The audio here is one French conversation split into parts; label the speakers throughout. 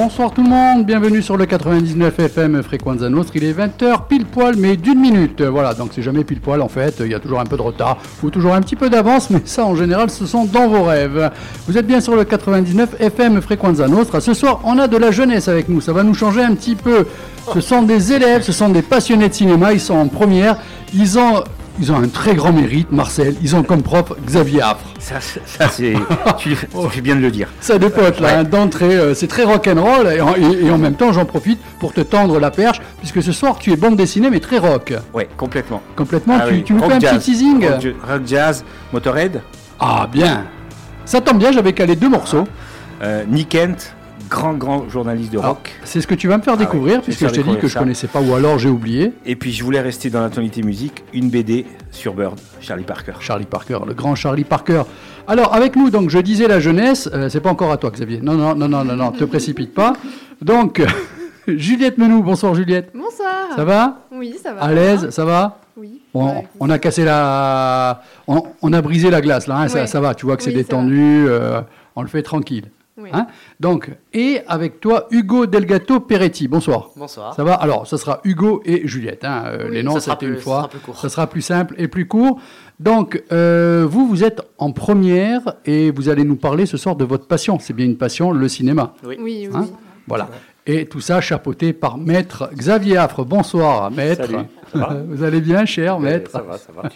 Speaker 1: Bonsoir tout le monde, bienvenue sur le 99 FM Fréquenza Nostra. Il est 20h pile poil, mais d'une minute. Voilà, donc c'est jamais pile poil en fait. Il y a toujours un peu de retard ou toujours un petit peu d'avance, mais ça en général ce sont dans vos rêves. Vous êtes bien sur le 99 FM Fréquenza Nostra. Ce soir, on a de la jeunesse avec nous. Ça va nous changer un petit peu. Ce sont des élèves, ce sont des passionnés de cinéma. Ils sont en première. Ils ont ils ont un très grand mérite, Marcel. Ils ont comme prof Xavier Affre.
Speaker 2: Ça, ça c'est. tu, fais bien de le dire.
Speaker 1: Ça des potes, là, hein, d'entrée. Euh, c'est très rock'n'roll. Et, en- et, et en même temps, j'en profite pour te tendre la perche, puisque ce soir, tu es bande dessinée, mais très rock.
Speaker 2: Ouais, complètement.
Speaker 1: Complètement.
Speaker 2: Ah
Speaker 1: tu,
Speaker 2: oui,
Speaker 1: tu nous
Speaker 2: rock
Speaker 1: fais un petit teasing
Speaker 2: rock jazz, Motorhead,
Speaker 1: Ah, bien. Ça tombe bien, j'avais calé deux morceaux.
Speaker 2: euh, Nick Kent, grand, grand journaliste de
Speaker 1: Alors,
Speaker 2: rock.
Speaker 1: C'est ce que tu vas me faire
Speaker 2: Ah
Speaker 1: découvrir,
Speaker 2: je
Speaker 1: puisque je t'ai dit que je
Speaker 2: ça.
Speaker 1: connaissais pas, ou alors j'ai oublié.
Speaker 2: Et puis je voulais rester dans la tonalité musique, une BD sur Bird, Charlie Parker.
Speaker 1: Charlie Parker, le grand Charlie Parker. Alors, avec nous, donc, je disais la jeunesse, euh, c'est pas encore à toi, Xavier. Non, non, non, non, non, non, te précipite pas. Donc, Juliette Menou, bonsoir Juliette.
Speaker 3: Bonsoir.
Speaker 1: Ça va?
Speaker 3: Oui, ça va.
Speaker 1: À l'aise, ça va?
Speaker 3: Oui.
Speaker 1: on,
Speaker 3: Ouais.
Speaker 1: on a cassé la. On, on a brisé la glace, là, hein, ça,
Speaker 3: Ouais.
Speaker 1: ça va, tu vois que c'est
Speaker 3: Oui,
Speaker 1: détendu, euh, on le fait tranquille.
Speaker 3: Oui.
Speaker 1: Hein donc, et avec toi, Hugo Delgato Peretti, bonsoir.
Speaker 4: Bonsoir.
Speaker 1: Ça va Alors, ça sera Hugo et Juliette. hein, euh,
Speaker 3: Oui,
Speaker 1: les noms,
Speaker 4: ça sera
Speaker 1: c'était
Speaker 4: plus-
Speaker 1: une
Speaker 4: ça
Speaker 1: fois.
Speaker 4: sera plus court.
Speaker 1: Ça sera plus simple et plus court. Donc, euh, vous, vous êtes en première et vous allez nous parler ce soir de votre passion. C'est bien une passion, le cinéma.
Speaker 4: Oui.
Speaker 3: Oui, oui.
Speaker 1: Hein Voilà. Et tout ça chapeauté par Maître Xavier Affre. Bonsoir, Maître.
Speaker 5: Salut, ça va
Speaker 1: Vous allez bien, cher Maître
Speaker 5: Ça va, ça va.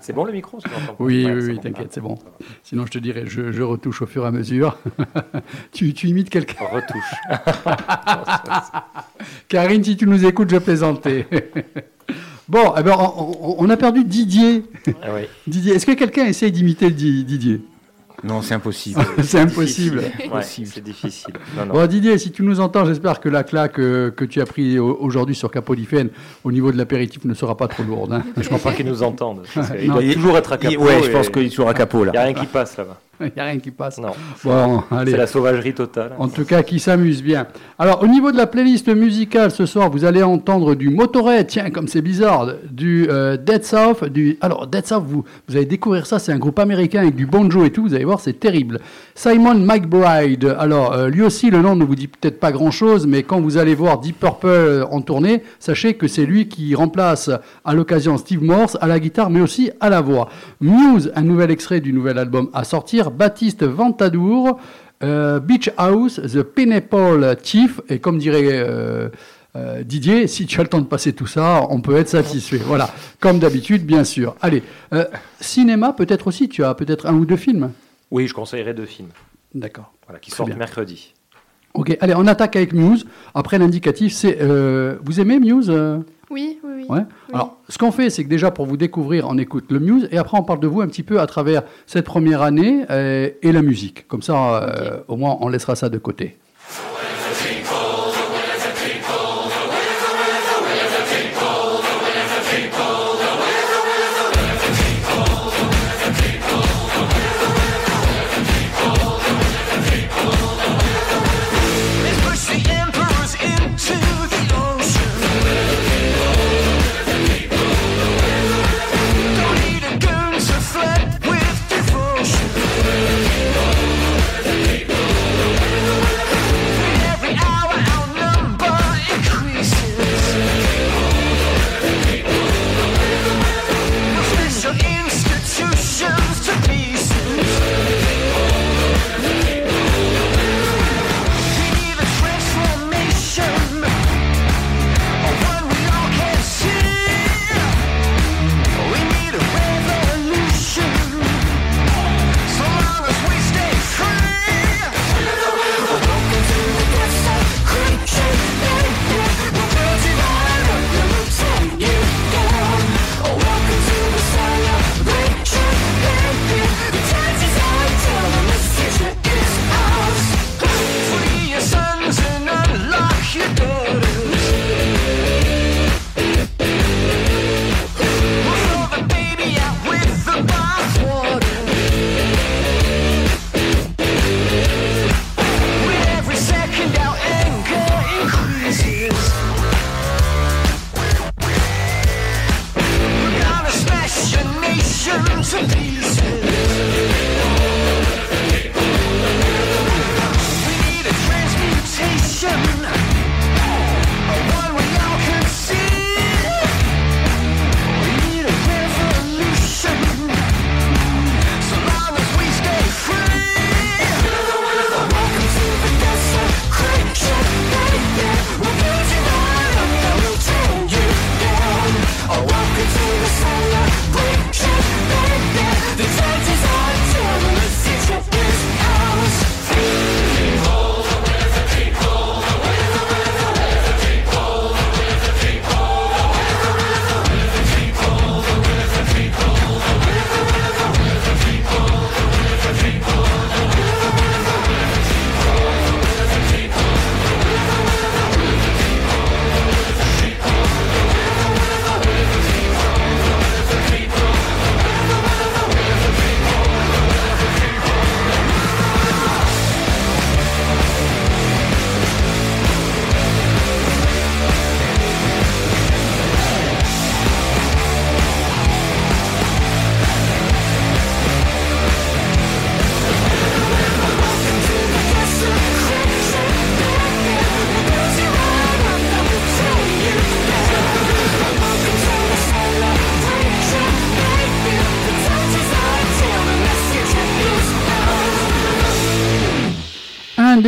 Speaker 5: C'est bon le micro
Speaker 1: Oui,
Speaker 5: Ouais,
Speaker 1: oui, oui, t'inquiète, c'est bon. Sinon, je te dirais, je, je retouche au fur et à mesure. tu, tu imites quelqu'un.
Speaker 5: Retouche.
Speaker 1: Karine, si tu nous écoutes, je plaisantais. bon, eh ben, on, a perdu Didier.
Speaker 5: Ah oui.
Speaker 1: Didier, est-ce que quelqu'un essaye d'imiter Di- Didier?
Speaker 2: Non, c'est impossible.
Speaker 1: C'est impossible.
Speaker 5: Ouais, c'est difficile. Non, non.
Speaker 1: Bon, Didier, si tu nous entends, j'espère que la claque euh, que tu as pris au- aujourd'hui sur Capodiphen au niveau de l'apéritif ne sera pas trop lourde. hein.
Speaker 5: Je pense pas qu'ils nous entendent.
Speaker 1: Non.
Speaker 5: doit
Speaker 2: Il-
Speaker 5: toujours être à capot.
Speaker 2: ouais, je pense qu'il est toujours à capot
Speaker 5: Il n'y
Speaker 2: là.
Speaker 5: a rien qui passe là-bas.
Speaker 1: Il n'y a rien qui passe.
Speaker 5: Non.
Speaker 1: Bon, allez.
Speaker 5: C'est la sauvagerie totale.
Speaker 1: En tout cas, qui s'amuse bien. Alors, au niveau de la playlist musicale, ce soir, vous allez entendre du Motorhead, tiens, comme c'est bizarre, du euh, Dead South, du... Alors, Dead South, vous, vous allez découvrir ça, c'est un groupe américain avec du banjo et tout, vous allez voir, c'est terrible. Simon McBride, alors, euh, lui aussi, le nom ne vous dit peut-être pas grand-chose, mais quand vous allez voir Deep Purple en tournée, sachez que c'est lui qui remplace à l'occasion Steve Morse à la guitare, mais aussi à la voix. Muse, un nouvel extrait du nouvel album à sortir, Baptiste Ventadour, euh, Beach House, The Pineapple Chief, et comme dirait euh, euh, Didier, si tu as le temps de passer tout ça, on peut être satisfait. Voilà, comme d'habitude, bien sûr. Allez, cinéma, peut-être aussi, tu as peut-être un ou deux films
Speaker 5: Oui, je conseillerais deux films
Speaker 1: D'accord.
Speaker 5: voilà, qui
Speaker 1: Très
Speaker 5: sortent
Speaker 1: bien.
Speaker 5: mercredi.
Speaker 1: Ok, allez, on attaque avec Muse. Après, l'indicatif, c'est... vous aimez Muse
Speaker 3: Oui, oui, oui.
Speaker 1: Ouais.
Speaker 3: Oui.
Speaker 1: Alors, ce qu'on fait, c'est que déjà pour vous découvrir, on écoute le Muse et après on parle de vous un petit peu à travers cette première année euh, et la musique. Comme ça, euh, au moins, on laissera ça de côté.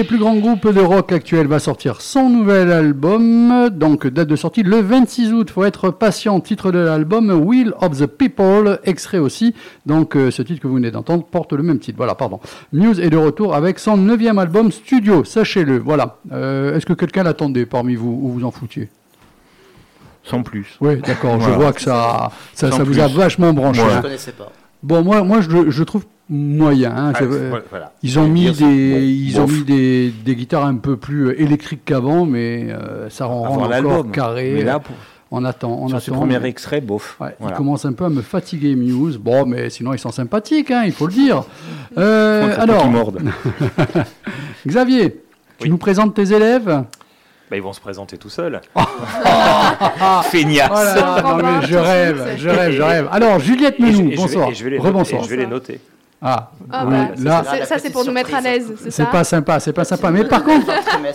Speaker 1: Des plus grands groupes de rock actuels va sortir son nouvel album. Donc, date de sortie le 26 août. Faut être patient. Titre de l'album Will of the People. Extrait aussi. Donc, euh, ce titre que vous venez d'entendre porte le même titre. Voilà, pardon. Muse est de retour avec son neuvième album studio. Sachez-le. Voilà. Euh, Est-ce que quelqu'un l'attendait parmi vous ou vous en foutiez?
Speaker 2: Sans plus.
Speaker 1: Oui, d'accord. Je vois que ça, ça, vous a vachement branché.
Speaker 2: Ouais.
Speaker 3: Je
Speaker 1: hein.
Speaker 3: ne connaissais pas.
Speaker 1: Bon, moi, moi, je, je trouve moyen. hein.
Speaker 2: Ah, voilà.
Speaker 1: Ils ont mis des,
Speaker 2: bon,
Speaker 1: ils ont mis des, des guitares un peu plus euh, électriques qu'avant, mais euh, ça rend,
Speaker 2: Avant
Speaker 1: encore carré.
Speaker 2: Mais là, pour,
Speaker 1: on attend, on
Speaker 2: sur ce
Speaker 1: attend.
Speaker 2: premier extrait, bof.
Speaker 1: Ouais,
Speaker 2: Voilà.
Speaker 1: Il commence un peu à me fatiguer, Muse. Bon, mais sinon ils sont sympathiques, hein, il faut le dire. Euh, alors. Xavier, tu nous présentes tes élèves?
Speaker 5: Bah, ils vont se présenter tout seuls.
Speaker 2: Feignasse.
Speaker 1: Oh là non, mais je rêve, je rêve, je rêve. Alors, Juliette Menou, bonsoir.
Speaker 5: et je vais les noter.
Speaker 1: Rebonsoir.
Speaker 5: et je vais les noter.
Speaker 1: Ah,
Speaker 4: Ah
Speaker 1: oui,
Speaker 4: bah,
Speaker 1: là,
Speaker 4: c'est- ça c'est pour nous mettre à l'aise, c'est
Speaker 1: pas sympa, c'est pas sympa. Mais par contre,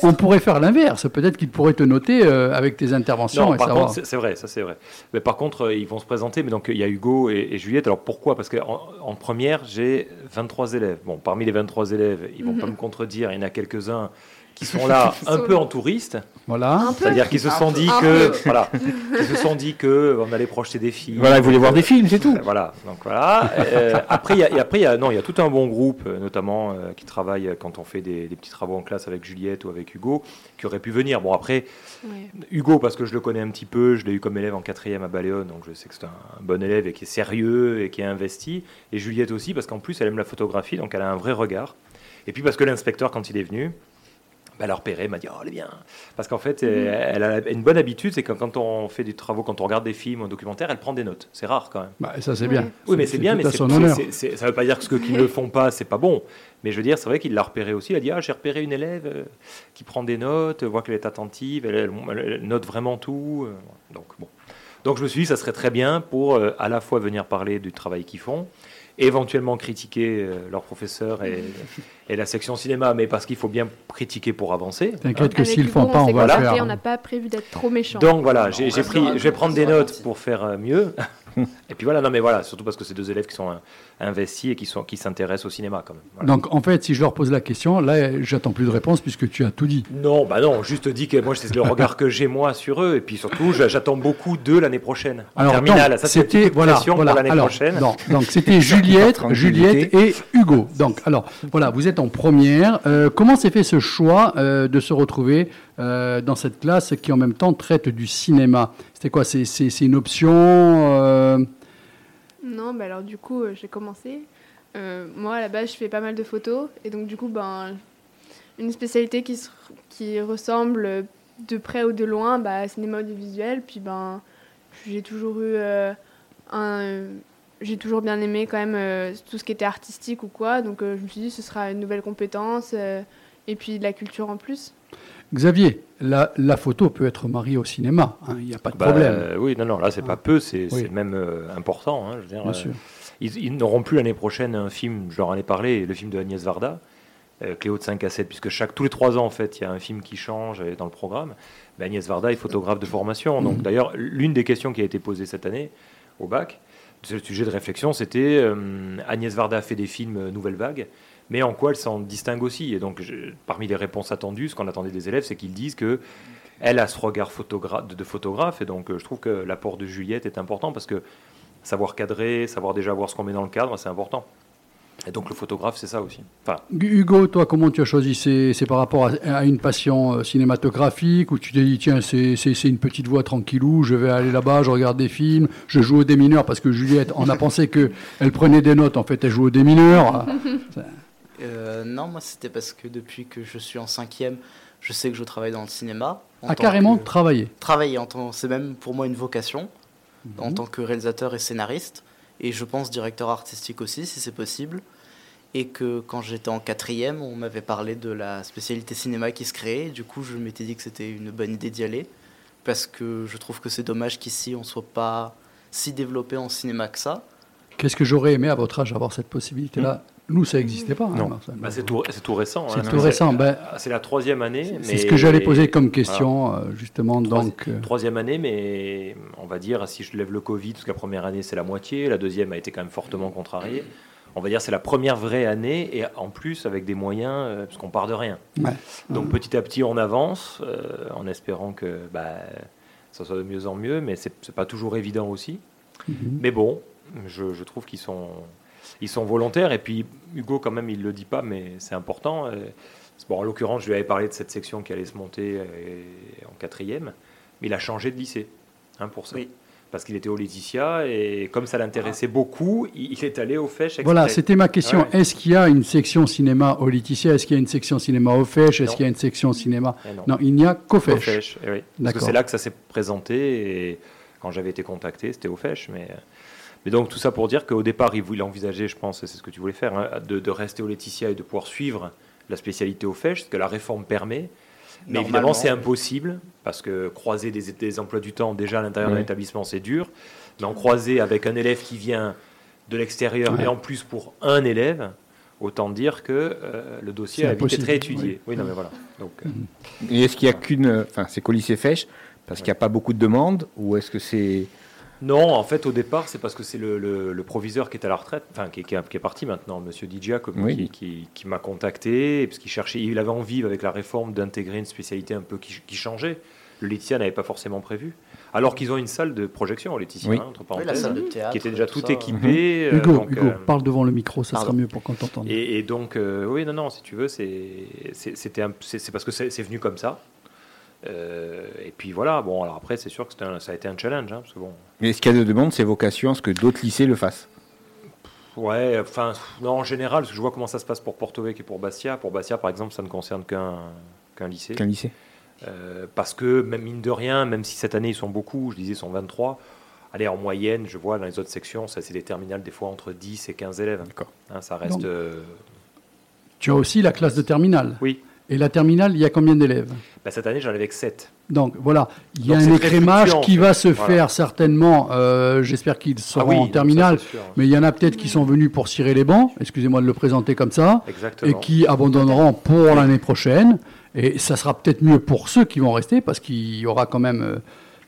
Speaker 1: on pourrait faire l'inverse. Peut-être qu'ils pourraient te noter euh, avec tes interventions
Speaker 5: Non,
Speaker 1: et
Speaker 5: par
Speaker 1: savoir.
Speaker 5: contre, c'est vrai, ça c'est vrai. Mais par contre, euh, ils vont se présenter. Mais donc, il y a Hugo et, et Juliette. Alors pourquoi? Parce qu'en en première, j'ai 23 élèves. Bon, parmi les 23 élèves, ils vont pas me contredire. Il y en a quelques-uns qui sont là un peu en touriste.
Speaker 1: Voilà.
Speaker 4: Un peu
Speaker 5: C'est-à-dire qu'ils se sont dit que, voilà, ils se sont dit que on allait projeter des films.
Speaker 2: Voilà, ils voulaient voir des films, c'est tout.
Speaker 5: Voilà, donc voilà. Euh, après, il y a, et après, il y a, non, il y a tout un bon groupe, euh, notamment euh, qui travaille quand on fait des, des petits travaux en classe avec Juliette ou avec Hugo, qui aurait pu venir. Bon, après,
Speaker 4: Ouais.
Speaker 5: Hugo, parce que je le connais un petit peu, je l'ai eu comme élève en quatrième à Baléone, donc je sais que c'est un, un bon élève et qui est sérieux et qui est investi. Et Juliette aussi, parce qu'en plus, elle aime la photographie, donc elle a un vrai regard. Et puis parce que l'inspecteur, quand il est venu, bah, elle a repéré, m'a dit Oh, elle est bien. Parce qu'en fait, euh, elle a une bonne habitude, c'est que quand on fait des travaux, quand on regarde des films ou un documentaire, elle prend des notes. C'est rare quand même.
Speaker 1: Bah, ça, c'est bien.
Speaker 5: Oui, mais c'est bien, mais ça ne veut pas dire que ceux qui ne le font pas, c'est pas bon. Mais je veux dire, c'est vrai qu'il l'a repéré aussi. Il a dit Ah, j'ai repéré une élève euh, qui prend des notes, voit qu'elle est attentive, elle, elle- elle note vraiment tout. euh, donc, bon. Donc, je me suis dit, ça serait très bien pour euh, à la fois venir parler du travail qu'ils font, éventuellement critiquer euh, leur professeur et, et la section cinéma, mais parce qu'il faut bien critiquer pour avancer.
Speaker 1: T'inquiète que s'ils font pas, on va faire.
Speaker 4: On n'a pas prévu d'être trop méchants.
Speaker 5: Donc voilà, j'ai pris, je vais prendre des notes pour faire euh, mieux. Et puis voilà, non mais voilà, surtout parce que c'est deux élèves qui sont euh, investis et qui sont qui s'intéressent au cinéma quand même. Voilà.
Speaker 1: Donc, en fait, si je leur pose la question, là, j'attends plus de réponse puisque tu as tout dit.
Speaker 5: Non, bah non, juste dit que moi c'est le regard que j'ai moi sur eux et puis surtout j'a- j'attends beaucoup d'eux l'année prochaine.
Speaker 1: Alors, donc,
Speaker 5: ça
Speaker 1: c'était voilà, voilà.
Speaker 5: pour l'année
Speaker 1: Alors,
Speaker 5: prochaine.
Speaker 1: non, donc c'était Juliette. Juliette et Hugo. Donc, alors, voilà, vous êtes en première. Euh, comment s'est fait ce choix euh, de se retrouver euh, dans cette classe qui en même temps traite du cinéma? C'était quoi? C'est une option
Speaker 4: Non, bah alors du coup, euh, j'ai commencé. Euh, moi, à la base, je fais pas mal de photos. Et donc, du coup, ben, une spécialité qui, qui ressemble de près ou de loin bah, cinéma audiovisuel. Puis, ben, j'ai toujours eu euh, un. J'ai toujours bien aimé quand même tout ce qui était artistique ou quoi. Donc, je me suis dit, ce sera une nouvelle compétence. et puis, de la culture en plus.
Speaker 1: Xavier, la, la photo peut être mariée au cinéma. hein, Il n'y a pas de
Speaker 5: Bah,
Speaker 1: problème.
Speaker 5: euh, oui, non, non, là c'est pas peu, c'est
Speaker 1: Oui.
Speaker 5: même euh, important. hein, je veux dire,
Speaker 1: Bien
Speaker 5: euh,
Speaker 1: sûr.
Speaker 5: Ils, ils n'auront plus l'année prochaine un film, je leur en ai parlé, le film de Agnès Varda, Cléo de 5 à 7, puisque chaque, tous les trois ans, en fait, il y a un film qui change dans le programme. Ben, Agnès Varda est photographe de formation. Donc, d'ailleurs, l'une des questions qui a été posée cette année au bac, c'est le sujet de réflexion, c'était euh, Agnès Varda a fait des films Nouvelle Vague, mais en quoi elle s'en distingue aussi Et donc, je- parmi les réponses attendues, ce qu'on attendait des élèves, c'est qu'ils disent que elle a ce regard photogra- de, photographe, et donc euh, je trouve que l'apport de Juliette est important parce que savoir cadrer, savoir déjà voir ce qu'on met dans le cadre, c'est important. Et donc le photographe, c'est ça aussi. Enfin,
Speaker 1: Hugo, toi, comment tu as choisi C'est par rapport à, à une passion euh, cinématographique ou tu t'es dit, tiens, c'est une petite voix tranquillou, je vais aller là-bas, je regarde des films, je joue au démineur parce que Juliette, on a pensé qu'elle prenait des notes, en fait, elle joue au démineur.
Speaker 3: Euh, non, moi c'était parce que depuis que je suis en cinquième, je sais que je travaille dans le cinéma. en
Speaker 1: A
Speaker 3: tant
Speaker 1: carrément
Speaker 3: que-
Speaker 1: travaillé.
Speaker 3: Travailler, en tant- c'est même pour moi une vocation,
Speaker 1: Mhm.
Speaker 3: en tant que réalisateur et scénariste, et je pense directeur artistique aussi, si c'est possible. Et que quand j'étais en quatrième, on m'avait parlé de la spécialité cinéma qui se créait, et du coup je m'étais dit que c'était une bonne idée d'y aller, parce que je trouve que c'est dommage qu'ici on soit pas si développé en cinéma que ça.
Speaker 1: Qu'est-ce que j'aurais aimé à votre âge avoir cette possibilité-là Nous, ça n'existait pas. hein.
Speaker 5: Bah, c'est tout, c'est tout récent.
Speaker 1: C'est
Speaker 5: hein.
Speaker 1: tout récent. Ben,
Speaker 5: C'est la troisième année.
Speaker 1: c'est ce que j'allais poser comme question, euh, justement. Donc, euh,
Speaker 5: Troisième année, mais on va dire, si je lève le Covid, parce que la première année c'est la moitié, la deuxième a été quand même fortement contrariée. on va dire c'est la première vraie année et en plus avec des moyens euh, parce qu'on part de rien.
Speaker 1: Ouais.
Speaker 5: Donc petit à petit on avance euh, en espérant que bah, ça soit de mieux en mieux, mais c'est c'est pas toujours évident aussi.
Speaker 1: Mhm.
Speaker 5: Mais bon, je, je trouve qu'ils sont, ils sont volontaires. Et puis Hugo, quand même, il le dit pas, mais c'est important. Euh, Bon, en l'occurrence, je lui avais parlé de cette section qui allait se monter euh, en quatrième, mais il a changé de lycée hein, pour ça.
Speaker 3: Oui.
Speaker 5: Parce qu'il était au Laetitia et comme ça l'intéressait beaucoup, il, est allé au exprès.
Speaker 1: Voilà, c'était ma question.
Speaker 5: Ouais.
Speaker 1: Est-ce qu'il y a une section cinéma au Laetitia? Est-ce qu'il y a une section cinéma au FECH Est-ce qu'il y a une section cinéma?
Speaker 5: Eh non.
Speaker 1: Non, il n'y a qu'au. FECH,
Speaker 5: eh oui. Parce que c'est là que ça s'est présenté et quand j'avais été contacté, c'était au FECH. Mais, mais donc tout ça pour dire qu'au départ, il voulait envisager, je pense, et c'est ce que tu voulais faire, hein, de, de rester au Laetitia et de pouvoir suivre la spécialité au FECH, ce que la réforme permet. Mais évidemment, c'est impossible parce que croiser des, des emplois du temps déjà à l'intérieur d'un établissement, c'est dur. Mais en croiser avec un élève qui vient de l'extérieur
Speaker 1: Ouais.
Speaker 5: et en plus pour un élève, autant dire que euh, le dossier a été étudié.
Speaker 1: oui.
Speaker 5: Oui, non, mais voilà. Donc, euh,
Speaker 2: Et est-ce qu'il n'y a qu'une. Enfin, c'est qu'au lycée Fèche Parce qu'il n'y a pas beaucoup de demandes Ou est-ce que c'est.
Speaker 5: Non, en fait, au départ, c'est parce que c'est le, le- le proviseur qui est à la retraite, enfin, qui, qui est- qui est parti maintenant, Monsieur Didia, comme-
Speaker 2: Oui.
Speaker 5: qui, qui- qui m'a contacté, parce qu'il cherchait, il avait envie, avec la réforme, d'intégrer une spécialité un peu qui, qui changeait. Le Laetitia n'avait pas forcément prévu. Alors qu'ils ont une salle de projection au Laetitia,
Speaker 2: Oui.
Speaker 5: hein, entre
Speaker 3: Oui, la
Speaker 5: parenthèses,
Speaker 3: salle de théâtre.
Speaker 5: qui était déjà
Speaker 3: tout
Speaker 5: équipée. euh,
Speaker 1: Hugo,
Speaker 5: donc,
Speaker 1: Hugo
Speaker 5: euh,
Speaker 1: parle devant le micro, ça sera mieux pour qu'on t'entende.
Speaker 5: et, et donc, euh, oui, non, non, si tu veux, c'est parce que c'est venu comme ça. Euh, et puis voilà, bon, alors après, c'est sûr que un- ça a été un challenge, hein, parce que bon,
Speaker 2: Mais est-ce qu'il y a de demandes C'est vocation à ce que d'autres lycées le fassent
Speaker 5: Ouais, enfin, non, en général, parce que je vois comment ça se passe pour Porto Vecchio et pour Bastia. Pour Bastia, par exemple, ça ne concerne qu'un qu'un lycée.
Speaker 2: Qu'un lycée
Speaker 5: Euh, parce que, même mine de rien, même si cette année ils sont beaucoup, je disais ils sont 23, allez, en moyenne, je vois dans les autres sections, ça c'est des terminales des fois entre 10 et 15 élèves.
Speaker 2: D'accord.
Speaker 5: Hein, ça reste.
Speaker 1: Donc-
Speaker 5: euh,
Speaker 1: Tu as aussi la classe de terminale.
Speaker 5: Oui,
Speaker 1: Et la terminale, il y a combien d'élèves
Speaker 5: Bah, cette année j'en avais que 7.
Speaker 1: Donc voilà, il y a
Speaker 5: Donc,
Speaker 1: un écrémage qui va se
Speaker 5: Voilà.
Speaker 1: faire certainement. euh, J'espère qu'ils seront en terminale. Mais il y en a peut-être qui sont venus pour cirer les bancs, excusez-moi de le présenter comme ça,
Speaker 5: Exactement.
Speaker 1: et qui abandonneront pour l'année prochaine. Et ça sera peut-être mieux pour ceux qui vont rester, parce qu'il y aura quand même euh,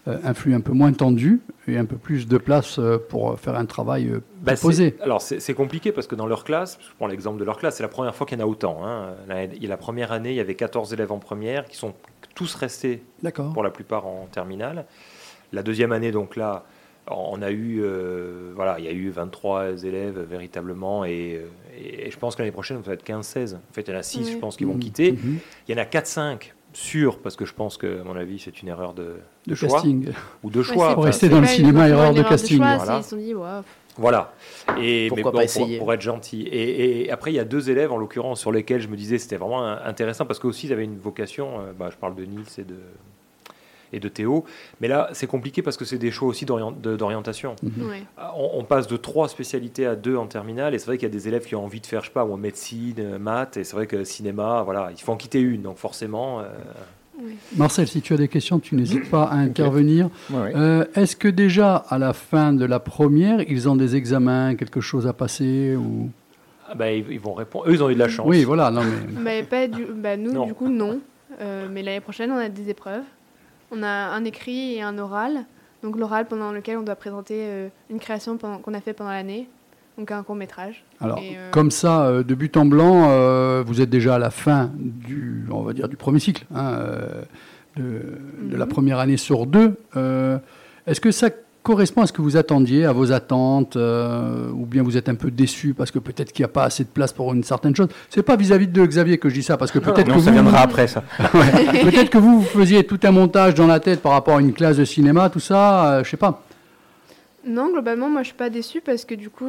Speaker 1: un flux un peu moins tendu et un peu plus de place euh, pour faire un travail euh,
Speaker 5: Bah,
Speaker 1: posé.
Speaker 5: alors c'est compliqué parce que dans leur classe, je prends l'exemple de leur classe, c'est la première fois qu'il y en a autant. hein. La, première année, il y avait 14 élèves en première qui sont tous restés pour la plupart en terminale. La deuxième année, donc là, on a eu, euh, voilà, il y a eu 23 élèves véritablement, et, euh, et je pense que l'année prochaine, ça va être 15-16. En fait, il y en a 6,
Speaker 4: Oui.
Speaker 5: je pense, qui vont
Speaker 1: Mhm.
Speaker 5: quitter.
Speaker 1: Mhm.
Speaker 5: Il y en a 4-5 sûrs, parce que je pense que, à mon avis, c'est une erreur de, de
Speaker 1: De
Speaker 5: choix
Speaker 1: casting.
Speaker 5: ou de choix.
Speaker 1: Pour
Speaker 5: Enfin,
Speaker 1: rester dans le cinéma, erreur de casting,
Speaker 4: choix,
Speaker 5: voilà.
Speaker 4: c'est- Ils se sont dit, waouh.
Speaker 5: Voilà. Et,
Speaker 3: Pourquoi
Speaker 5: mais
Speaker 3: pas
Speaker 5: bon, pour,
Speaker 3: essayer
Speaker 5: pour être gentil. Et, et après, il y a deux élèves, en l'occurrence, sur lesquels je me disais c'était vraiment intéressant parce qu'aussi, ils avaient une vocation. euh, bah, je parle de Nils et de, et de Théo. Mais là, c'est compliqué parce que c'est des choix aussi d'orientation.
Speaker 4: Ouais.
Speaker 5: On, on passe de trois spécialités à deux en terminale. Et c'est vrai qu'il y a des élèves qui ont envie de faire, je sais pas, moi, médecine, euh, maths. Et c'est vrai que cinéma, voilà, il faut en quitter une. Donc forcément. euh,
Speaker 1: Marcel, si tu as des questions, tu n'hésites pas à intervenir.
Speaker 2: Ouais, ouais.
Speaker 1: Euh, Est-ce que déjà, à la fin de la première, ils ont des examens, quelque chose à passer ou...
Speaker 5: ah bah, ils, ils vont répondre. Eux, ils ont eu de la chance.
Speaker 1: Oui, voilà, non mais...
Speaker 4: Bah, pas du... bah, nous,
Speaker 5: Non.
Speaker 4: du coup, non. Euh, mais l'année prochaine, on a des épreuves. On a un écrit et un oral. Donc l'oral pendant lequel on doit présenter euh, une création qu'on a fait pendant l'année. Donc un court métrage.
Speaker 1: Alors,
Speaker 4: euh,
Speaker 1: comme ça, euh, de but en blanc, euh, vous êtes déjà à la fin du, on va dire, du premier cycle, hein, de, de la
Speaker 4: Mhm.
Speaker 1: première année sur deux. Euh, Est-ce que ça correspond à ce que vous attendiez, à vos attentes, euh, ou bien vous êtes un peu déçu parce que peut-être qu'il n'y a pas assez de place pour une certaine chose C'est pas vis-à-vis de Xavier que je dis ça, parce que peut-être
Speaker 2: Non,
Speaker 1: que
Speaker 2: ça
Speaker 1: vous,
Speaker 2: viendra après ça.
Speaker 1: Ouais. peut-être que vous, vous faisiez tout un montage dans la tête par rapport à une classe de cinéma, tout ça, euh, je sais pas.
Speaker 4: Non, globalement, moi, je suis pas déçue parce que du coup,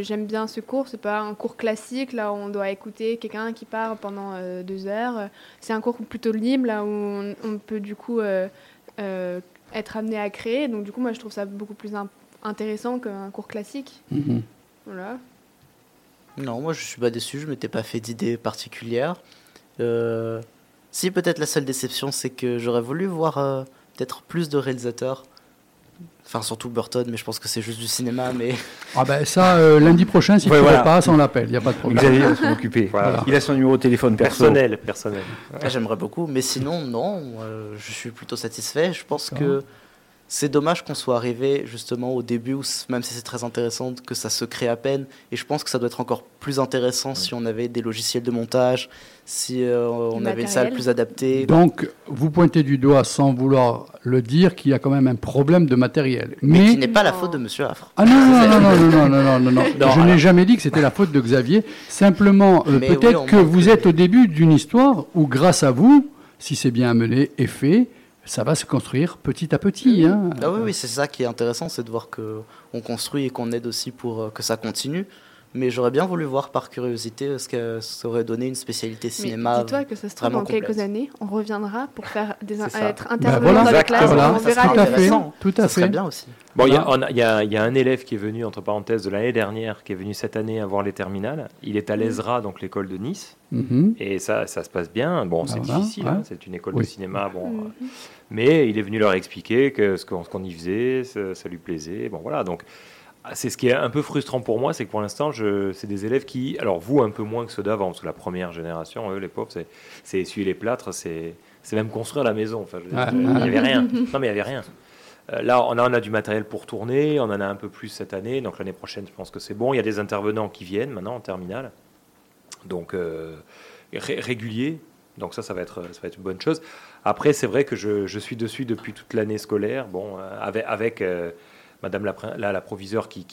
Speaker 4: j'aime bien ce cours. C'est pas un cours classique là où on doit écouter quelqu'un qui parle pendant euh, deux heures. C'est un cours plutôt libre là où on, on peut du coup euh, euh, être amené à créer. Donc du coup, moi, je trouve ça beaucoup plus in- intéressant qu'un cours classique.
Speaker 1: Mhm.
Speaker 4: Voilà.
Speaker 3: Non, moi je suis pas déçu, je m'étais pas fait d'idées particulières. Euh, si peut-être la seule déception, c'est que j'aurais voulu voir euh, peut-être plus de réalisateurs. Enfin, surtout Burton, mais je pense que c'est juste du cinéma. Mais
Speaker 1: Ah ben ça, euh, lundi prochain, si
Speaker 2: Ouais,
Speaker 1: tu
Speaker 2: voilà.
Speaker 1: pas, on l'appelle, il n'y a pas de problème.
Speaker 2: Xavier va s'en occuper.
Speaker 5: Voilà.
Speaker 2: Il a son numéro de téléphone perso.
Speaker 5: Personnel, personnel.
Speaker 3: Ah, j'aimerais beaucoup. Mais sinon, non, euh, je suis plutôt satisfait. Je pense que c'est dommage qu'on soit arrivé justement au début, où, même si c'est très intéressant, que ça se crée à peine. Et je pense que ça doit être encore plus intéressant si on avait des logiciels de montage, si euh, on avait une salle plus adaptée.
Speaker 1: Donc, vous pointez du doigt sans vouloir le dire qu'il y a quand même un problème de matériel.
Speaker 3: mais
Speaker 1: Mais
Speaker 3: qui n'est pas la faute de Monsieur Affre.
Speaker 1: Ah non, non, non, non, non, non, non, non, non, non.
Speaker 5: Non,
Speaker 1: Je n'ai jamais dit que c'était la faute de Xavier. Simplement, euh,
Speaker 3: oui,
Speaker 1: peut-être que vous êtes au début d'une histoire où, grâce à vous, si c'est bien amené et fait, ça va se construire petit à petit. hein.
Speaker 3: Ah oui, oui, c'est ça qui est intéressant, c'est de voir que on construit et qu'on aide aussi pour euh, que ça continue. Mais j'aurais bien voulu voir par curiosité euh, ce que ça aurait donné une spécialité
Speaker 4: Mais
Speaker 3: cinéma.
Speaker 4: dis-toi que ça se trouve, dans quelques années, on reviendra pour faire des être
Speaker 1: Ben
Speaker 4: intervenant
Speaker 1: voilà,
Speaker 4: dans les
Speaker 3: Exactement.
Speaker 4: classes.
Speaker 1: voilà,
Speaker 4: on
Speaker 3: ça
Speaker 4: verra
Speaker 1: tout à fait, tout à
Speaker 3: ça serait
Speaker 1: fait.
Speaker 3: bien aussi.
Speaker 5: Bon, il y, a-
Speaker 1: Voilà.
Speaker 5: on a- il y a, il y a un élève qui est venu, entre parenthèses, de l'année dernière, qui est venu cette année avoir les terminales. Il est à l'ESRA, donc l'école de Nice.
Speaker 1: Mhm.
Speaker 5: Et ça, ça se passe bien. Bon, c'est
Speaker 1: Ah, voilà,
Speaker 5: difficile,
Speaker 1: ouais.
Speaker 5: hein, c'est une école
Speaker 1: Oui.
Speaker 5: de cinéma. Bon,
Speaker 4: Mhm.
Speaker 5: euh, mais il est venu leur expliquer que ce qu'on y faisait, ça, ça lui plaisait. Bon, voilà. Donc, c'est ce qui est un peu frustrant pour moi, c'est que pour l'instant, c'est des élèves qui, alors vous un peu moins que ceux d'avant, parce que la première génération, eux, les pauvres, c'est- essuyer les plâtres, c'est même construire la maison. Enfin, je
Speaker 1: Ah.
Speaker 5: il n'y avait rien. Non, mais il n'y avait rien. Euh, Là, on a, on a du matériel pour tourner, on en a un peu plus cette année, donc l'année prochaine, je pense que c'est bon. Il y a des intervenants qui viennent maintenant en terminale, donc euh, ré- réguliers. Donc ça, ça va être, ça va être une bonne chose. Après, c'est vrai que je, suis dessus depuis toute l'année scolaire, bon, euh, avec, euh, Madame la, proviseure qui,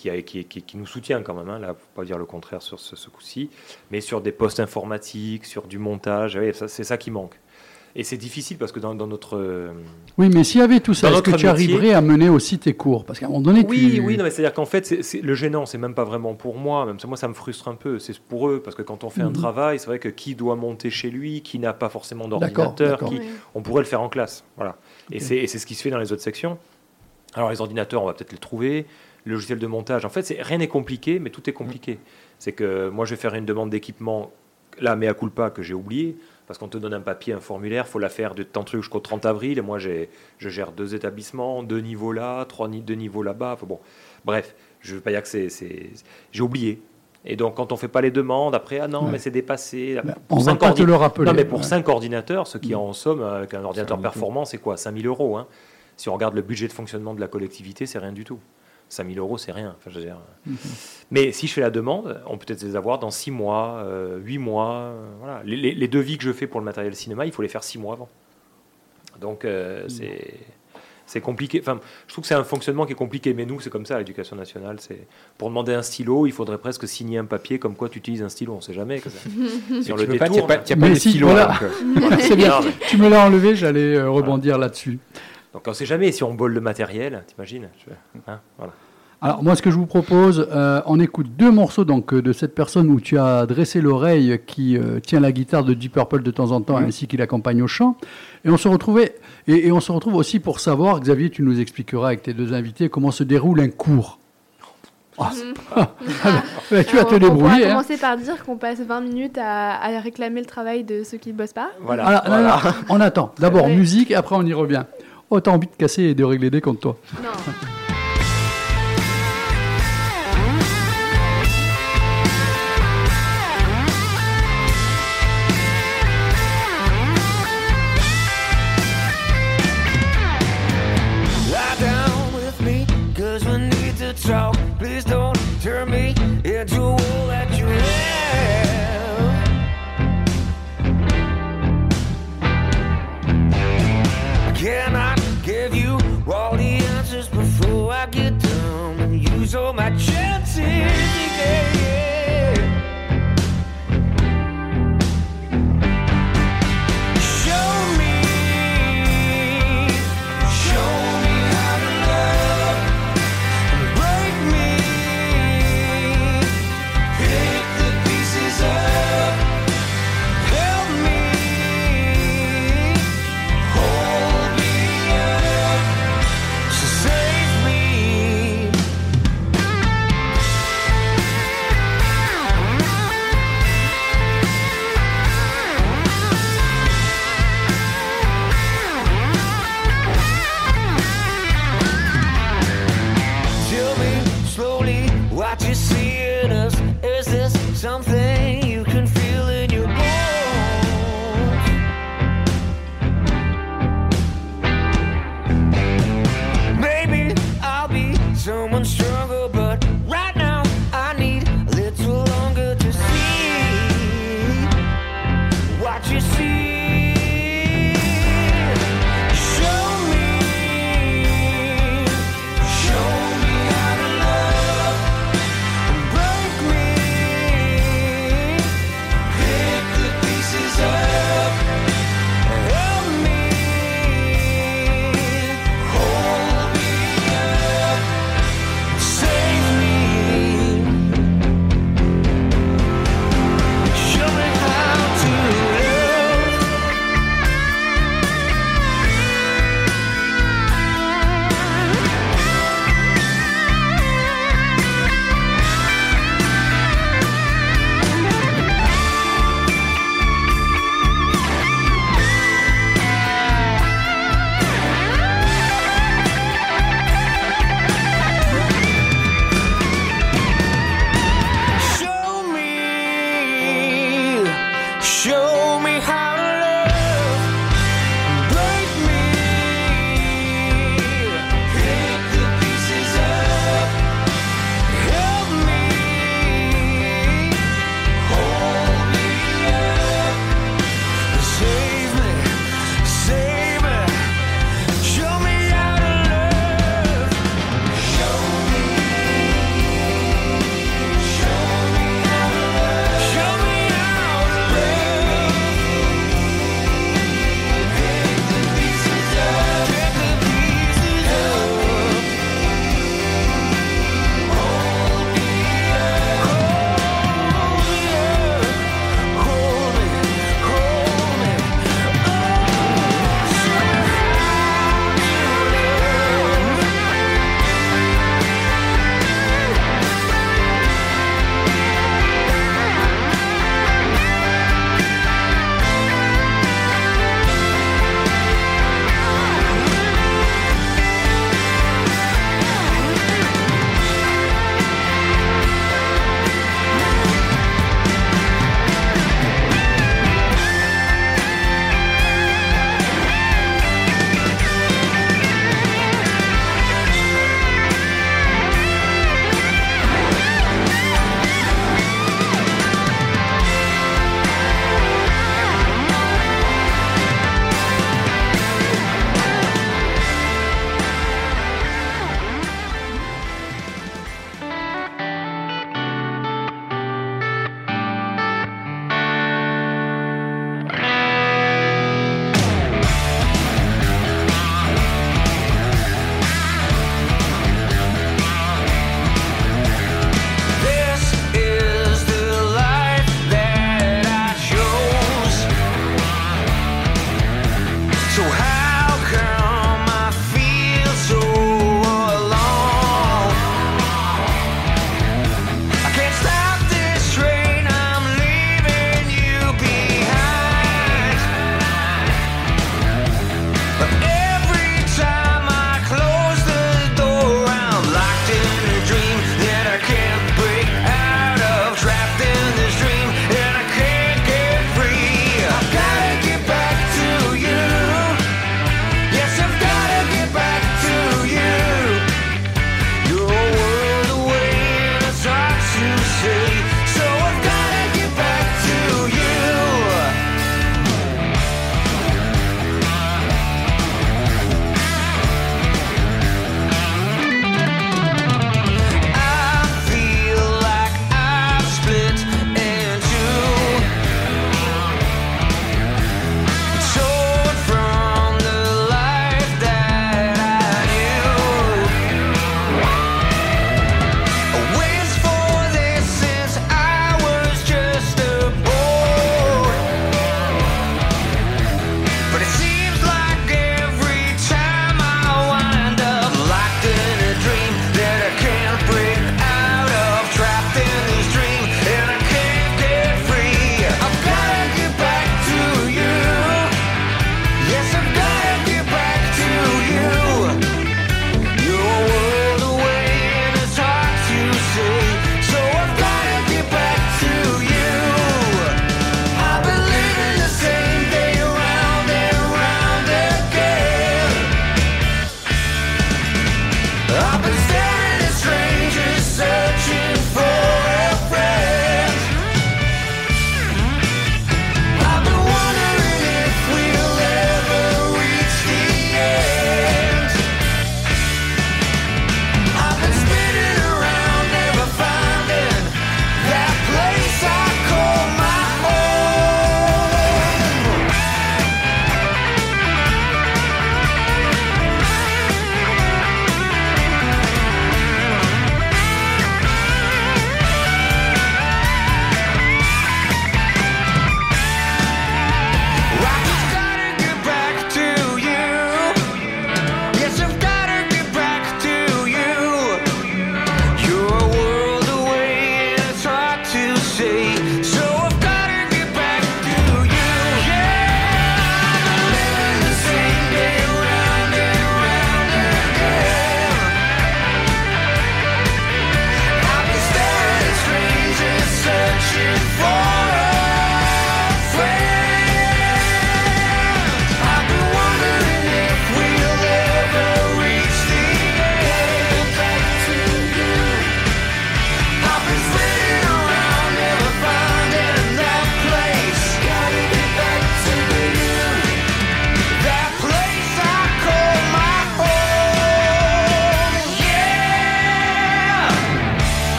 Speaker 5: nous soutient quand même, hein, là, faut pas dire le contraire sur ce, coup-ci, mais sur des postes informatiques, sur du montage, c'est ça qui manque. Et c'est difficile parce que dans, dans notre... euh,
Speaker 1: Oui, mais s'il y avait tout ça, est-ce que tu
Speaker 5: métier-
Speaker 1: arriverais à mener aussi tes cours Parce qu'à un moment donné,
Speaker 5: Oui,
Speaker 1: tu...
Speaker 5: oui, non, mais c'est-à-dire qu'en fait, c'est, c'est- le gênant, c'est même pas vraiment pour moi, même ça, moi, ça me frustre un peu. C'est pour eux, parce que quand on fait un
Speaker 1: Mhm.
Speaker 5: travail, c'est vrai que qui doit monter chez lui, qui n'a pas forcément d'ordinateur, qui, on pourrait le faire en classe. Voilà. Et c'est et c'est ce qui se fait dans les autres sections. Alors, les ordinateurs, on va peut-être les trouver. Le logiciel de montage, en fait, c'est, rien n'est compliqué, mais tout est compliqué. C'est que moi, je vais faire une demande d'équipement, là, mais à culpa, que j'ai oublié. Parce qu'on te donne un papier, un formulaire, faut la faire de tant truc jusqu'au 30 avril. Et moi, j'ai, je gère deux établissements, deux niveaux là, trois deux niveaux là-bas. Enfin, bon, bref, je veux pas dire que c'est, c'est- j'ai oublié. Et donc, quand on fait pas les demandes, après, ah non,
Speaker 1: Ouais.
Speaker 5: mais c'est dépassé. Pour
Speaker 1: on va
Speaker 5: cinq
Speaker 1: te le rappeler.
Speaker 5: non, mais pour
Speaker 1: Ouais.
Speaker 5: 5 ordinateurs, ce qui en somme, avec un ordinateur performant, c'est quoi? 5000 euros. Hein. Si on regarde le budget de fonctionnement de la collectivité, c'est rien du tout. 5000 euros, c'est rien. Enfin, je veux dire.
Speaker 1: Mhm.
Speaker 5: Mais si je fais la demande, on peut peut-être les avoir dans 6 mois, 8 mois. euh, voilà. Les, les- les devis que je fais pour le matériel cinéma, il faut les faire 6 mois avant. Donc, euh,
Speaker 1: Mhm.
Speaker 5: c'est. C'est compliqué. Enfin, je trouve que c'est un fonctionnement qui est compliqué, mais nous, c'est comme ça, à l'éducation nationale. C'est pour demander un stylo, il faudrait presque signer un papier comme quoi tu utilises un stylo. On ne sait jamais. Que ça. si on le
Speaker 2: pas,
Speaker 5: détourne.
Speaker 2: t'y as pas, pas de
Speaker 1: si,
Speaker 2: stylo.
Speaker 1: voilà.
Speaker 2: donc, euh,
Speaker 1: C'est bien.
Speaker 5: Non, mais-
Speaker 1: Tu me l'as enlevé, j'allais euh, rebondir là-dessus.
Speaker 5: Donc on ne sait jamais si on vole le matériel, t'imagines hein, voilà.
Speaker 1: Alors moi, ce que je vous propose, euh, on écoute deux morceaux donc euh, de cette personne où tu as dressé l'oreille, qui euh, tient la guitare de Deep Purple de temps en temps, ainsi qu'il accompagne au chant. Et on se retrouvait, et, et on se retrouve aussi pour savoir, Xavier, tu nous expliqueras avec tes deux invités comment se déroule un cours. Ah, bah, tu vas te
Speaker 4: on- On
Speaker 1: débrouiller.
Speaker 4: pourra
Speaker 1: hein.
Speaker 4: commencer par dire qu'on passe 20 minutes à, à réclamer le travail de ceux qui ne bossent pas.
Speaker 5: Voilà.
Speaker 1: Alors, non,
Speaker 5: voilà.
Speaker 1: non, on attend. D'abord musique, et après on y revient. Oh, t'as envie de casser et de régler des comptes, toi.
Speaker 6: All my chances.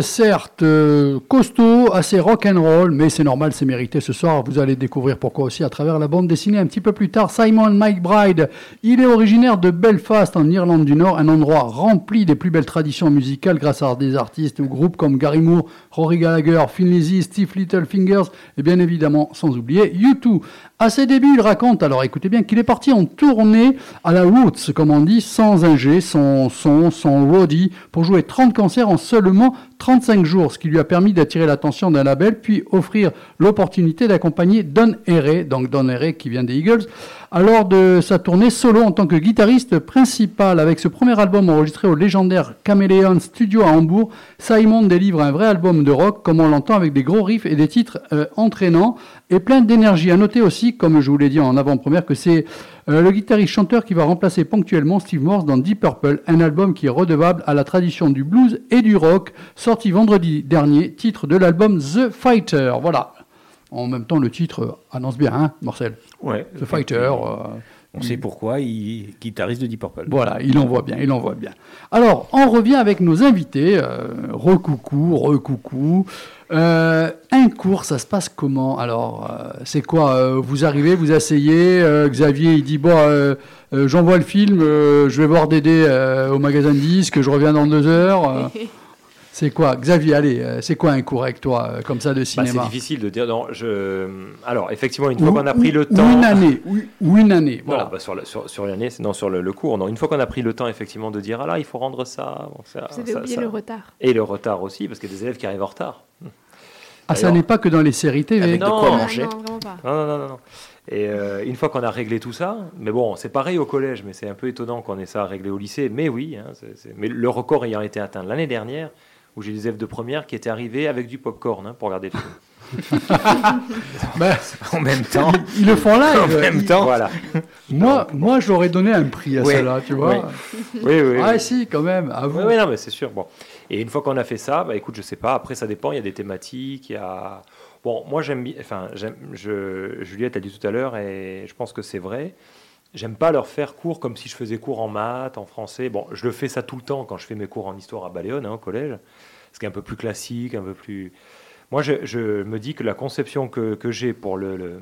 Speaker 1: Certes euh, costaud, assez rock and roll, mais c'est normal, c'est mérité ce soir. Vous allez découvrir pourquoi aussi à travers la bande dessinée un petit peu plus tard. Simon McBride, il est originaire de Belfast en Irlande du Nord, un endroit rempli des plus belles traditions musicales grâce à des artistes ou groupes comme Gary Moore, Rory Gallagher, Finn Lizzy, Steve Littlefingers et bien évidemment sans oublier U2. À ses débuts, il raconte, alors écoutez bien, qu'il est parti en tournée à la Roots, comme on dit, sans ingé, sans son, sans roadie, pour jouer 30 concerts en seulement 35 jours, ce qui lui a permis d'attirer l'attention d'un label, puis offrir l'opportunité d'accompagner Don Herrey, donc Don Herrey qui vient des Eagles, alors de sa tournée solo en tant que guitariste principal. Avec ce premier album enregistré au légendaire Chameleon Studio à Hambourg, Simon délivre un vrai album de rock, comme on l'entend, avec des gros riffs et des titres euh, entraînants et plein d'énergie. À noter aussi, comme je vous l'ai dit en avant-première, que c'est euh, le guitariste-chanteur qui va remplacer ponctuellement Steve Morse dans Deep Purple, un album qui est redevable à la tradition du blues et du rock, sorti vendredi dernier, titre de l'album The Fighter. Voilà. En même temps, le titre euh, annonce bien, hein, Marcel
Speaker 2: Ouais.
Speaker 1: The Fighter. euh,
Speaker 2: On sait pourquoi, il est guitariste de Deep Purple.
Speaker 1: voilà, il en voit bien, il en voit bien. Alors, on revient avec nos invités. Euh, recoucou, recoucou. Euh, un cours, ça se passe comment Alors, euh, c'est quoi euh, Vous arrivez, vous asseyez. euh, Xavier, il dit Bon, euh, euh, j'envoie le film, euh, je vais voir Dédé euh, au magasin de disques, je reviens dans deux heures. c'est quoi Xavier, allez, euh, c'est quoi un cours avec toi, euh, comme ça, de
Speaker 5: Bah, c'est
Speaker 1: cinéma
Speaker 5: difficile de dire. Non, je... Alors, effectivement, une
Speaker 1: Ou-
Speaker 5: fois qu'on a pris
Speaker 1: ou-
Speaker 5: le
Speaker 1: ou
Speaker 5: temps.
Speaker 1: une année, ou, ou une année,
Speaker 5: Voilà,
Speaker 1: voilà.
Speaker 5: bah, sur, sur, sur l'année, c'est- non, sur le, le cours. Non, une fois qu'on a pris le temps, effectivement, de dire, ah là, il faut rendre ça. bon, ça,
Speaker 4: Vous avez
Speaker 5: ça-
Speaker 4: oublié
Speaker 5: ça-
Speaker 4: le retard.
Speaker 5: Et le retard aussi, parce qu'il y a des élèves qui arrivent en retard.
Speaker 1: Ah, ça n'est pas que dans les séries TV.
Speaker 3: Avec de
Speaker 5: Non.
Speaker 3: quoi
Speaker 5: Ah,
Speaker 3: manger.
Speaker 4: non, pas.
Speaker 5: Non, non, non, non. non. Et euh, une fois qu'on a réglé tout ça, mais bon, c'est pareil au collège, mais c'est un peu étonnant qu'on ait ça à régler au lycée. Mais oui, hein, c'est- c'est- mais le record ayant été atteint l'année dernière, où j'ai des élèves de première qui étaient arrivés avec du popcorn hein, pour regarder le film.
Speaker 1: Bah,
Speaker 2: En même temps,
Speaker 1: ils le font là.
Speaker 2: en même temps,
Speaker 5: Voilà.
Speaker 1: Moi, moi j'aurais donné un prix à
Speaker 2: Oui,
Speaker 1: celle-là, tu vois.
Speaker 5: Oui, oui.
Speaker 1: Ah
Speaker 5: oui.
Speaker 1: si, quand même, à vous.
Speaker 5: Oui, oui, non, mais c'est sûr. Bon. Et une fois qu'on a fait ça, bah, écoute, je sais pas. Après, ça dépend. Il y a des thématiques. Il y a. Bon, moi, j'aime bien. Enfin, j'aime. Je... Juliette a dit tout à l'heure, et je pense que c'est vrai. J'aime pas leur faire cours comme si je faisais cours en maths, en français. Bon, je le fais ça tout le temps quand je fais mes cours en histoire à Baléone, hein, au collège. Ce qui est un peu plus classique, un peu plus. Moi, je, je me dis que la conception que, que j'ai pour le, le-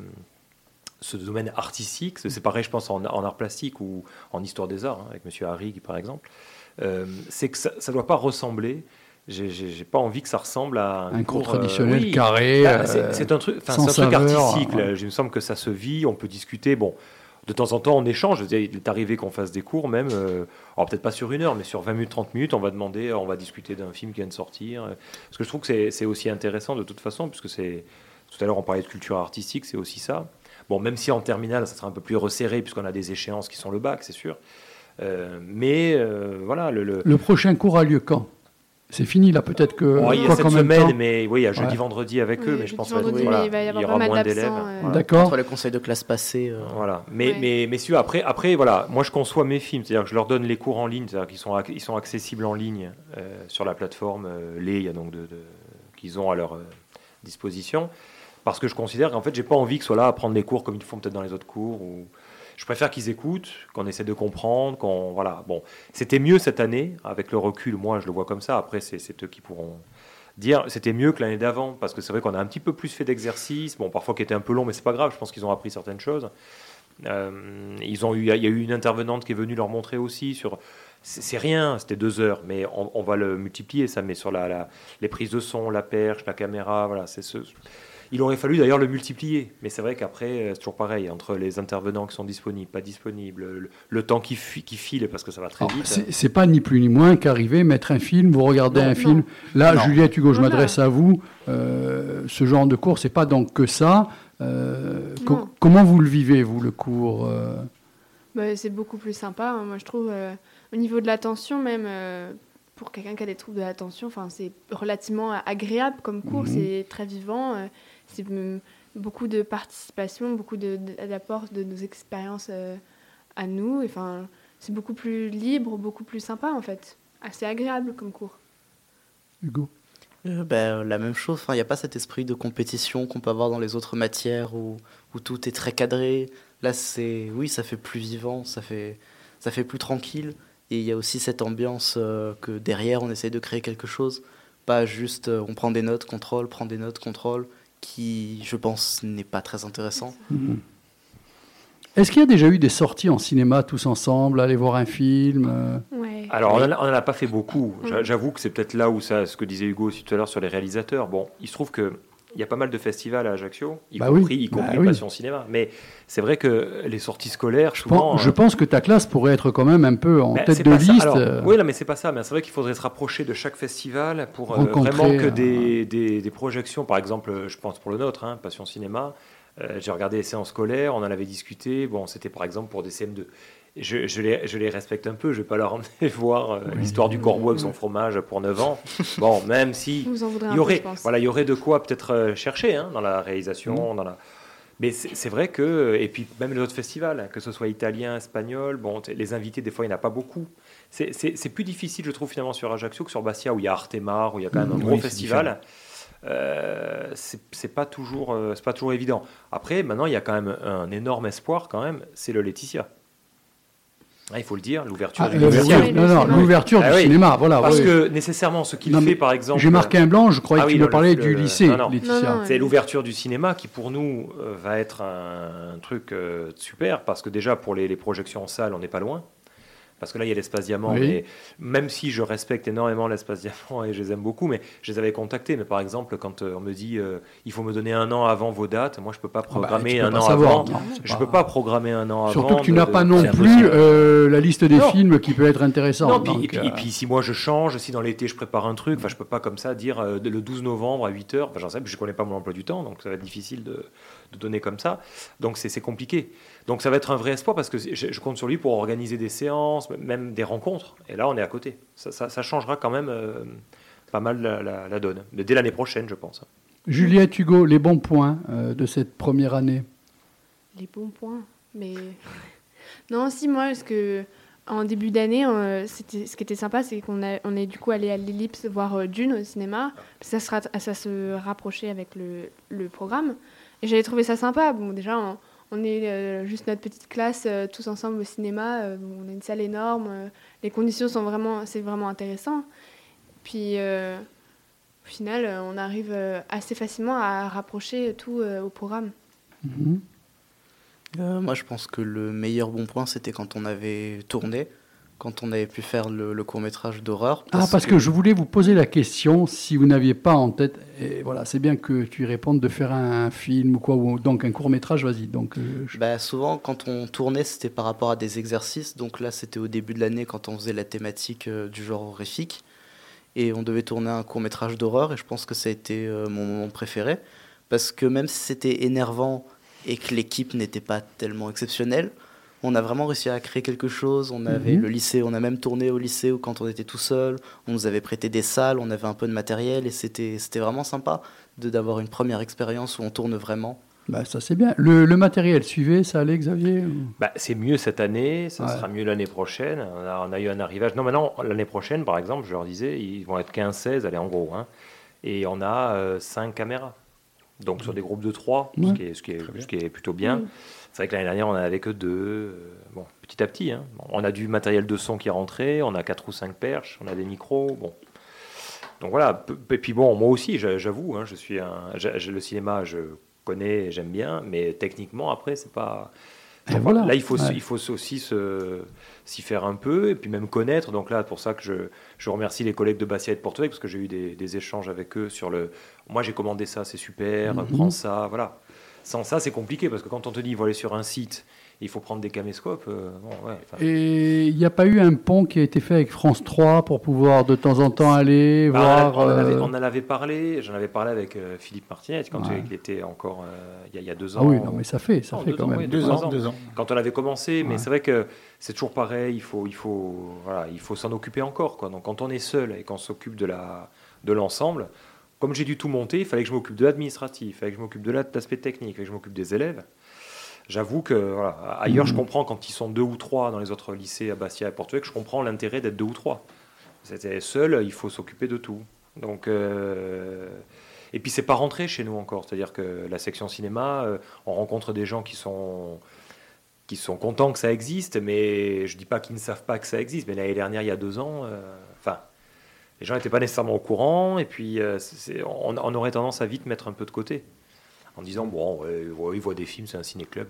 Speaker 5: ce domaine artistique, c'est pareil, je pense, en, en art plastique ou en histoire des arts, hein, avec Monsieur Harrig, par exemple, euh, c'est que ça ne doit pas ressembler. J'ai- pas envie que ça ressemble à un,
Speaker 1: Un cours
Speaker 5: euh,
Speaker 1: traditionnel
Speaker 5: oui.
Speaker 1: carré. Euh,
Speaker 5: c'est un truc, un truc artistique.
Speaker 1: ouais.
Speaker 5: là. Il me semble que ça se vit, on peut discuter. Bon, de temps en temps, on échange. Il est arrivé qu'on fasse des cours, même, euh, peut-être pas sur une heure, mais sur 20 minutes, 30 minutes, on va demander, on va discuter d'un film qui vient de sortir. Parce que je trouve que c'est- aussi intéressant de toute façon, puisque c'est. Tout à l'heure, on parlait de culture artistique, c'est aussi ça. Bon, même si en terminale, ça sera un peu plus resserré, puisqu'on a des échéances qui sont le bac, c'est sûr. Euh, mais euh, voilà, le- Le
Speaker 1: prochain cours a lieu quand? C'est fini là, peut-être que.
Speaker 5: Bon, il y a cette semaine,
Speaker 1: temps
Speaker 5: mais oui, il y a jeudi,
Speaker 1: Ouais.
Speaker 5: vendredi avec eux, mais je pense que ça va être-
Speaker 4: vendredi,
Speaker 5: voilà,
Speaker 4: mais il va y avoir
Speaker 5: aura moins d'élèves.
Speaker 4: euh.
Speaker 5: Voilà.
Speaker 1: D'accord.
Speaker 3: Entre les conseils de classe passés. euh,
Speaker 5: Voilà. Mais,
Speaker 4: Ouais.
Speaker 5: mais, mais si, après, après, voilà, moi je conçois mes films, c'est-à-dire que je leur donne les cours en ligne, c'est-à-dire qu'ils sont, ac- ils sont accessibles en ligne euh, sur la plateforme euh, Les, il y a donc de, de- qu'ils ont à leur euh, disposition, parce que je considère qu'en fait, j'ai pas envie qu'ils soient là à prendre les cours comme ils font peut-être dans les autres cours. Ou... Je préfère qu'ils écoutent, qu'on essaie de comprendre, qu'on voilà. Bon, c'était mieux cette année avec le recul. Moi, je le vois comme ça. Après, c'est eux qui pourront dire c'était mieux que l'année d'avant parce que c'est vrai qu'on a un petit peu plus fait d'exercices bon parfois qui était un peu long mais c'est pas grave je pense qu'ils ont appris certaines choses Euh, ils ont eu il y a eu une intervenante qui est venue leur montrer aussi sur c'est rien c'était deux heures mais on, va le multiplier ça met sur la- les prises de son la perche la caméra voilà c'est ce il aurait fallu d'ailleurs le multiplier mais c'est vrai qu'après euh, c'est toujours pareil entre les intervenants qui sont disponibles pas disponibles le, le temps qui, fi- qui file parce que ça va très
Speaker 1: Alors,
Speaker 5: vite
Speaker 1: c'est pas ni plus ni moins qu'arriver, mettre un film, vous regardez
Speaker 5: Non,
Speaker 1: un
Speaker 4: non.
Speaker 1: film. Là,
Speaker 3: Non.
Speaker 1: Juliette Hugo, je m'adresse à vous. Euh, ce genre de cours, c'est pas donc que ça. Euh, co- comment vous le vivez, vous, le cours euh?
Speaker 4: Bah, c'est beaucoup plus sympa, hein, moi je trouve. euh, au niveau de l'attention, même euh, pour quelqu'un qui a des troubles de l'attention, enfin, c'est relativement agréable comme cours,
Speaker 1: Mhm.
Speaker 4: c'est très vivant. Euh, c'est beaucoup de participation, beaucoup de- de- d'apport de, nos expériences euh, à nous. Enfin, c'est beaucoup plus libre, beaucoup plus sympa en fait. Assez agréable comme cours.
Speaker 1: Hugo?
Speaker 3: Euh, ben, la même chose, il n'y a pas cet esprit de compétition qu'on peut avoir dans les autres matières où, où tout est très cadré. Là, c'est oui, ça fait plus vivant, ça fait, ça fait plus tranquille. Et il y a aussi cette ambiance euh, que derrière, on essaie de créer quelque chose. Pas juste euh, on prend des notes, contrôle, prend des notes, contrôle, qui, je pense, n'est pas très intéressant.
Speaker 1: Mhm. Est-ce qu'il y a déjà eu des sorties en cinéma tous ensemble, aller voir un film euh,
Speaker 4: Ouais.
Speaker 5: Alors, on n'en a pas fait beaucoup.
Speaker 4: Mm.
Speaker 5: J'avoue que c'est peut-être là où ça, ce que disait Hugo aussi tout à l'heure sur les réalisateurs. Bon, il se trouve que il y a pas mal de festivals à Ajaccio, y
Speaker 1: Bah oui,
Speaker 5: compris, y
Speaker 1: bah
Speaker 5: compris
Speaker 1: oui.
Speaker 5: Passion Cinéma. Mais c'est vrai que les sorties scolaires,
Speaker 1: je,
Speaker 5: souvent.
Speaker 1: pense, je
Speaker 5: euh,
Speaker 1: pense que ta classe pourrait être quand même un peu en tête de liste.
Speaker 5: Alors, oui, là, mais c'est pas ça. Mais c'est vrai qu'il faudrait se rapprocher de chaque festival pour euh,
Speaker 1: Rencontrer,
Speaker 5: vraiment que des, des, des projections. Par exemple, je pense pour le nôtre, hein, Passion Cinéma. euh, J'ai regardé les séances scolaires, on en avait discuté. Bon, c'était par exemple pour des CM2. Je, je, les, je les respecte un peu, je vais pas leur emmener voir euh, l'histoire du corbeau avec son fromage pour 9 ans. Bon, même si
Speaker 4: Vous en voudrez un
Speaker 5: il y
Speaker 4: peu,
Speaker 5: aurait,
Speaker 4: je pense.
Speaker 5: voilà, il y aurait de quoi peut-être euh, chercher hein, dans la réalisation,
Speaker 1: Mmh.
Speaker 5: dans la. Mais c'est vrai que, et puis même les autres festivals, hein, que ce soit italien, espagnol, bon, les invités, des fois, il n'y en a pas beaucoup. C'est- plus difficile, je trouve, finalement, sur Ajaccio que sur Bastia, où il y a Artemar, où il y a quand même un
Speaker 2: Mmh,
Speaker 5: gros festival. Euh, c'est pas toujours, euh, c'est pas toujours évident. Après, maintenant, il y a quand même un énorme espoir, quand même, c'est le Laetitia. Ah, il faut le dire, l'ouverture
Speaker 1: ah,
Speaker 5: du
Speaker 1: oui, non, non,
Speaker 4: cinéma.
Speaker 1: l'ouverture
Speaker 5: Ah
Speaker 1: du
Speaker 5: oui.
Speaker 1: cinéma, voilà.
Speaker 5: Parce
Speaker 1: oui.
Speaker 5: que nécessairement, ce qu'il fait, par exemple.
Speaker 1: J'ai marqué un blanc, je croyais
Speaker 5: Ah oui, non,
Speaker 1: me parlais
Speaker 5: le-
Speaker 1: du
Speaker 5: le-
Speaker 1: lycée,
Speaker 5: non, non.
Speaker 1: Laetitia.
Speaker 4: Non, non,
Speaker 5: C'est l'ouverture du cinéma qui, pour nous, euh, va être un, un truc euh, super parce que déjà, pour les, les projections en salle, on n'est pas loin. Parce que là, il y a l'espace diamant.
Speaker 1: Oui.
Speaker 5: Mais même si je respecte énormément l'espace diamant et je les aime beaucoup, mais je les avais contactés. Mais par exemple, quand euh, on me dit euh, il faut me donner un an avant vos dates, moi, je peux pas
Speaker 1: Ah bah,
Speaker 5: programmer
Speaker 1: peux
Speaker 5: un
Speaker 1: pas
Speaker 5: an
Speaker 1: savoir,
Speaker 5: avant.
Speaker 1: non,
Speaker 5: Je peux pas programmer un an
Speaker 1: Surtout
Speaker 5: avant.
Speaker 1: que tu n'as pas non plus euh, la liste des
Speaker 5: Non.
Speaker 1: films qui peut être intéressante.
Speaker 5: Non, puis-
Speaker 1: donc,
Speaker 5: et, puis,
Speaker 1: euh,
Speaker 5: et puis si moi je change, si dans l'été je prépare un truc, enfin je peux pas comme ça dire euh, le 12 novembre à 8h, enfin j'en sais, je connais pas mon emploi du temps, donc ça va être difficile de, de donner comme ça. Donc c'est compliqué. Donc ça va être un vrai espoir parce que je, compte sur lui pour organiser des séances, même des rencontres. Et là on est à côté. Ça, ça- ça changera quand même euh, pas mal la, la- la donne. Mais dès l'année prochaine, je pense.
Speaker 1: Juliette Hugo, les bons points euh, de cette première année.
Speaker 4: Les bons points. Mais. non, si, moi, parce que. En début d'année, euh, ce qui était sympa, c'est qu'on on est du coup allé à l'Ellipse voir euh, Dune au cinéma. Ça se, ça se rapprochait avec le, le programme. Et j'avais trouvé ça sympa. Bon, déjà, on, on est euh, juste notre petite classe, euh, tous ensemble au cinéma. euh, on a une salle énorme. euh, les conditions sont vraiment, c'est vraiment intéressant. Puis, euh, au final, euh, on arrive euh, assez facilement à rapprocher tout euh, au programme.
Speaker 1: Mhm.
Speaker 3: Euh, moi, je pense que le meilleur bon point, c'était quand on avait tourné, quand on avait pu faire le, le court-métrage d'horreur.
Speaker 1: Ah, parce que je voulais vous poser la question, si vous n'aviez pas en tête, et voilà, c'est bien que tu y répondes de faire un film ou quoi, ou donc un court métrage, vas-y. Donc, euh, je-
Speaker 3: Bah, souvent, quand on tournait, c'était par rapport à des exercices. Donc là, c'était au début de l'année quand on faisait la thématique euh, du genre horrifique. Et on devait tourner un court métrage d'horreur. Et je pense que ça a été euh, mon moment préféré. Parce que même si c'était énervant et que l'équipe n'était pas tellement exceptionnelle, on a vraiment réussi à créer quelque chose. On avait
Speaker 1: Mhm.
Speaker 3: le lycée, on a même tourné au lycée où quand on était tout seul. On nous avait prêté des salles, on avait un peu de matériel. Et c'était c'était vraiment sympa de- d'avoir une première expérience où on tourne vraiment.
Speaker 1: bah, ça c'est bien. Le, le matériel, suivez, ça allait, Xavier ou-
Speaker 5: Bah, c'est mieux cette année, ça
Speaker 1: Ouais.
Speaker 5: sera mieux l'année prochaine. On a, on a eu un arrivage. Non, maintenant, l'année prochaine, par exemple, je leur disais, ils vont être 15-16, allez, en gros. Hein, et on a 5 caméras. Donc, sur des groupes de 3,
Speaker 1: Ouais.
Speaker 5: ce, qui est, ce, qui est, ce qui est plutôt bien.
Speaker 4: Mm.
Speaker 5: C'est vrai que l'année dernière, on n'en avait que deux. euh, Bon, petit à petit. Hein. On a du matériel de son qui est rentré, on a 4 ou 5 perches, on a des micros. Bon. Donc voilà. Et puis bon, moi aussi, j'a- j'avoue, hein, je suis un, le cinéma, je connais, j'aime bien, mais techniquement, après, c'est pas. Donc,
Speaker 1: voilà.
Speaker 5: Là, il faut,
Speaker 1: Ouais.
Speaker 5: il faut aussi s'y faire un peu et puis même connaître. Donc là, pour ça que je, je remercie les collègues de Bastia et de Porto parce que j'ai eu des, des échanges avec eux sur le. Moi, j'ai commandé ça, c'est super,
Speaker 1: Mhm.
Speaker 5: prends ça, voilà. Sans ça, c'est compliqué parce que quand on te dit il faut aller sur un site, il faut prendre des caméscopes. euh, bon, ouais, enfin,
Speaker 1: Et il n'y a pas eu un pont qui a été fait avec France 3 pour pouvoir de temps en temps aller
Speaker 5: bah,
Speaker 1: voir.
Speaker 5: on, en avait,
Speaker 1: euh,
Speaker 5: on en avait parlé, j'en avais parlé avec euh, Philippe Martinez quand
Speaker 1: Ouais.
Speaker 5: il était encore euh, il y, a- il y a deux ans.
Speaker 1: Ah oui, non, mais ça fait, ça
Speaker 5: Non,
Speaker 1: fait quand
Speaker 5: ans,
Speaker 1: même.
Speaker 5: oui,
Speaker 2: Deux ans,
Speaker 5: ans.
Speaker 2: deux ans.
Speaker 5: quand on avait commencé, mais
Speaker 1: Ouais.
Speaker 5: c'est vrai que c'est toujours pareil, il faut, il faut, voilà, il faut s'en occuper encore. Quoi. Donc quand on est seul et qu'on s'occupe de la, de l'ensemble, comme j'ai dû tout monter, il fallait que je m'occupe de l'administratif, il fallait que je m'occupe de la- de l'aspect technique, il fallait que je m'occupe des élèves. J'avoue que voilà, ailleurs, je
Speaker 1: Mhm.
Speaker 5: comprends quand ils sont deux ou trois dans les autres lycées à Bastia et Vecchio, je comprends l'intérêt d'être deux ou trois. C'était seul, il faut s'occuper de tout. Donc, euh, et puis c'est pas rentré chez nous encore, c'est-à-dire que la section cinéma, euh, on rencontre des gens qui sont qui sont contents que ça existe, mais je dis pas qu'ils ne savent pas que ça existe. Mais l'année dernière, il y a deux ans, euh, les gens n'étaient pas nécessairement au courant, et puis euh, c'est- on, on aurait tendance à vite mettre un peu de côté, en disant bon, ouais, ouais, ils voient des films, c'est un ciné-club.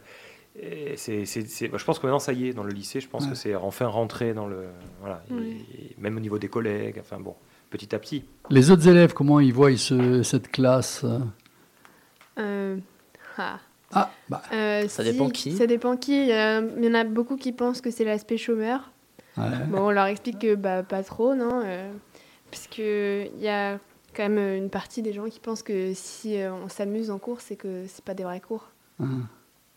Speaker 5: Et c'est- c'est- c'est- je pense que maintenant ça y est dans le lycée, je pense
Speaker 1: Ouais.
Speaker 5: que c'est enfin rentré dans le voilà, et-
Speaker 4: Oui.
Speaker 5: et même au niveau des collègues, enfin bon, petit à petit.
Speaker 1: Les autres élèves, comment ils voient ce- cette classe
Speaker 4: Euh, ah.
Speaker 1: Ah, bah,
Speaker 4: Euh,
Speaker 3: Ça
Speaker 4: si,
Speaker 3: dépend qui.
Speaker 4: Ça dépend qui. Euh, Il y en a beaucoup qui pensent que c'est l'aspect chômeur.
Speaker 1: ouais.
Speaker 4: Bon, on leur explique que bah, pas trop, non euh, Puisque il y a quand même une partie des gens qui pensent que si euh, on s'amuse en cours, c'est que c'est pas des vrais cours.
Speaker 1: Ah.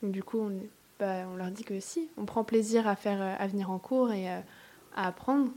Speaker 4: Donc, du coup, on, bah, on leur dit que si, on prend plaisir à, faire, euh, à venir en cours et euh, à apprendre.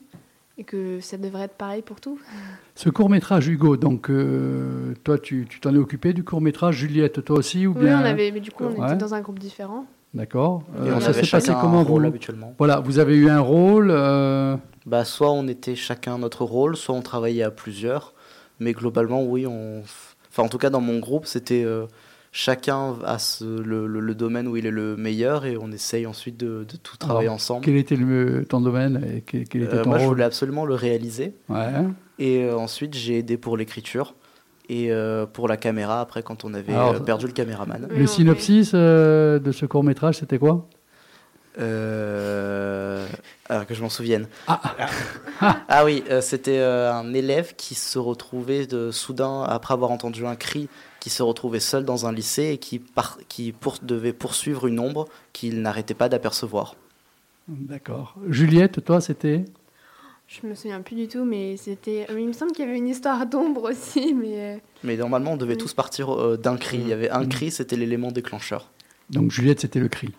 Speaker 4: Et que ça devrait être pareil pour tout.
Speaker 1: Ce court-métrage, Hugo, donc euh, toi, tu tu t'en es occupé du court-métrage. Juliette, toi aussi ou
Speaker 4: Oui,
Speaker 1: bien
Speaker 4: on avait, mais du coup, on
Speaker 1: Ouais.
Speaker 4: était dans un groupe différent.
Speaker 1: D'accord.
Speaker 3: Et
Speaker 1: Euh,
Speaker 3: on
Speaker 1: ça s'est passé comment
Speaker 3: un
Speaker 1: vous
Speaker 3: rôle habituellement.
Speaker 1: Voilà, vous avez eu un rôle. euh,
Speaker 3: Bah, soit on était chacun notre rôle, soit on travaillait à plusieurs. Mais globalement, oui, on. Enfin, en tout cas, dans mon groupe, c'était euh, chacun a ce- le, le- le domaine où il est le meilleur et on essaye ensuite de, de tout travailler
Speaker 1: Alors,
Speaker 3: ensemble.
Speaker 1: Quel était le, ton domaine et quel, quel était
Speaker 3: Euh,
Speaker 1: ton
Speaker 3: moi, je
Speaker 1: rôle?
Speaker 3: voulais absolument le réaliser.
Speaker 1: Ouais.
Speaker 3: Et euh, ensuite, j'ai aidé pour l'écriture et euh, pour la caméra après quand on avait
Speaker 1: Alors,
Speaker 3: perdu le caméraman.
Speaker 1: Le synopsis euh, de ce court-métrage, c'était quoi?
Speaker 3: Euh, alors que je m'en souvienne.
Speaker 1: Ah.
Speaker 3: Ah oui, euh, c'était euh, un élève qui se retrouvait de, soudain, après avoir entendu un cri, qui se retrouvait seul dans un lycée et qui, par- qui pour- devait poursuivre une ombre qu'il n'arrêtait pas d'apercevoir.
Speaker 1: D'accord. Juliette, toi, c'était?
Speaker 4: Je me souviens plus du tout, mais c'était. Il me semble qu'il y avait une histoire d'ombre aussi, mais.
Speaker 3: Mais normalement, on devait
Speaker 4: Oui.
Speaker 3: tous partir euh, d'un cri. Il y avait un
Speaker 1: Mm.
Speaker 3: cri, c'était l'élément déclencheur.
Speaker 1: Donc Juliette, c'était le cri.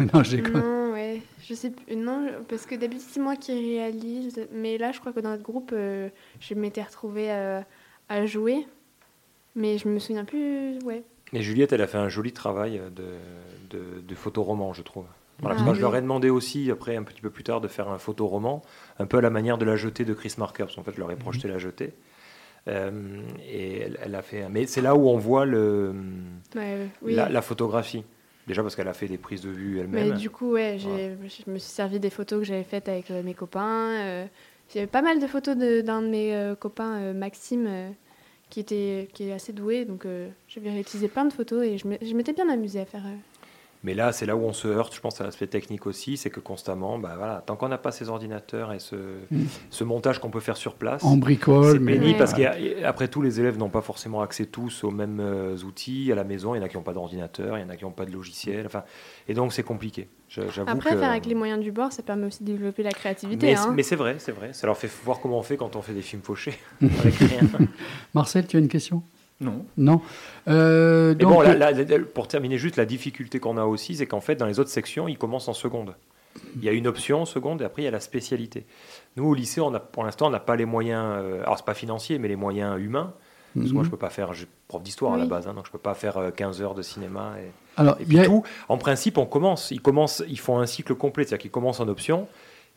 Speaker 1: non, j'ai
Speaker 4: Non, ouais. Je sais plus. Non, parce que d'habitude, c'est moi qui réalise. Mais là, je crois que dans notre groupe, euh, je m'étais retrouvée euh, à jouer. Mais je me souviens plus. Ouais.
Speaker 5: Et Juliette, elle a fait un joli travail de, de, de photoroman, je trouve. Voilà,
Speaker 4: Ah
Speaker 5: je leur ai demandé aussi, après, un petit peu plus tard, de faire un photoroman, un peu à la manière de la jetée de Chris Marker, parce qu'en fait, je leur ai projeté la jetée. Euh, et elle, elle a fait. Mais c'est là où on voit le,
Speaker 4: Ouais, euh, oui.
Speaker 5: la, la photographie. Déjà parce qu'elle a fait des prises de vue
Speaker 4: Mais
Speaker 5: elle-même.
Speaker 4: du coup, ouais, je me suis servi des photos que j'avais faites avec euh, mes copains. euh, J'avais pas mal de photos d'un de, mes euh, copains, Maxime, qui, était, qui est assez doué. Donc, j'avais réutilisé plein de photos et je m'étais bien amusée à faire.
Speaker 5: Mais là, c'est là où on se heurte, je pense, à l'aspect technique aussi, c'est que constamment, bah, voilà, tant qu'on n'a pas ces ordinateurs et ce,
Speaker 1: Mm.
Speaker 5: ce montage qu'on peut faire sur place,
Speaker 1: en bricole.
Speaker 5: c'est
Speaker 1: mais-
Speaker 5: pénible parce qu'après tout, les élèves n'ont pas forcément accès tous aux mêmes euh, outils à la maison. Il y en a qui n'ont pas d'ordinateur, il y en a qui n'ont pas de logiciel. Enfin, et donc, c'est compliqué.
Speaker 4: Après,
Speaker 5: que-
Speaker 4: faire avec les moyens du bord, ça permet aussi de développer la créativité.
Speaker 5: Mais,
Speaker 4: hein.
Speaker 5: mais c'est vrai, c'est vrai. Ça leur fait voir comment on fait quand on fait des films fauchés avec rien.
Speaker 1: Marcel, tu as une question?
Speaker 2: Non.
Speaker 1: Non. Euh, donc,
Speaker 5: bon, la- la- la- pour terminer juste, la difficulté qu'on a aussi, c'est qu'en fait, dans les autres sections, ils commencent en seconde. Il y a une option en seconde et après, il y a la spécialité. Nous, au lycée, on a, pour l'instant, on n'a pas les moyens, euh, alors c'est pas financier, mais les moyens humains. Parce que moi,
Speaker 1: Mhm.
Speaker 5: je peux pas faire, je suis prof d'histoire à la base, hein, donc je peux pas faire euh, 15 heures de cinéma. Et,
Speaker 1: alors,
Speaker 5: et
Speaker 1: il
Speaker 5: puis
Speaker 1: y a-
Speaker 5: tout, en principe, on commence, ils, commencent, ils font un cycle complet, c'est-à-dire qu'ils commencent en option.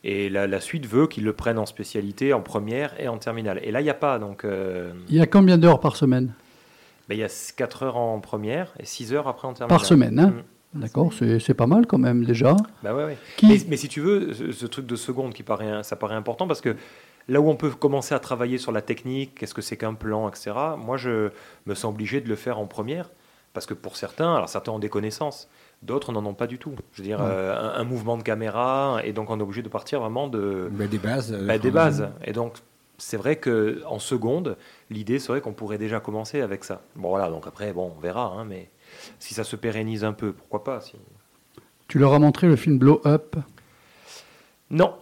Speaker 5: Et la, la suite veut qu'ils le prennent en spécialité, en première et en terminale. Et là, il n'y a pas. Donc, euh,
Speaker 1: il y a combien d'heures par semaine?
Speaker 5: Ben, il y a 4 heures en première et 6 heures après en terminale.
Speaker 1: Par semaine, hein
Speaker 5: Mm.
Speaker 1: D'accord, c'est c'est pas mal quand même déjà.
Speaker 5: Bah ouais, ouais.
Speaker 1: Qui
Speaker 5: Mais, mais si tu veux, ce, ce truc de seconde qui paraît, ça paraît important parce que là où on peut commencer à travailler sur la technique, qu'est-ce que c'est qu'un plan, etc. Moi, je me sens obligé de le faire en première parce que pour certains, alors certains ont des connaissances, d'autres n'en ont pas du tout. Je veux dire,
Speaker 1: Ouais.
Speaker 5: euh, un, un mouvement de caméra et donc on est obligé de partir vraiment de
Speaker 2: Bah, des bases. euh,
Speaker 5: bah, des bases. Et donc c'est vrai que en seconde, l'idée serait qu'on pourrait déjà commencer avec ça. Bon voilà, donc après, bon, on verra, hein, mais si ça se pérennise un peu, pourquoi pas si...
Speaker 1: Tu leur as montré le film Blow Up?
Speaker 5: Non.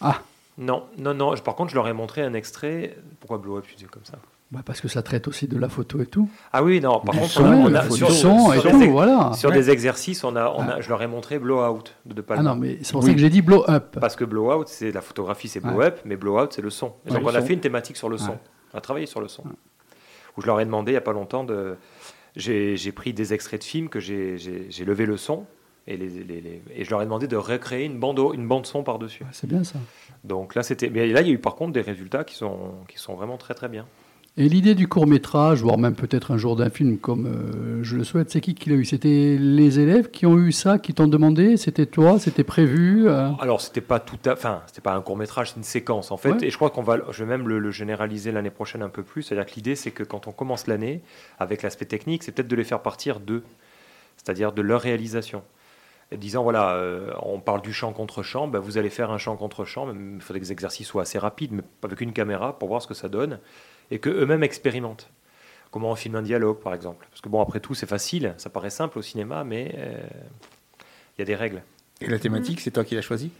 Speaker 1: Ah.
Speaker 5: Non, non, non. Je- Par contre, je leur ai montré un extrait. Pourquoi Blow Up, tu dis comme ça?
Speaker 1: Bah, parce que ça traite aussi de la photo et tout.
Speaker 5: Ah oui, non. Par
Speaker 2: Du
Speaker 5: contre,
Speaker 2: son,
Speaker 5: on a, sur,
Speaker 1: son et
Speaker 5: sur
Speaker 1: tout,
Speaker 5: des,
Speaker 1: voilà.
Speaker 5: sur
Speaker 2: Ouais.
Speaker 5: des exercices, on a, on a,
Speaker 1: Ah.
Speaker 5: je leur ai montré Blow Out de De
Speaker 1: Ah
Speaker 5: Palma.
Speaker 1: non, mais c'est pour ça que j'ai dit Blow Up.
Speaker 5: Parce que Blow Out, c'est la photographie, c'est Blow. Up, mais Blow Out, c'est le son. Et
Speaker 1: Ouais,
Speaker 5: donc, on a fait une thématique sur le son. On a travaillé sur le son. Où je leur ai demandé il n'y a pas longtemps de. J'ai pris des extraits de films que j'ai- levé le son. Et, les, les- les- et je leur ai demandé de recréer une bande, une bande son par-dessus.
Speaker 1: C'est bien ça.
Speaker 5: Donc là, c'était. Mais là, il y a eu par contre des résultats qui sont, qui sont vraiment très très bien.
Speaker 1: Et l'idée du court métrage, voire même peut-être un jour d'un film comme euh, je le souhaite, c'est qui qui l'a eu? C'était les élèves qui ont eu ça, qui t'ont demandé? C'était toi? C'était prévu euh?
Speaker 5: Alors, c'était pas tout à, enfin, c'était pas un court métrage, c'est une séquence en fait.
Speaker 1: Ouais.
Speaker 5: Et je crois qu'on va, je vais même le, le généraliser l'année prochaine un peu plus. C'est-à-dire que l'idée, c'est que quand on commence l'année avec l'aspect technique, c'est peut-être de les faire partir d'eux, c'est-à-dire de leur réalisation. Disant voilà, euh, on parle du chant contre chant, ben, vous allez faire un chant contre mais Il faudrait que les exercices soient assez rapides, mais avec une caméra pour voir ce que ça donne, et que eux-mêmes expérimentent. Comment on filme un dialogue, par exemple? Parce que bon, après tout, c'est facile, ça paraît simple au cinéma, mais euh, il y a des règles.
Speaker 2: Et la thématique, c'est toi qui l'as choisi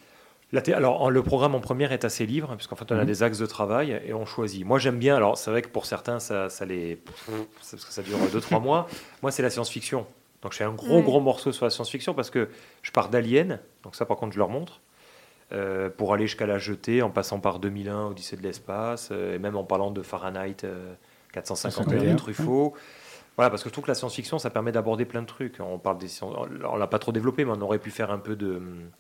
Speaker 5: La thé- alors, en- le programme en première est assez libre, puisqu'en fait, on a
Speaker 2: Mhm.
Speaker 5: des axes de travail et on choisit. Moi, j'aime bien, alors c'est vrai que pour certains, ça, ça les. Parce que ça dure 2-3 mois. Moi, c'est la science-fiction. Donc, je fais un gros, gros morceau sur la science-fiction parce que je pars d'Alien, donc ça, par contre, je leur montre, euh, pour aller jusqu'à la jetée en passant par 2001, Odyssée de l'espace, euh, et même en parlant de Fahrenheit euh, 451 de
Speaker 2: 451,
Speaker 5: Truffaut. Voilà, parce que je trouve que la science-fiction, ça permet d'aborder plein de trucs. On parle des on l'a pas trop développé, mais on aurait pu faire un peu de, hum,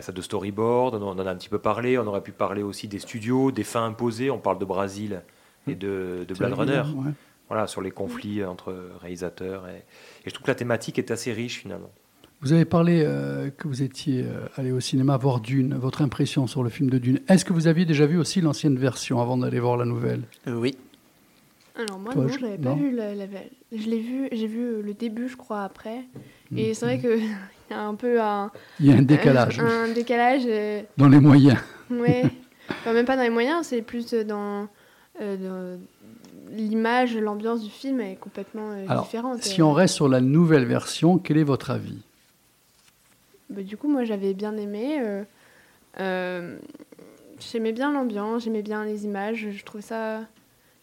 Speaker 5: ça, de storyboard. On en a un petit peu parlé. On aurait pu parler aussi des studios, des fins imposées. On parle de Brésil et de, de Blade Runner.
Speaker 1: Ouais.
Speaker 5: Voilà, sur les conflits entre réalisateurs. Et, et je trouve que la thématique est assez riche finalement.
Speaker 1: Vous avez parlé euh, que vous étiez euh, allé au cinéma voir Dune, votre impression sur le film de Dune. Est-ce que vous aviez déjà vu aussi l'ancienne version avant d'aller voir la nouvelle?
Speaker 3: Euh, oui,
Speaker 4: Alors moi,
Speaker 1: Toi,
Speaker 4: non,
Speaker 1: je-
Speaker 4: l'avais pas vu. La, la- je l'ai vu, j'ai vu le début, je crois, après. Et
Speaker 1: Mhm.
Speaker 4: c'est vrai qu'il y a un peu un
Speaker 1: Il y a un décalage
Speaker 4: Un, décalage, euh,
Speaker 1: dans les moyens.
Speaker 4: ouais. Enfin, même pas dans les moyens, c'est plus dans, euh, dans l'image, l'ambiance du film est complètement euh,
Speaker 1: Alors,
Speaker 4: différente.
Speaker 1: si on reste sur la nouvelle version, quel est votre avis?
Speaker 4: Bah, du coup, moi, j'avais bien aimé. euh, euh, j'aimais bien l'ambiance, j'aimais bien les images. Je trouvais ça.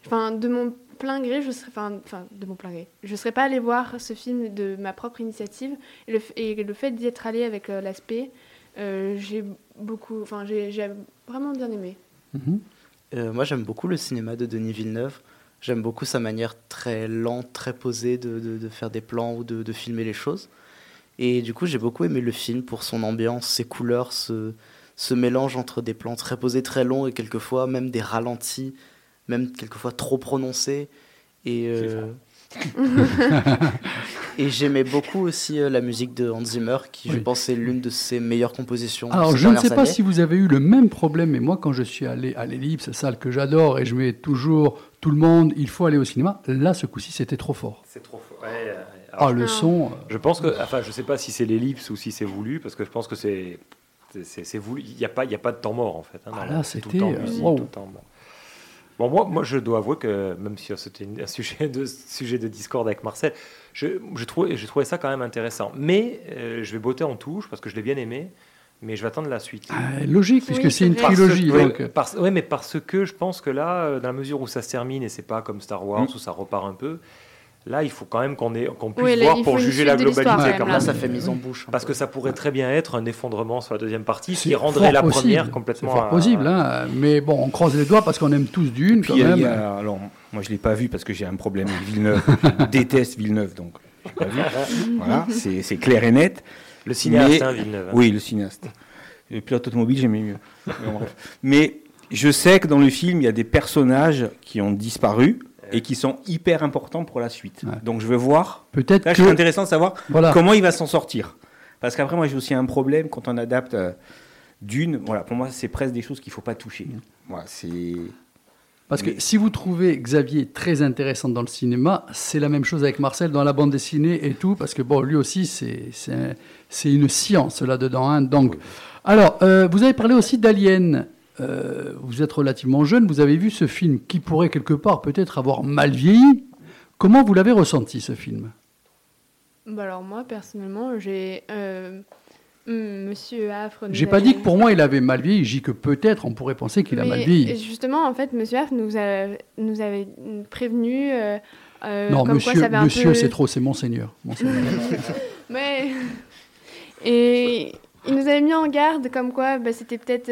Speaker 4: Enfin, de mon plein gré, je serais. Enfin, enfin, de mon plein gré. Je serais pas allée voir ce film de ma propre initiative. Et le, f- et le fait d'y être allée avec euh, l'aspect, euh, j'ai beaucoup. Enfin, j'ai vraiment bien aimé.
Speaker 1: Mhm.
Speaker 3: Euh, moi j'aime beaucoup le cinéma de Denis Villeneuve. J'aime beaucoup sa manière très lente, très posée de, de- de faire des plans ou de, de filmer les choses. Et du coup, j'ai beaucoup aimé le film pour son ambiance, ses couleurs, ce, ce mélange entre des plans très posés, très longs et quelquefois même des ralentis, même quelquefois trop prononcés. Et, euh, et j'aimais beaucoup aussi euh, la musique de Hans Zimmer, qui je pense est l'une de ses meilleures compositions.
Speaker 1: Alors, je ne sais pas
Speaker 3: années.
Speaker 1: si vous avez eu le même problème, mais moi, quand je suis allé à l'Ellipse, salle que j'adore, et je mets toujours tout le monde, il faut aller au cinéma, là, ce coup-ci, c'était trop fort.
Speaker 5: C'est trop fort. Ouais, euh,
Speaker 1: Ah,
Speaker 5: alors,
Speaker 1: le
Speaker 4: Ah.
Speaker 1: son. euh,
Speaker 5: Je pense que, enfin, je sais pas si c'est l'ellipse ou si c'est voulu, parce que je pense que c'est, c'est- voulu. Il n'y a pas, il y a pas de temps mort en fait. hein,
Speaker 1: Ah là,
Speaker 5: la- c'est tout le
Speaker 1: c'était,
Speaker 5: temps
Speaker 1: euh,
Speaker 5: musique,
Speaker 1: wow.
Speaker 5: tout le temps. Bon. Bon, moi, moi, je dois avouer que même si c'était une- un sujet de sujet de discorde avec Marcel, je, je trouvais, j'ai trouvé ça quand même intéressant. Mais euh, je vais botter en touche parce que je l'ai bien aimé, mais je vais attendre la suite.
Speaker 1: euh, logique, puisque
Speaker 4: Oui,
Speaker 1: c'est
Speaker 4: c'est
Speaker 1: une trilogie.
Speaker 5: ouais, mais parce que je pense que là, euh, dans la mesure où ça se termine et c'est pas comme Star Wars
Speaker 2: Mm.
Speaker 5: où ça repart un peu, là, il faut quand même qu'on puisse
Speaker 4: Oui, là,
Speaker 5: voir pour juger la globalité.
Speaker 4: quand même,
Speaker 3: Là, ça fait mise en bouche.
Speaker 5: Parce que ça pourrait très bien être un effondrement sur la deuxième partie, ce
Speaker 1: c'est
Speaker 5: qui rendrait la
Speaker 1: possible,
Speaker 5: première
Speaker 1: C'est
Speaker 5: complètement.
Speaker 1: fort
Speaker 5: à-
Speaker 1: possible, hein, mais bon, on croise les doigts parce qu'on aime tous Dune,
Speaker 2: Puis
Speaker 1: quand même.
Speaker 2: il y a- alors, moi je l'ai pas vu parce que j'ai un problème avec Villeneuve. je déteste Villeneuve, donc pas vu. Voilà, c'est c'est clair et net.
Speaker 5: Le cinéaste,
Speaker 2: Mais-
Speaker 5: hein, Villeneuve. hein.
Speaker 2: Oui, le cinéaste. Le pilote automobile, j'aimais mieux. Mais, bon, bref. Mais je sais que dans le film, il y a des personnages qui ont disparu et qui sont hyper importants pour la suite.
Speaker 1: Ouais.
Speaker 2: Donc je veux voir.
Speaker 1: Peut-être
Speaker 2: Là,
Speaker 1: que.
Speaker 2: suis intéressant de savoir
Speaker 1: Voilà.
Speaker 2: comment il va s'en sortir. Parce qu'après, moi, j'ai aussi un problème quand on adapte euh, d'une. Voilà, pour moi, c'est presque des choses qu'il faut pas toucher. Voilà, c'est.
Speaker 1: Parce que
Speaker 2: Mais-
Speaker 1: si vous trouvez Xavier très intéressant dans le cinéma, c'est la même chose avec Marcel dans la bande dessinée et tout, parce que bon, lui aussi, c'est c'est c'est une science là-dedans. hein. Donc, alors, euh, vous avez parlé aussi d'Alien. Euh, vous êtes relativement jeune, vous avez vu ce film qui pourrait quelque part peut-être avoir mal vieilli. Comment vous l'avez ressenti ce film?
Speaker 4: Bah, alors, moi, personnellement, j'ai. euh, hum, Monsieur Affre.
Speaker 1: J'ai pas
Speaker 4: avait-
Speaker 1: dit que pour moi il avait mal vieilli, j'ai dit que peut-être on pourrait penser qu'il a mal vieilli.
Speaker 4: Justement, en fait, Monsieur Affre nous, a, nous avait prévenu. euh,
Speaker 1: non,
Speaker 4: comme
Speaker 1: monsieur, monsieur
Speaker 4: peu-
Speaker 1: c'est trop, c'est monseigneur. Monseigneur.
Speaker 4: Mais. Et il nous avait mis en garde comme quoi bah, c'était peut-être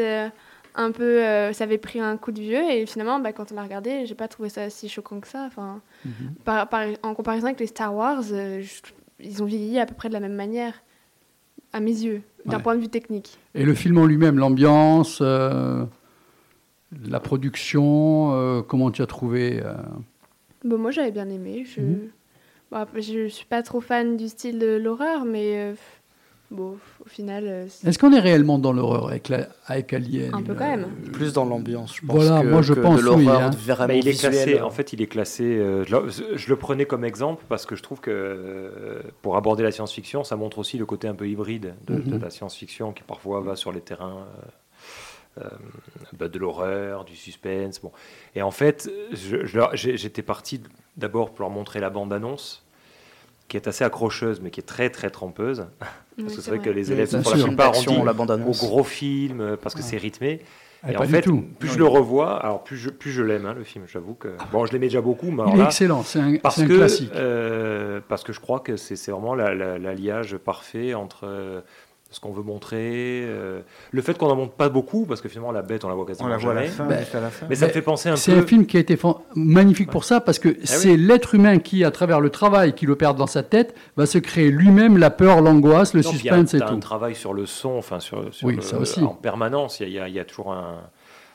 Speaker 4: un peu. euh, ça avait pris un coup de vieux et finalement, bah, quand on l'a regardé, j'ai pas trouvé ça si choquant que ça. Enfin,
Speaker 1: Mhm.
Speaker 4: par- par- en comparaison avec les Star Wars, euh, je- ils ont vieilli à peu près de la même manière, à mes yeux, d'un
Speaker 1: Ouais.
Speaker 4: point de vue technique.
Speaker 1: Et le film en lui-même, l'ambiance, euh, la production, comment tu as trouvé
Speaker 4: Bon, moi, j'avais bien aimé. Je...
Speaker 1: Mhm.
Speaker 4: Bon, après, je suis pas trop fan du style de l'horreur, mais bon, au final, euh,
Speaker 1: Est-ce qu'on est réellement dans l'horreur avec, la- avec Alien
Speaker 4: Un peu quand même.
Speaker 1: euh,
Speaker 3: Plus dans l'ambiance, je pense.
Speaker 1: Voilà,
Speaker 3: que,
Speaker 1: moi, je
Speaker 3: que
Speaker 1: pense,
Speaker 3: de
Speaker 1: oui,
Speaker 3: l'horreur
Speaker 1: hein.
Speaker 3: vraiment
Speaker 5: Bah, il est classé,
Speaker 3: visuelle.
Speaker 5: en fait, il est classé. euh, je, le, je le prenais comme exemple parce que je trouve que euh, pour aborder la science-fiction, ça montre aussi le côté un peu hybride de, de
Speaker 1: Mhm.
Speaker 5: la science-fiction qui parfois va sur les terrains euh, euh, bah, de l'horreur, du suspense. Bon. Et en fait, j'étais parti d'abord pour leur montrer la bande-annonce qui est assez accrocheuse mais qui est très très trempeuse parce que c'est vrai que les élèves pour la plupart on
Speaker 3: la
Speaker 5: au
Speaker 3: bande-annonce.
Speaker 5: gros film euh, parce que
Speaker 1: Ouais.
Speaker 5: c'est rythmé
Speaker 1: Ah,
Speaker 5: et en fait,
Speaker 1: tout.
Speaker 5: plus
Speaker 3: Non,
Speaker 5: je le revois, alors plus je, plus je l'aime, hein, le film, j'avoue que... Bon, je l'aimais déjà beaucoup, mais alors
Speaker 1: Il est
Speaker 5: là,
Speaker 1: excellent, c'est un,
Speaker 5: parce
Speaker 1: c'est un
Speaker 5: que,
Speaker 1: classique.
Speaker 5: euh, parce que je crois que c'est vraiment la- la- l'alliage parfait entre euh, ce qu'on veut montrer, euh, le fait qu'on n'en montre pas beaucoup, parce que finalement la bête, on la voit quasiment
Speaker 2: On la voit à la
Speaker 5: jamais.
Speaker 2: fin, juste à la fin.
Speaker 5: Mais ça me fait penser un
Speaker 1: C'est
Speaker 5: peu...
Speaker 1: un film qui a été magnifique pour ça parce que c'est l'être humain qui, à travers le travail qu'il opère dans sa tête, va se créer lui-même la peur, l'angoisse, le
Speaker 5: Non, il y a-
Speaker 1: suspense et
Speaker 5: t'as un
Speaker 1: tout.
Speaker 5: travail sur le son, enfin sur, sur
Speaker 1: Oui,
Speaker 5: le-
Speaker 1: ça aussi.
Speaker 5: en permanence. Il y a, y y toujours un,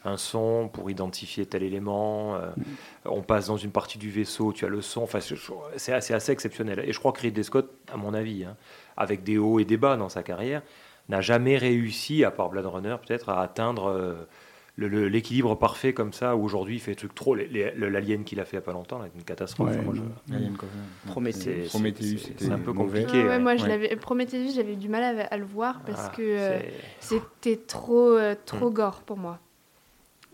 Speaker 5: un son pour identifier tel élément. euh,
Speaker 1: Mm.
Speaker 5: On passe dans une partie du vaisseau, tu as le son. Enfin, c'est- c'est assez, assez exceptionnel. Et je crois que Ridley Scott, à mon avis, hein, avec des hauts et des bas dans sa carrière, n'a jamais réussi, à part Blade Runner peut-être, à atteindre euh, l'équilibre parfait comme ça. Où aujourd'hui, il fait des trucs trop. L'Alien qu'il a fait il n'y a pas longtemps, là, une catastrophe.
Speaker 1: Ouais,
Speaker 5: Enfin, moi, je- c'est-
Speaker 2: Prometheus,
Speaker 5: c'est- un peu
Speaker 2: mauvais.
Speaker 5: compliqué.
Speaker 4: Ah ouais,
Speaker 5: ouais.
Speaker 4: moi, je
Speaker 2: Ouais.
Speaker 4: l'avais Prometheus, j'avais du mal à, à le voir parce
Speaker 5: Ah,
Speaker 4: que euh, c'était trop, euh, trop
Speaker 5: Mm.
Speaker 4: gore pour moi.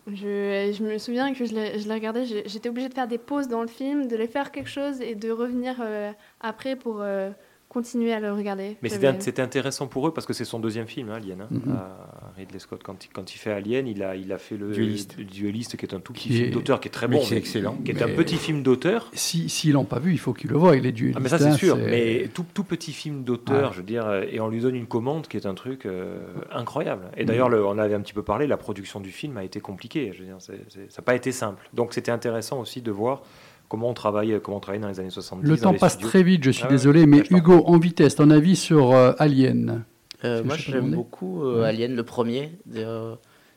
Speaker 4: Je, je me souviens que je l'ai je l'ai regardé, j'ai- j'étais obligée de faire des pauses dans le film, de les faire quelque chose et de revenir euh, après pour euh, continuer à le regarder.
Speaker 5: Mais c'était intéressant pour eux parce que c'est son deuxième film, hein, Alien. hein.
Speaker 1: Mhm.
Speaker 5: Euh, Ridley Scott, quand il, quand il fait Alien, il a, il a fait le
Speaker 2: Dueliste.
Speaker 5: le Dueliste, qui est un tout petit
Speaker 1: Qui
Speaker 5: film d'auteur qui est très bon,
Speaker 2: qui est
Speaker 5: mais-
Speaker 2: excellent.
Speaker 5: qui est un petit film d'auteur.
Speaker 1: Si- S'ils l'ont pas vu, il faut qu'ils le voient. Il est dueliste.
Speaker 5: Ah, mais ça c'est
Speaker 1: hein,
Speaker 5: sûr,
Speaker 1: c'est-
Speaker 5: mais tout, tout petit film d'auteur, je veux dire, euh, et on lui donne une commande qui est un truc euh, incroyable. Et d'ailleurs, le- on avait un petit peu parlé, la production du film a été compliquée. Je veux dire, c'est- c'est- ça n'a pas été simple. Donc c'était intéressant aussi de voir comment on travaille, comment on travaille dans les années 70.
Speaker 1: Le temps passe
Speaker 5: studios.
Speaker 1: très vite, je suis
Speaker 5: Ah
Speaker 1: désolé, mais
Speaker 5: Ouais,
Speaker 1: Hugo, en vitesse, ton avis sur euh, Alien?
Speaker 3: Euh,
Speaker 1: Je
Speaker 3: moi, j'aime beaucoup euh,
Speaker 1: Ouais.
Speaker 3: Alien, le premier.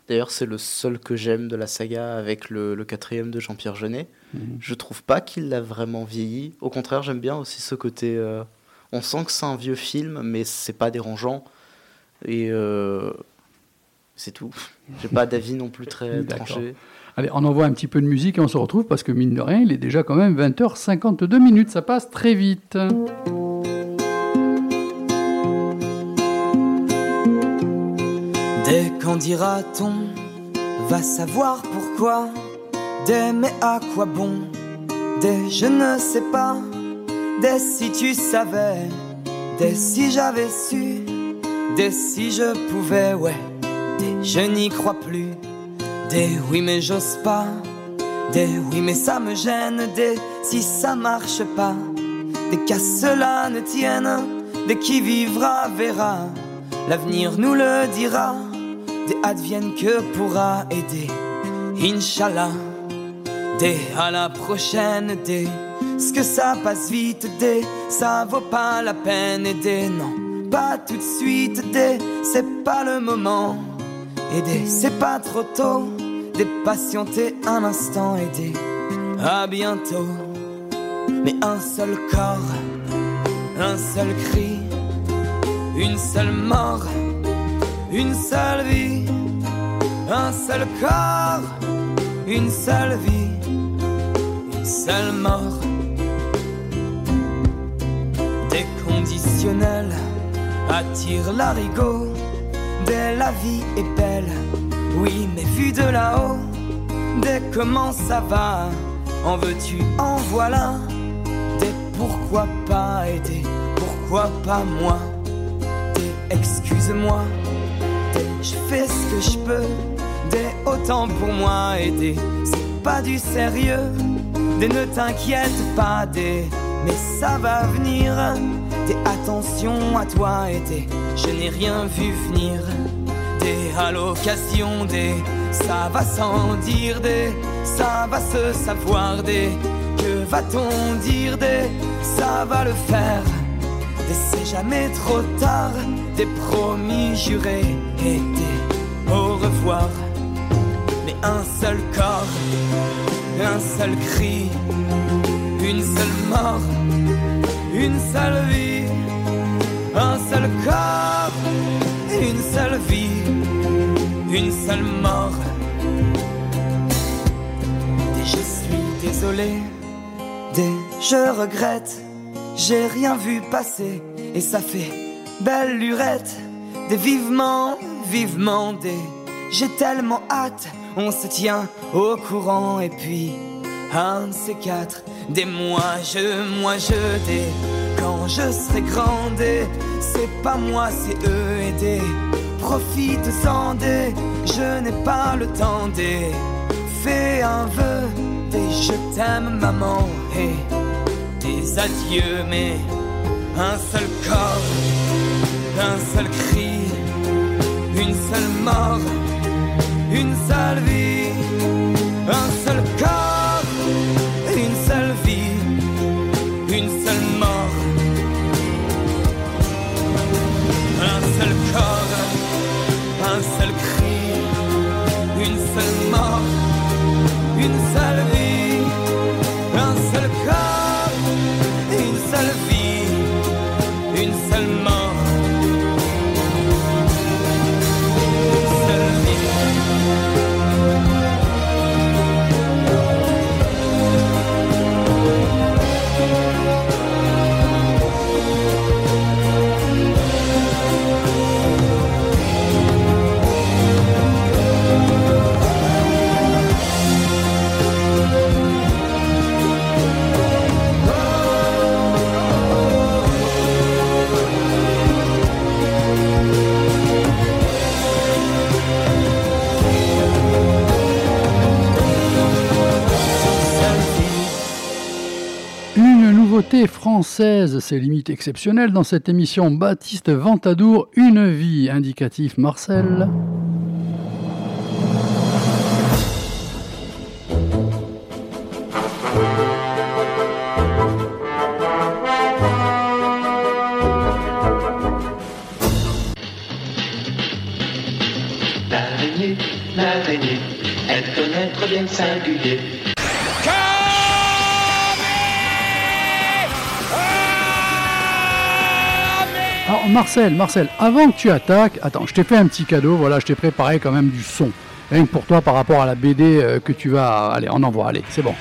Speaker 3: D'ailleurs, c'est le seul que j'aime de la saga avec le, le quatrième de Jean-Pierre Jeunet.
Speaker 1: Mhm.
Speaker 3: Je trouve pas qu'il l'a vraiment vieilli. Au contraire, j'aime bien aussi ce côté. euh, on sent que c'est un vieux film, mais c'est pas dérangeant. Et euh, c'est tout. J'ai pas d'avis non plus très tranché.
Speaker 1: Allez, on envoie un petit peu de musique et on se retrouve parce que mine de rien, il est déjà quand même 20h52 minutes. Ça passe très vite.
Speaker 7: Dès quand dira-t-on Va savoir pourquoi. Des mais à quoi bon? Des je ne sais pas. Des si tu savais. Des si j'avais su. Des si je pouvais ouais. Des je n'y crois plus Des oui mais j'ose pas. Des oui mais ça me gêne. Des si ça marche pas. Des qu'à cela ne tienne. Des qui vivra verra. L'avenir nous le dira. Des advienne que pourra aider. Inch'Allah. Des à la prochaine. Des ce que ça passe vite. Des ça vaut pas la peine. Des non pas tout de suite. Des c'est pas le moment Des c'est pas trop tôt. Des patienter un instant des à bientôt. Mais un seul corps Un seul cri Une seule mort une seule vie, un seul corps, une seule vie, une seule mort. Des conditionnels attirent l'arigot, dès la vie est belle, oui, mais vu de là-haut, dès comment ça va, en veux-tu, en voilà, des pourquoi pas aider, pourquoi pas moi, des excuse-moi je fais ce que je peux, des autant pour moi aider. C'est pas du sérieux, des ne t'inquiète pas, des mais ça va venir. Des attention à toi et des je n'ai rien vu venir. Des à l'occasion, des ça va sans dire, des ça va se savoir, des que va-t-on dire, des ça va le faire. Des c'est jamais trop tard, des promis jurés et des au revoir. Mais un seul corps, un seul cri, une seule mort, une seule vie, un seul corps, une seule vie, une seule mort. Et je suis désolé, des je regrette, j'ai rien vu passer et ça fait belle lurette, des vivement, vivement des. J'ai tellement hâte, on se tient au courant et puis un de ces quatre, des moi je, moi je des. Quand je serai grandé, c'est pas moi, c'est eux et des. Profite-en des, je n'ai pas le temps des. Fais un vœu, des je t'aime maman et des adieux, mais un seul corps, un seul cri, une seule mort, une seule vie, un seul corps, une seule mort, un seul corps, un seul cri,
Speaker 1: nouveauté française, c'est limite exceptionnel dans cette émission Baptiste Ventadour, Une vie, indicatif Marcel.
Speaker 8: L'araignée, l'araignée, elle connaît bien singulier.
Speaker 1: Marcel, Marcel, avant que tu attaques, attends, je t'ai fait un petit cadeau, voilà, je t'ai préparé quand même du son. Rien que pour toi par rapport à la BD euh, que tu vas... Allez, on envoie, allez, c'est bon.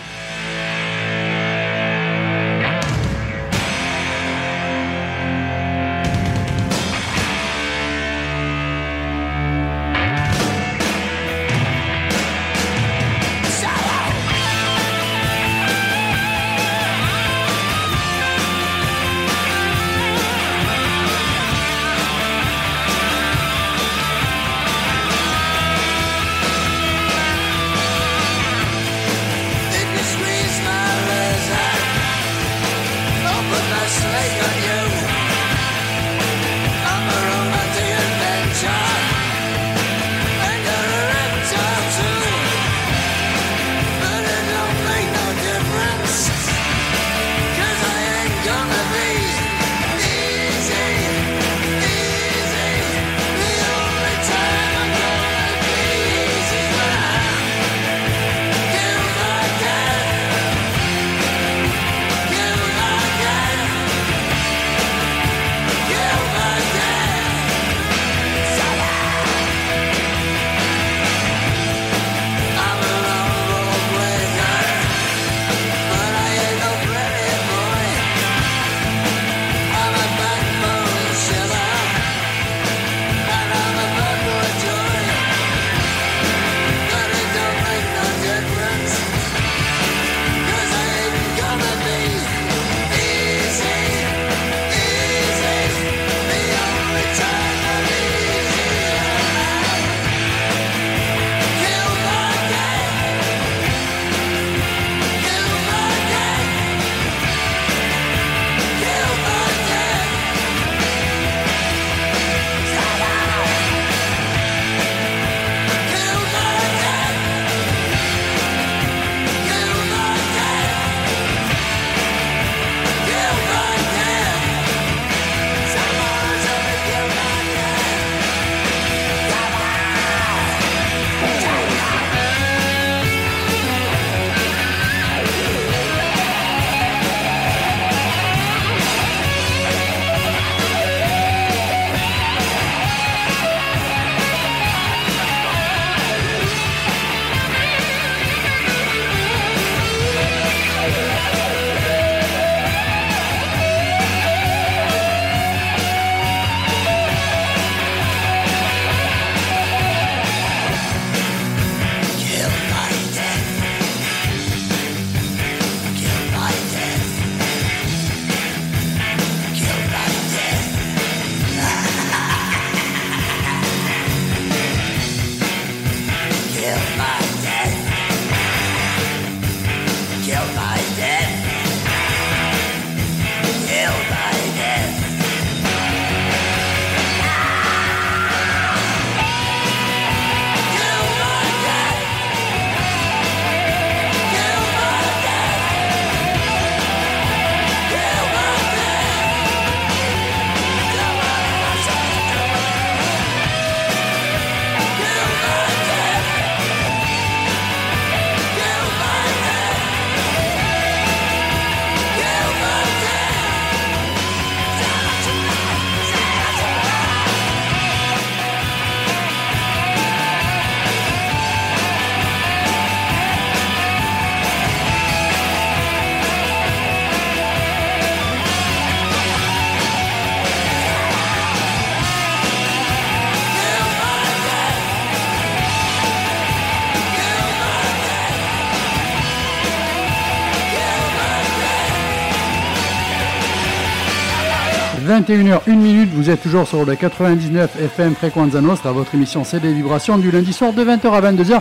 Speaker 1: 21h, 1 minute, vous êtes toujours sur le 99 FM Frequenza Nostra, votre émission CD Vibrations du lundi soir de 20h à 22h.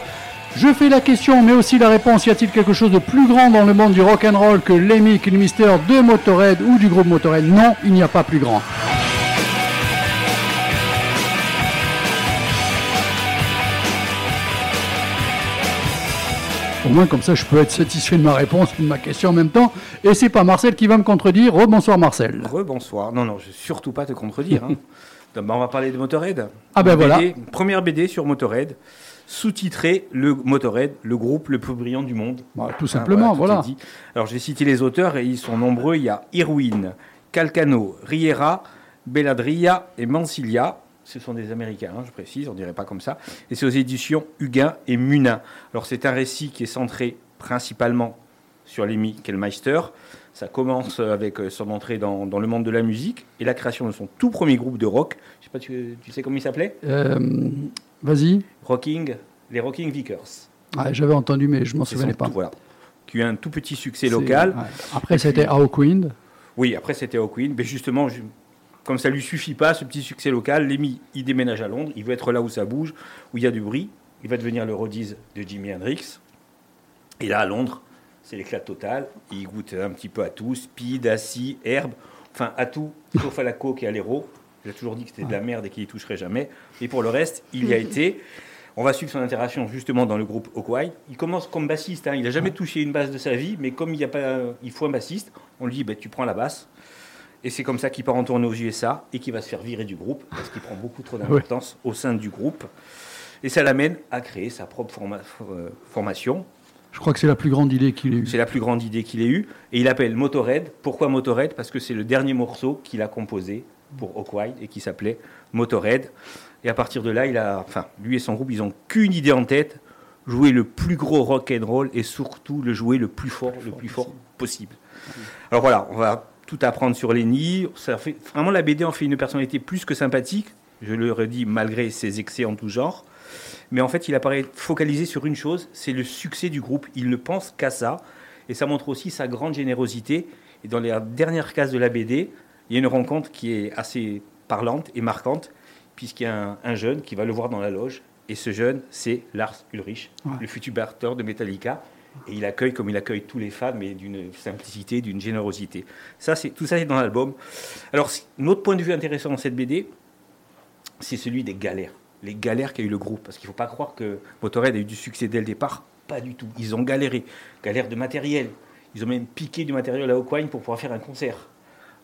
Speaker 1: Je fais la question, mais aussi la réponse. Y a-t-il quelque chose de plus grand dans le monde du rock and roll que Lemmy Kilmister de Motorhead ou du groupe Motorhead? Non, il n'y a pas plus grand. Au moins, comme ça, je peux être satisfait de ma réponse et de ma question en même temps. Et c'est pas Marcel qui va me contredire. Rebonsoir, Marcel.
Speaker 2: Rebonsoir. Non, non, je vais surtout pas te contredire. hein. D'abord, on va parler de Motorhead.
Speaker 1: Ah ben voilà.
Speaker 2: Première BD sur Motorhead, sous-titré le Motorhead, le groupe le plus brillant du monde.
Speaker 1: Bah, tout simplement, voilà.
Speaker 2: dit. Alors, je vais citer les auteurs et ils sont nombreux. Il y a Irwin, Calcano, Riera, Belladria et Mancilia. Ce sont des Américains, hein, je précise, on dirait pas comme ça. Et c'est aux éditions Huguin et Munin. Alors, c'est un récit qui est centré principalement sur Lemmy Kellmeister. Ça commence avec euh, son entrée dans, dans le monde de la musique et la création de son tout premier groupe de rock. Je sais pas, tu, tu sais comment il s'appelait?
Speaker 1: Euh, Vas-y.
Speaker 2: Rocking, les Rocking Vickers.
Speaker 1: Ah, J'avais entendu, mais je m'en souvenais pas.
Speaker 2: tout- voilà. Qui a eu un tout petit succès local.
Speaker 1: ouais. Après, été Hawkwind.
Speaker 2: Oui, après c'était Hawkwind. Mais justement, comme ça lui suffit pas, ce petit succès local, Lemmy, il déménage à Londres. Il veut être là où ça bouge, où il y a du bruit. Il va devenir le Rhodes de Jimi Hendrix. Et là, à Londres, c'est l'éclat total. Il goûte un petit peu à tout, speed, assis, herbe, enfin à tout, sauf à la coke et à l'héros. Il a toujours dit que c'était de la merde et qu'il y toucherait jamais. Et pour le reste, il y a été. On va suivre son interaction justement dans le groupe Hawkwind. Il commence comme bassiste. hein. Il n'a jamais touché une basse de sa vie, mais comme il, y a pas, il faut un bassiste, on lui dit bah, tu prends la basse. Et c'est comme ça qu'il part en tournée aux USA et qu'il va se faire virer du groupe parce qu'il prend beaucoup trop d'importance au sein du groupe. Et ça l'amène à créer sa propre forma- euh, formation.
Speaker 1: Je crois que c'est la plus grande idée qu'il ait eue.
Speaker 2: C'est la plus grande idée qu'il ait eue. Et il appelle Motorhead. Pourquoi Motorhead? Parce que c'est le dernier morceau qu'il a composé pour Hawkwind et qui s'appelait Motorhead. Et à partir de là, il a, enfin, lui et son groupe, ils n'ont qu'une idée en tête jouer le plus gros rock and roll et surtout le jouer le plus fort, le plus fort possible. Alors voilà, on va tout apprendre sur Lenny. Ça fait vraiment la BD en fait une personnalité plus que sympathique. Je le redis malgré ses excès en tout genre. Mais en fait, il apparaît focalisé sur une chose, c'est le succès du groupe. Il ne pense qu'à ça. Et ça montre aussi sa grande générosité. Et dans les dernières cases de la BD, il y a une rencontre qui est assez parlante et marquante, puisqu'il y a un, un jeune qui va le voir dans la loge. Et ce jeune, c'est Lars Ulrich,
Speaker 1: Ouais.
Speaker 2: le futur batteur de Metallica. Et il accueille comme il accueille tous les fans, mais d'une simplicité, d'une générosité. Ça, c'est tout ça est dans l'album. Alors, un autre point de vue intéressant dans cette BD, c'est celui des galères. Les galères qu'a eu le groupe. Parce qu'il ne faut pas croire que Motorhead a eu du succès dès le départ. Pas du tout. Ils ont galéré. Galère de matériel. Ils ont même piqué du matériel à Hawkwind pour pouvoir faire un concert.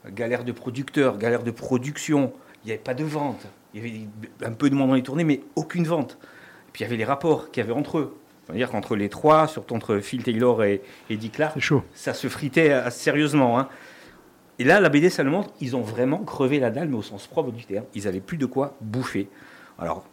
Speaker 2: Galère de producteurs, galère de production. Il n'y avait pas de vente. Il y avait un peu de monde dans les tournées, mais aucune vente. Et puis il y avait les rapports qu'il y avait entre eux. C'est-à-dire qu'entre les trois, surtout entre Phil Taylor et Eddie Clark,
Speaker 1: C'est chaud.
Speaker 2: ça se fritait euh, sérieusement. hein. Et là, la BD, ça le montre, ils ont vraiment crevé la dalle, mais au sens propre du terme. Ils n'avaient plus de quoi bouffer. Alors,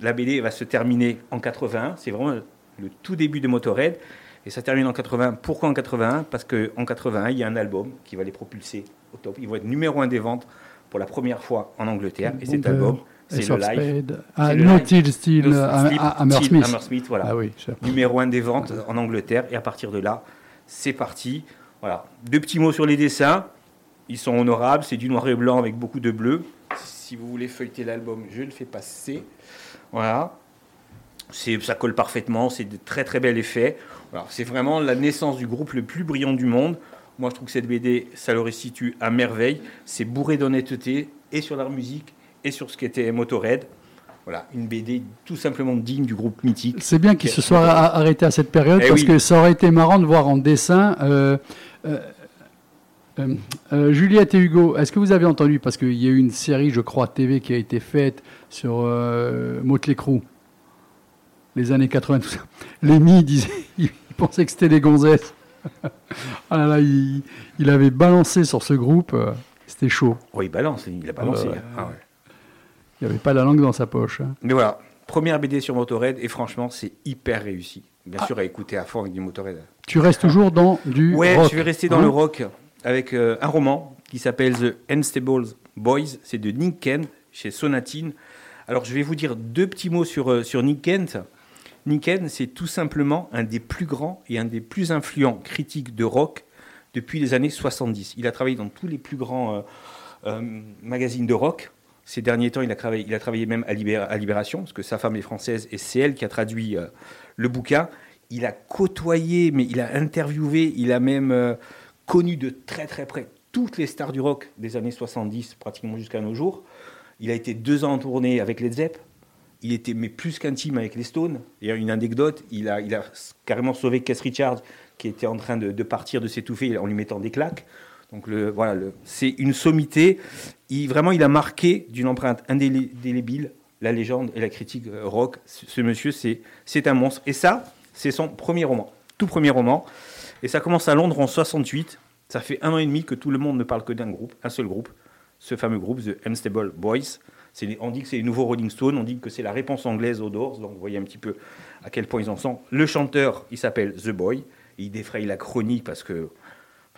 Speaker 2: la BD va se terminer en 81. C'est vraiment le tout début de Motorhead. Et ça termine en 81. Pourquoi en 81 Parce qu'en 81, il y a un album qui va les propulser au top. Ils vont être numéro un des ventes pour la première fois en Angleterre. Et cet album, c'est le live.
Speaker 1: Ah, No. Till
Speaker 2: Till
Speaker 1: Hammersmith.
Speaker 2: Hammersmith, voilà
Speaker 1: Ah oui,
Speaker 2: numéro un des ventes en Angleterre. Et à partir de là, c'est parti. Voilà. Deux petits mots sur les dessins. Ils sont honorables. C'est du noir et blanc avec beaucoup de bleu. Si vous voulez feuilleter l'album, je le fais passer. Voilà. Ça colle parfaitement. C'est de très très bel effet. C'est vraiment la naissance du groupe le plus brillant du monde. Moi, je trouve que cette BD, ça le restitue à merveille. C'est bourré d'honnêteté et sur la musique et sur ce qu'était Motorhead. Voilà, une BD tout simplement digne du groupe mythique.
Speaker 1: C'est bien qu'il se soit arrêté à cette période
Speaker 2: Eh
Speaker 1: parce
Speaker 2: oui.
Speaker 1: que ça aurait été marrant de voir en dessin. euh, euh, euh, Juliette et Hugo, est-ce que vous avez entendu? Parce qu'il y a eu une série, je crois, TV qui a été faite sur Motley Crue, les années 80, tout ça. Lémi disait, il, pensait que c'était des gonzesses. ah là là, il, il avait balancé sur ce groupe, c'était chaud.
Speaker 2: Oh, il balance, il a balancé. Ah ouais.
Speaker 1: Il n'avait pas la langue dans sa poche. hein.
Speaker 2: Mais voilà, première BD sur Motorhead, et franchement, c'est hyper réussi.
Speaker 1: Ah.
Speaker 2: Bien sûr, à écouter à fond avec du Motorhead.
Speaker 1: Tu restes toujours dans du
Speaker 2: Ouais,
Speaker 1: rock.
Speaker 2: je vais rester dans
Speaker 1: hein
Speaker 2: le rock avec euh, un roman qui s'appelle The Unstables Boys. C'est de Nick Kent chez Sonatine. Alors, je vais vous dire deux petits mots sur, euh, sur Nick Kent. Nick Kent, c'est tout simplement un des plus grands et un des plus influents critiques de rock depuis les années 70. Il a travaillé dans tous les plus grands euh, euh, magazine de rock. Ces derniers temps, il a travaillé, il a travaillé même à, Libéra- à Libération, parce que sa femme est française et c'est elle qui a traduit euh, le bouquin. Il a côtoyé, mais il a interviewé, il a même euh, connu de très très près toutes les stars du rock des années 70, pratiquement jusqu'à nos jours. Il a été deux ans en tournée avec Led Zepp. Il était mais plus qu'intime avec les Stones. Il y a une anecdote, il a, il a carrément sauvé Keith Richards, qui était en train de, de partir, de s'étouffer en lui mettant des claques. Donc voilà, c'est une sommité. Il, vraiment, il a marqué d'une empreinte indélé- indélébile la légende et la critique euh, rock. Ce, monsieur, c'est, un monstre. Et ça, c'est son premier roman, tout premier roman. Et ça commence à Londres en 68. Ça fait un an et demi que tout le monde ne parle que d'un groupe, un seul groupe, ce fameux groupe, The Unstable Boys. C'est on dit que c'est les nouveaux Rolling Stones, on dit que c'est la réponse anglaise aux Doors, donc vous voyez un petit peu à quel point ils en sont. Le chanteur, il s'appelle The Boy, il défraye la chronique parce que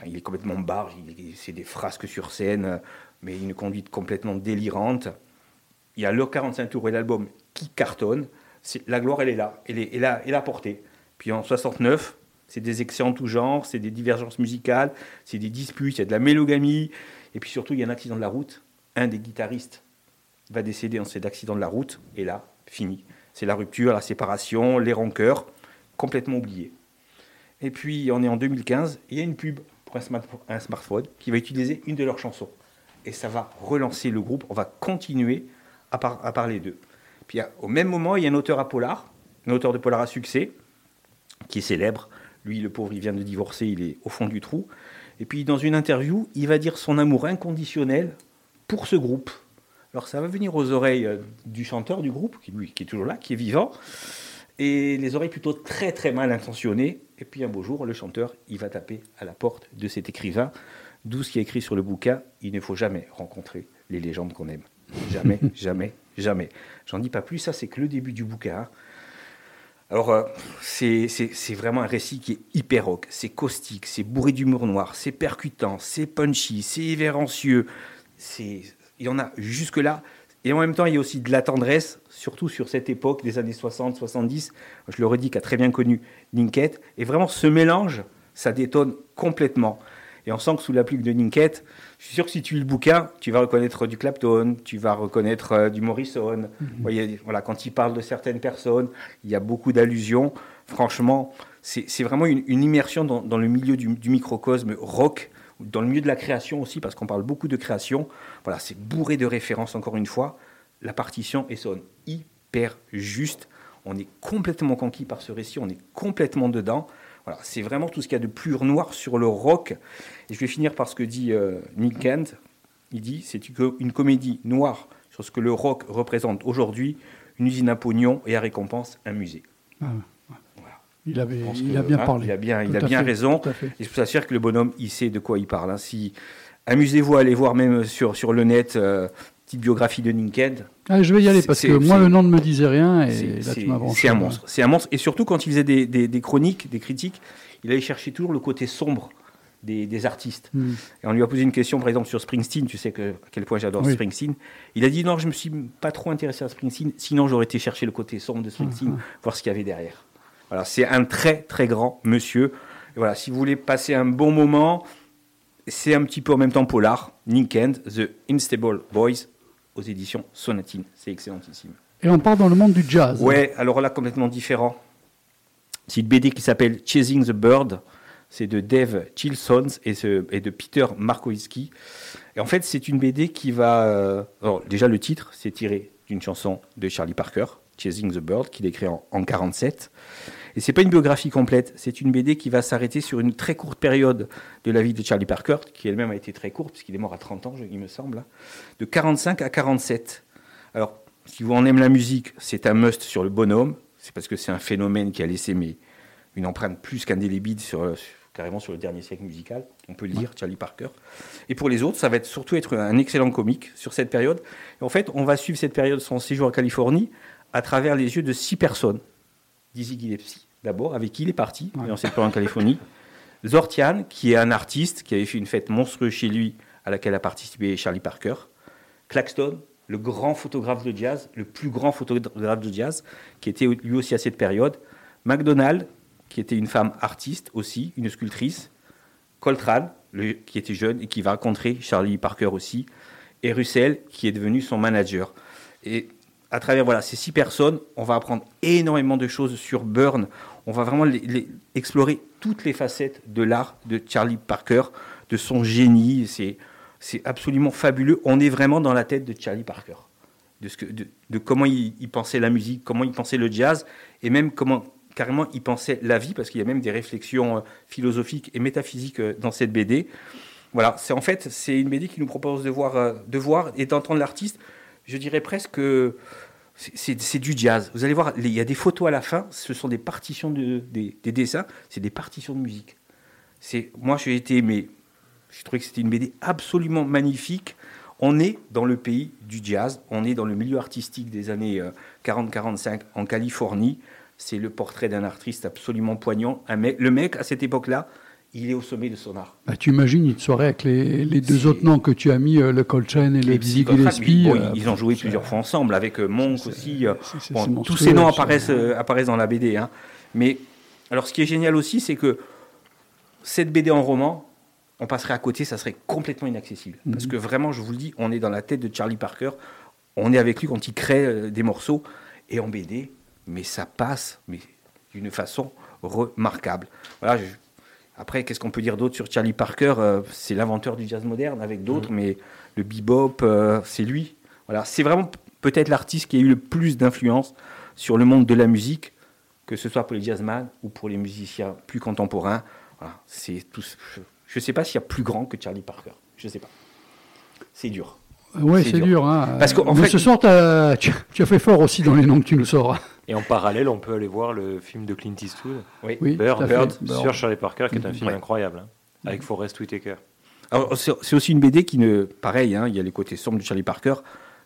Speaker 2: il est complètement barge, c'est des frasques sur scène, mais une conduite complètement délirante. Il y a le 45 tours et l'album qui cartonne. La gloire, elle est là, elle est, elle a, elle a porté. Puis en 69, c'est des excès en tout genre, c'est des divergences musicales, c'est des disputes, il y a de la mélogamie, et puis surtout, il y a un accident de la route. Un des guitaristes va décéder en cet accident de la route, et là, fini. C'est la rupture, la séparation, les rancœurs, complètement oubliés. Et puis, on est en 2015, et il y a une pub un, un smartphone qui va utiliser une de leurs chansons. Et ça va relancer le groupe, on va continuer à, par- à parler d'eux. Puis, au même moment, il y a un auteur à polar, un auteur de polar à succès, qui est célèbre. Lui, le pauvre, il vient de divorcer, il est au fond du trou. Et puis, dans une interview, il va dire son amour inconditionnel pour ce groupe. Alors, ça va venir aux oreilles euh, du chanteur du groupe, qui, lui, qui est toujours là, qui est vivant, et les oreilles plutôt très, très mal intentionnées. Et puis, un beau jour, le chanteur, il va taper à la porte de cet écrivain, d'où ce qui est écrit sur le bouquin il ne faut jamais rencontrer les légendes qu'on aime. Jamais, jamais, jamais. J'en dis pas plus, ça, c'est que le début du bouquin. hein. Alors, euh, c'est vraiment un récit qui est hyper rock. C'est caustique, c'est bourré d'humour noir, c'est percutant, c'est punchy, c'est évérencieux. C'est- Il y en a jusque-là. Et en même temps, il y a aussi de la tendresse, surtout sur cette époque des années 60, 70. Je le redis, qu'a très bien connu Ninkett. Et vraiment, ce mélange, ça détonne complètement. Et on sent que sous la pluie de Ninkett, je suis sûr que si tu lis le bouquin, tu vas reconnaître du Clapton, tu vas reconnaître euh, du Morrison. Vous voyez, voilà, quand il parle de certaines personnes, il y a beaucoup d'allusions. Franchement, c'est c'est vraiment une, une immersion dans, dans le milieu du, du microcosme rock, dans le milieu de la création aussi, parce qu'on parle beaucoup de création. Voilà, c'est bourré de références, encore une fois. La partition et sonne hyper juste. On est complètement conquis par ce récit, on est complètement dedans. Voilà, c'est vraiment tout ce qu'il y a de plus noir sur le rock. Et je vais finir par ce que dit euh, Nick Kent. Il dit c'est une co- une comédie noire sur ce que le rock représente aujourd'hui, une usine à pognon et à récompense, un musée.
Speaker 1: Il, avait, a bien
Speaker 2: hein,
Speaker 1: parlé.
Speaker 2: Il a bien, il a bien
Speaker 1: fait,
Speaker 2: raison. Et je peux assurer que le bonhomme, il sait de quoi il parle. hein. Si, amusez-vous à aller voir même sur, sur le net, euh, petite biographie de Ninked.
Speaker 1: Ah, je vais y aller parce que moi, le nom ne me disait rien et
Speaker 2: C'est-
Speaker 1: là,
Speaker 2: C'est
Speaker 1: tu m'as branché.
Speaker 2: c'est un monstre. C'est un monstre. Et surtout, quand il faisait des, des- des chroniques, des critiques, il allait chercher toujours le côté sombre des, des artistes.
Speaker 1: Hmm.
Speaker 2: Et on lui a posé une question, par exemple, sur Springsteen. Tu sais que, à quel point j'adore
Speaker 1: Oui.
Speaker 2: Springsteen. Il a dit non, je me suis pas trop intéressé à Springsteen. Sinon, j'aurais été chercher le côté sombre de Springsteen,
Speaker 1: Ah,
Speaker 2: voir ce qu'il y avait derrière. Voilà, c'est un très très grand monsieur. Et voilà, si vous voulez passer un bon moment, c'est un petit peu en même temps polar. Ninkend, The Instable Boys, aux éditions Sonatine. C'est excellentissime.
Speaker 1: Et on part dans le monde du jazz.
Speaker 2: Ouais, alors là, complètement différent. C'est une BD qui s'appelle Chasing the Bird. C'est de Dave Chilsons et, de Peter Markowski. Et en fait, c'est une BD qui va. euh, alors, déjà, le titre, c'est tiré d'une chanson de Charlie Parker, Chasing the Bird, qu'il écrit en, en 47. Et c'est pas une biographie complète, c'est une BD qui va s'arrêter sur une très courte période de la vie de Charlie Parker, qui elle-même a été très courte, puisqu'il est mort à 30 ans, il me semble, hein, de 45 à 47. Alors, si vous en aimez la musique, c'est un must sur le bonhomme. C'est parce que c'est un phénomène qui a laissé une empreinte plus qu'indélébile sur, carrément sur le dernier siècle musical. On peut le dire, Charlie Parker. Et pour les autres, ça va surtout être un excellent comique sur cette période. En fait, on va suivre cette période, son séjour en Californie, à travers les yeux de six personnes. Dizzy Gillespie, d'abord, avec qui il est parti
Speaker 1: Ouais.
Speaker 2: dans cette période en Californie. Zortian, qui est un artiste qui avait fait une fête monstrueuse chez lui, à laquelle a participé Charlie Parker. Claxton, le grand photographe de jazz, le plus grand photographe de jazz, qui était lui aussi à cette période. McDonald, qui était une femme artiste aussi, une sculptrice. Coltrane, le- qui était jeune et qui va rencontrer Charlie Parker aussi, et Russell, qui est devenu son manager. Et à travers voilà, ces six personnes, on va apprendre énormément de choses sur Burn. On va vraiment explorer toutes les facettes de l'art de Charlie Parker, de son génie. C'est, c'est absolument fabuleux. On est vraiment dans la tête de Charlie Parker. De, ce que, de, de comment il, il pensait la musique, comment il pensait le jazz, et même comment carrément il pensait la vie, parce qu'il y a même des réflexions euh, philosophiques et métaphysiques euh, dans cette BD. Voilà, c'est en fait c'est une BD qui nous propose de voir, euh, de voir et d'entendre l'artiste. Je dirais presque que c'est- du jazz. Vous allez voir, il y a des photos à la fin. Ce sont des partitions de, des, des dessins. C'est des partitions de musique. Moi j'ai été mais j'ai trouvé que c'était une BD absolument magnifique. On est dans le pays du jazz. On est dans le milieu artistique des années euh, 40-45 en Californie. C'est le portrait d'un artiste absolument poignant. Un mec, le mec à cette époque-là, il est au sommet de son art.
Speaker 1: Bah, tu imagines une soirée avec les, les deux autres noms que tu as mis, euh, le Coltrane et le
Speaker 2: Les
Speaker 1: Dizzy
Speaker 2: psychopathes,
Speaker 1: Gillespie.
Speaker 2: oui, bon,
Speaker 1: euh,
Speaker 2: ils ont joué plusieurs fois ensemble avec euh, Monk aussi. euh, bon, tous ces noms apparaissent, euh, apparaissent dans la BD. hein. Mais alors, ce qui est génial aussi, c'est que cette BD en roman, on passerait à côté, ça serait complètement inaccessible. Parce
Speaker 1: Mhm.
Speaker 2: que vraiment, je vous le dis, on est dans la tête de Charlie Parker. On est avec lui quand il crée euh, des morceaux. Et en BD, mais ça passe mais d'une façon remarquable. Voilà, je- Après, qu'est-ce qu'on peut dire d'autre sur Charlie Parker Euh, C'est l'inventeur du jazz moderne avec d'autres, mais le bebop, euh, c'est lui. Voilà, c'est vraiment peut-être l'artiste qui a eu le plus d'influence sur le monde de la musique, que ce soit pour les jazzman ou pour les musiciens plus contemporains. Voilà, c'est tout. Je ne sais pas s'il y a plus grand que Charlie Parker. Je ne sais pas. C'est dur.
Speaker 1: Ouais,
Speaker 2: c'est dur.
Speaker 1: dur. hein.
Speaker 2: Parce qu'en fait,
Speaker 1: ce soir, tu, tu as fait fort aussi dans les noms que tu nous sors.
Speaker 5: Et en parallèle, on peut aller voir le film de Clint Eastwood,
Speaker 2: Oui.
Speaker 1: Oui,
Speaker 5: Bird, sur Charlie Parker, qui est un film
Speaker 2: Ouais.
Speaker 5: incroyable, hein, avec Forrest Whitaker.
Speaker 2: Alors, C'est aussi une BD qui ne. Pareil, hein, il y a les côtés sombres de Charlie Parker.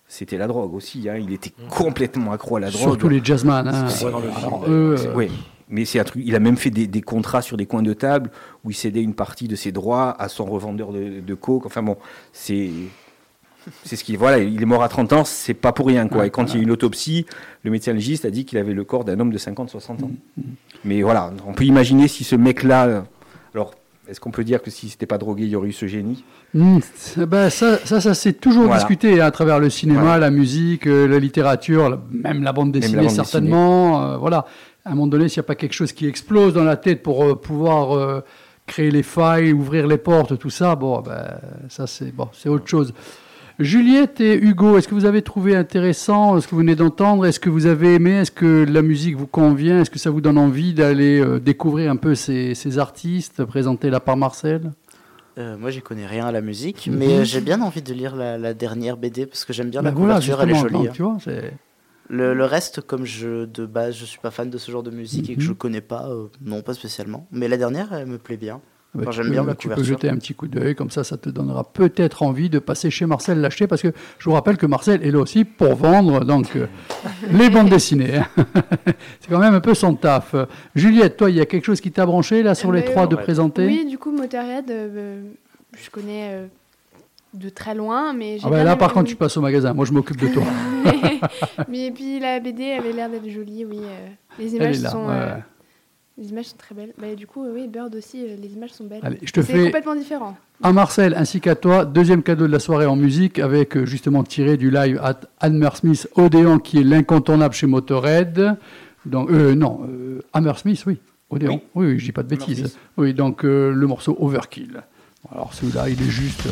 Speaker 2: C'était la drogue aussi. hein, il était complètement accro à la drogue.
Speaker 1: Surtout les jazzman. Hein.
Speaker 5: Film,
Speaker 1: euh,
Speaker 2: Oui, mais c'est un truc. Il a même fait des, des contrats sur des coins de table où il cédait une partie de ses droits à son revendeur de, de coke. Enfin bon, c'est. C'est ce qui voilà, il est mort à 30 ans, c'est pas pour rien quoi. Et quand il y a eu une autopsie, le médecin légiste a dit qu'il avait le corps d'un homme de 50-60 ans. Mais voilà, on peut imaginer si ce mec-là, euh, alors est-ce qu'on peut dire que si c'était pas drogué, il y aurait eu ce génie?
Speaker 1: Ben, ça, ça, ça s'est toujours
Speaker 2: Voilà.
Speaker 1: discuté hein, à travers le cinéma,
Speaker 2: Voilà.
Speaker 1: la musique, euh, la littérature, même la bande
Speaker 2: la
Speaker 1: dessinée
Speaker 2: bande
Speaker 1: certainement. euh, voilà. À un moment donné, s'il n'y a pas quelque chose qui explose dans la tête pour euh, pouvoir euh, créer les failles, ouvrir les portes, tout ça, bon, ben, ça c'est bon, c'est autre chose. Juliette et Hugo, est-ce que vous avez trouvé intéressant ce que vous venez d'entendre? Est-ce que vous avez aimé? Est-ce que la musique vous convient? Est-ce que ça vous donne envie d'aller euh, découvrir un peu ces, ces artistes présentés là par Marcel?
Speaker 3: Euh, moi, j'y connais rien à la musique,
Speaker 1: Mhm.
Speaker 3: mais euh, j'ai bien envie de lire la, la dernière BD parce que j'aime bien la
Speaker 1: Ben voilà,
Speaker 3: couverture, elle est jolie. hein.
Speaker 1: tu vois, c'est-
Speaker 3: Le, le reste, comme je de base, je suis pas fan de ce genre de musique et que
Speaker 1: Mhm.
Speaker 3: je connais pas, euh, non, pas spécialement. Mais la dernière, elle me plaît bien.
Speaker 1: Bah,
Speaker 3: Enfin,
Speaker 1: tu
Speaker 3: j'aime
Speaker 1: peux-
Speaker 3: bien la
Speaker 1: Tu peux
Speaker 3: couverture.
Speaker 1: jeter un petit coup d'œil, comme ça, ça te donnera peut-être envie de passer chez Marcel l'acheter, parce que je vous rappelle que Marcel est là aussi pour vendre donc euh, les bandes dessinées. hein. C'est quand même un peu son taf. Euh, Juliette, toi, il y a quelque chose qui t'a branché là sur
Speaker 4: Eh
Speaker 1: les
Speaker 4: ben,
Speaker 1: trois de
Speaker 5: ouais.
Speaker 1: présenter?
Speaker 4: Oui, du coup, Motorhead, euh, je connais euh, de très loin, mais j'ai
Speaker 1: Ah bah, là, par contre, tu passes au magasin. Moi, je m'occupe de toi.
Speaker 4: mais puis la BD avait l'air d'être jolie, oui. euh, les images sont,
Speaker 1: ouais.
Speaker 4: Les images sont très belles. Bah, du coup, euh, oui, Bird aussi, euh, les images sont belles.
Speaker 1: Allez, je te
Speaker 4: C'est
Speaker 1: fais
Speaker 4: complètement différent.
Speaker 1: à Marcel ainsi qu'à toi, deuxième cadeau de la soirée en musique, avec euh, justement tiré du live at Hammersmith Odéon, qui est l'incontournable chez Motorhead. Donc, euh, non, euh, Hammersmith, oui. Odéon. Oui, oui, je dis pas de bêtises. Oui, donc euh, le morceau Overkill. Alors celui-là, il est juste.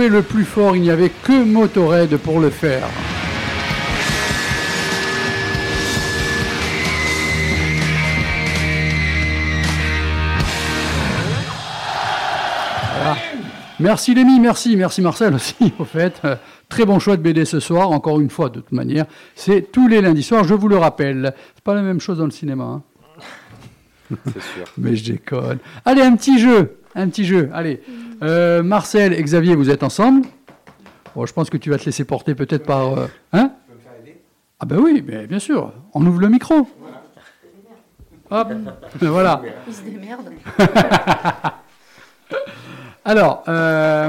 Speaker 1: Jouer le plus fort. Il n'y avait que Motorhead pour le faire. Voilà. Merci Lémi, merci, merci Marcel aussi, au fait. Euh, Très bon choix de BD ce soir, encore une fois, de toute manière. C'est tous les lundis soirs, je vous le rappelle. C'est pas la même chose dans le cinéma. hein.
Speaker 5: C'est sûr.
Speaker 1: Mais je déconne. Allez, un petit jeu. Un petit jeu. Allez. Euh, Marcel et Xavier, vous êtes ensemble Bon, je pense que tu vas te laisser porter peut-être par. euh, hein Ah, ben oui, mais bien sûr. On ouvre le micro. Hop. voilà.
Speaker 9: Il se démerde.
Speaker 1: Alors, euh,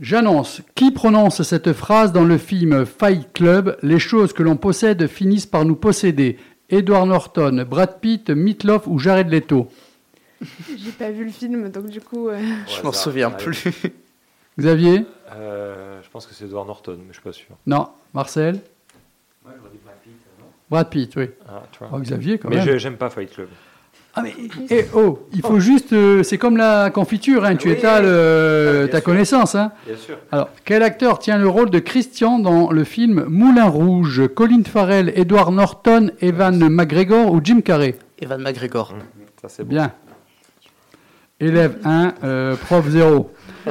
Speaker 1: j'annonce. Qui prononce cette phrase dans le film Fight Club? Les choses que l'on possède finissent par nous posséder Edward Norton, Brad Pitt, Meatloaf ou Jared Leto?
Speaker 4: J'ai pas vu le film, donc du coup. euh,
Speaker 3: Je m'en souviens plus.
Speaker 1: Xavier
Speaker 5: Euh, je pense que c'est Edward Norton, mais je suis pas sûr.
Speaker 1: Non. Marcel Brad Pitt, oui.
Speaker 5: Ah, tu vois.
Speaker 1: Oh, Xavier, quand
Speaker 5: mais
Speaker 1: même.
Speaker 5: je- j'aime pas Fight Club.
Speaker 1: Ah, mais eh, oh, il faut juste. euh, c'est comme la confiture, hein, tu
Speaker 5: Oui.
Speaker 1: étales euh,
Speaker 5: Ah,
Speaker 1: ta
Speaker 5: sûr.
Speaker 1: connaissance. Hein.
Speaker 5: Bien sûr.
Speaker 1: Alors, quel acteur tient le rôle de Christian dans le film Moulin Rouge? Colin Farrell, Edward Norton, Evan McGregor ou Jim Carrey?
Speaker 3: Evan McGregor.
Speaker 5: Ça, c'est bon.
Speaker 1: Bien. Élève 1, euh, prof 0.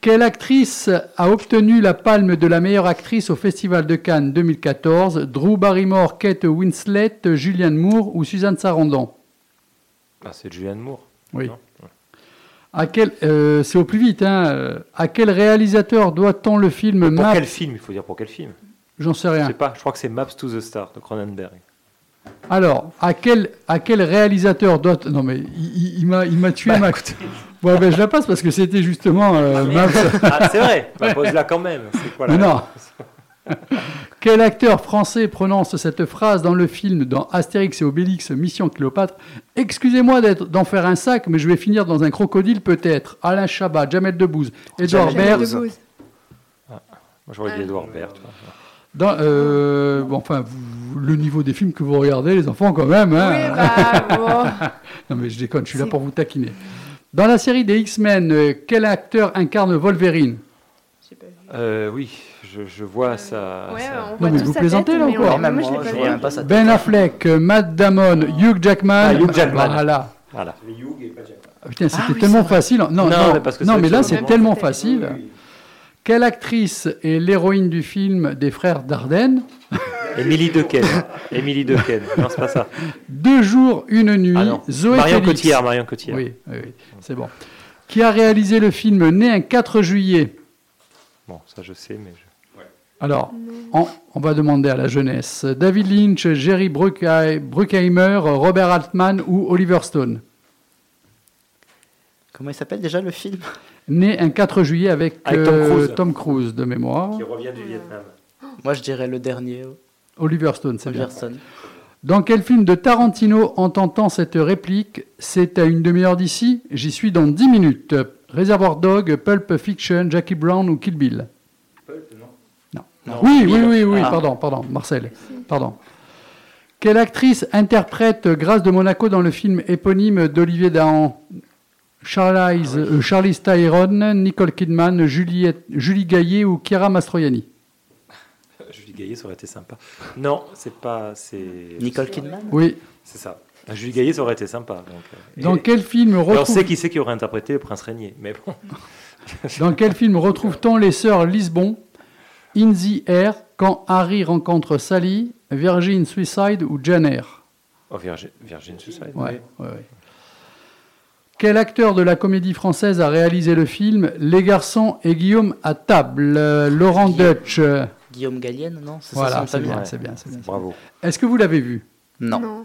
Speaker 1: Quelle actrice a obtenu la palme de la meilleure actrice au Festival de Cannes 2014 Drew Barrymore, Kate Winslet, Julianne Moore ou Suzanne Sarandon?
Speaker 5: Ah, c'est Julianne Moore.
Speaker 1: Oui.
Speaker 5: Non
Speaker 1: À quel, euh, c'est au plus vite. Hein, euh, à quel réalisateur doit-on le film
Speaker 5: Pour
Speaker 1: Maps?
Speaker 5: quel film? Il faut dire pour quel film.
Speaker 1: J'en sais
Speaker 5: Je
Speaker 1: rien.
Speaker 5: sais pas. Je crois que c'est Maps to the Star de Cronenberg.
Speaker 1: Alors, à quel, à quel réalisateur doit Non, mais il, m'a, il m'a tué. ma... Bon, ben, je la passe parce que c'était justement euh, Maps.
Speaker 5: Ah, c'est vrai. Bah, Pose-la quand même. C'est quoi
Speaker 1: Mais non. Quel acteur français prononce cette phrase dans le film dans Astérix et Obélix Mission Cléopâtre? Excusez-moi d'être- d'en faire un sac, mais je vais finir dans un crocodile peut-être. Alain Chabat, Jamel Debbouze, Edouard
Speaker 3: Jamel
Speaker 1: Baird.
Speaker 4: Debbouze.
Speaker 5: Moi, j'aurais dit Edouard Baird.
Speaker 1: Dans, euh, bon, enfin, vous- le niveau des films que vous regardez, les enfants, quand même. hein.
Speaker 4: Oui, bah bon.
Speaker 1: Non, mais je déconne, je suis là pour vous taquiner. Dans la série des X-Men, euh, quel acteur incarne Wolverine?
Speaker 5: Euh, oui, je, je vois ça.
Speaker 4: Ouais,
Speaker 5: ça-
Speaker 4: on voit
Speaker 1: mais vous
Speaker 4: sa
Speaker 1: plaisantez,
Speaker 4: tête,
Speaker 1: là,
Speaker 3: Même
Speaker 4: moi, je
Speaker 3: je vois pas.
Speaker 1: Ben Affleck, euh, Matt Damon, Hugh Jackman.
Speaker 5: Ah, Hugh Jackman.
Speaker 1: Voilà.
Speaker 5: Voilà.
Speaker 1: Ah, Putain, c'était
Speaker 3: oui,
Speaker 1: tellement facile. Non, non,
Speaker 5: Non, mais parce que
Speaker 1: non, mais là, c'est tellement facile. Quelle actrice est l'héroïne du film des frères Dardenne?
Speaker 5: Émilie Dequesne. Émilie Dequesne. Non, c'est pas ça.
Speaker 1: Deux jours, une nuit.
Speaker 5: Ah non.
Speaker 1: Zoé
Speaker 5: Marion
Speaker 1: Félix.
Speaker 5: Cotillard. Marion Cotillard.
Speaker 1: Oui, oui, oui, c'est bon. Qui a réalisé le film Né un 4 juillet?
Speaker 5: Bon, ça je sais, mais je...
Speaker 1: Alors, on, on va demander à la jeunesse. David Lynch, Jerry Bruckhei- Bruckheimer, Robert Altman ou Oliver Stone?
Speaker 3: Comment il s'appelle déjà le film?
Speaker 1: Né un 4 juillet avec,
Speaker 5: Avec Tom
Speaker 1: euh,
Speaker 5: Cruise.
Speaker 1: Tom Cruise, de mémoire.
Speaker 5: revient du Vietnam.
Speaker 3: Moi, je dirais le dernier,
Speaker 1: Oliver Stone, c'est bien. Dans quel film de Tarantino entend-on cette réplique C'est à une demi-heure d'ici, j'y suis dans 10 minutes. Réservoir Dog, Pulp Fiction, Jackie Brown ou Kill Bill? Non.
Speaker 3: Non,
Speaker 1: oui, oui, oui, oui,
Speaker 3: Ah.
Speaker 1: pardon, pardon, Marcel. Pardon. Quelle actrice interprète Grâce de Monaco dans le film éponyme d'Olivier Dahan? Charlize, euh, Charlize Theron, Nicole Kidman, Juliette, Julie Gaillet ou Chiara Mastroianni
Speaker 5: Julie Gaillet, ça aurait été sympa. Non, c'est pas. C'est
Speaker 3: Nicole Kidman?
Speaker 1: Oui.
Speaker 5: C'est ça. Ah, Julie Gaillet, ça aurait été sympa. Donc, euh,
Speaker 1: Dans
Speaker 5: et-
Speaker 1: quel film
Speaker 5: et on
Speaker 1: retrouve...
Speaker 5: sait qui c'est qui aurait interprété le prince régnier. Mais bon.
Speaker 1: Dans quel film retrouve-t-on les sœurs Lisbon, In the Air, quand Harry rencontre Sally, Virgin Suicide ou Jane Eyre?
Speaker 5: Oh, Virgin, Virgin Suicide.
Speaker 1: ouais, ouais, ouais. Quel acteur de la comédie française a réalisé le film Les garçons et Guillaume à table? Euh, Laurent Deutsch. euh,
Speaker 3: Guillaume Gallienne, non
Speaker 1: Voilà, c'est bien,
Speaker 5: Ouais.
Speaker 1: c'est bien, c'est bien.
Speaker 5: Bravo.
Speaker 1: Est-ce que vous l'avez vu?
Speaker 3: Non.
Speaker 4: Non.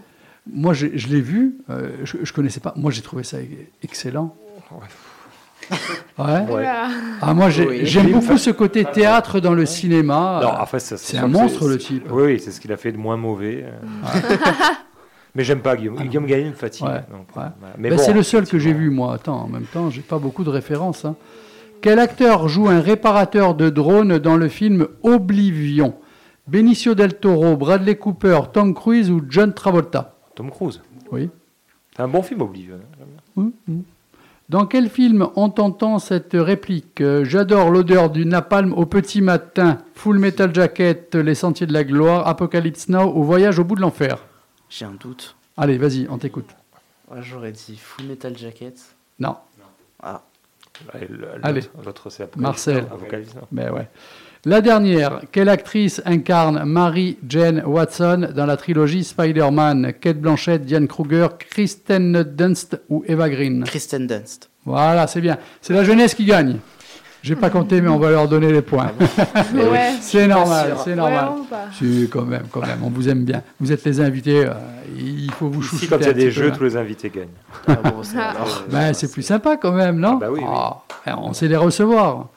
Speaker 1: Moi, je, je l'ai vu. euh, je, je connaissais pas. Moi, j'ai trouvé ça excellent. Ouais.
Speaker 4: Voilà.
Speaker 1: Ah, moi,
Speaker 3: Oui.
Speaker 1: j'aime beaucoup ce côté théâtre dans le cinéma.
Speaker 5: Non, après, ça,
Speaker 1: c'est un monstre, le type.
Speaker 5: Oui, oui, c'est ce qu'il a fait de moins mauvais. Mais j'aime pas Guillaume. Guillaume Gallienne me fatigue.
Speaker 1: Ouais,
Speaker 5: donc,
Speaker 1: ouais.
Speaker 5: voilà. Mais
Speaker 1: Ben,
Speaker 5: bon,
Speaker 1: c'est le seul que j'ai vu, moi. Attends, en même temps, j'ai pas beaucoup de références. hein. Quel acteur joue un réparateur de drones dans le film Oblivion? Benicio del Toro, Bradley Cooper, Tom Cruise ou John Travolta?
Speaker 5: Tom Cruise.
Speaker 1: Oui.
Speaker 5: C'est un bon film, Oblivion. hein.
Speaker 1: Hum, hum. Dans quel film on entend cette réplique? Euh, J'adore l'odeur du napalm au petit matin. Full Metal Jacket, Les Sentiers de la Gloire, Apocalypse Now ou Voyage au bout de l'enfer?
Speaker 3: J'ai un doute.
Speaker 1: Allez, vas-y, on t'écoute.
Speaker 3: Ouais, J'aurais dit Full Metal Jacket.
Speaker 1: Non,
Speaker 3: Ah,
Speaker 1: Allez.
Speaker 5: L'autre, c'est Apocalypse
Speaker 1: Marcel.
Speaker 5: Now, Apocalypse Now.
Speaker 1: mais ouais. La dernière, quelle actrice incarne Mary Jane Watson dans la trilogie Spider-Man? Kate Blanchett, Diane Kruger, Kristen Dunst ou Eva Green?
Speaker 3: Kristen Dunst.
Speaker 1: Voilà, c'est bien. C'est la jeunesse qui gagne. J'ai pas compté, mais on va leur donner les points.
Speaker 4: Ouais.
Speaker 1: c'est normal, c'est normal. Si, quand même, quand même, on vous aime bien. Vous êtes les invités, euh, il faut vous
Speaker 5: Ici,
Speaker 1: chouchouter.
Speaker 5: quand il y a des
Speaker 1: peu,
Speaker 5: jeux,
Speaker 1: hein.
Speaker 5: tous les invités gagnent.
Speaker 3: Ah, bon,
Speaker 4: Ah.
Speaker 1: Ben, c'est plus sympa quand même, non
Speaker 5: Ah bah oui, oui.
Speaker 1: Ah, On sait les recevoir.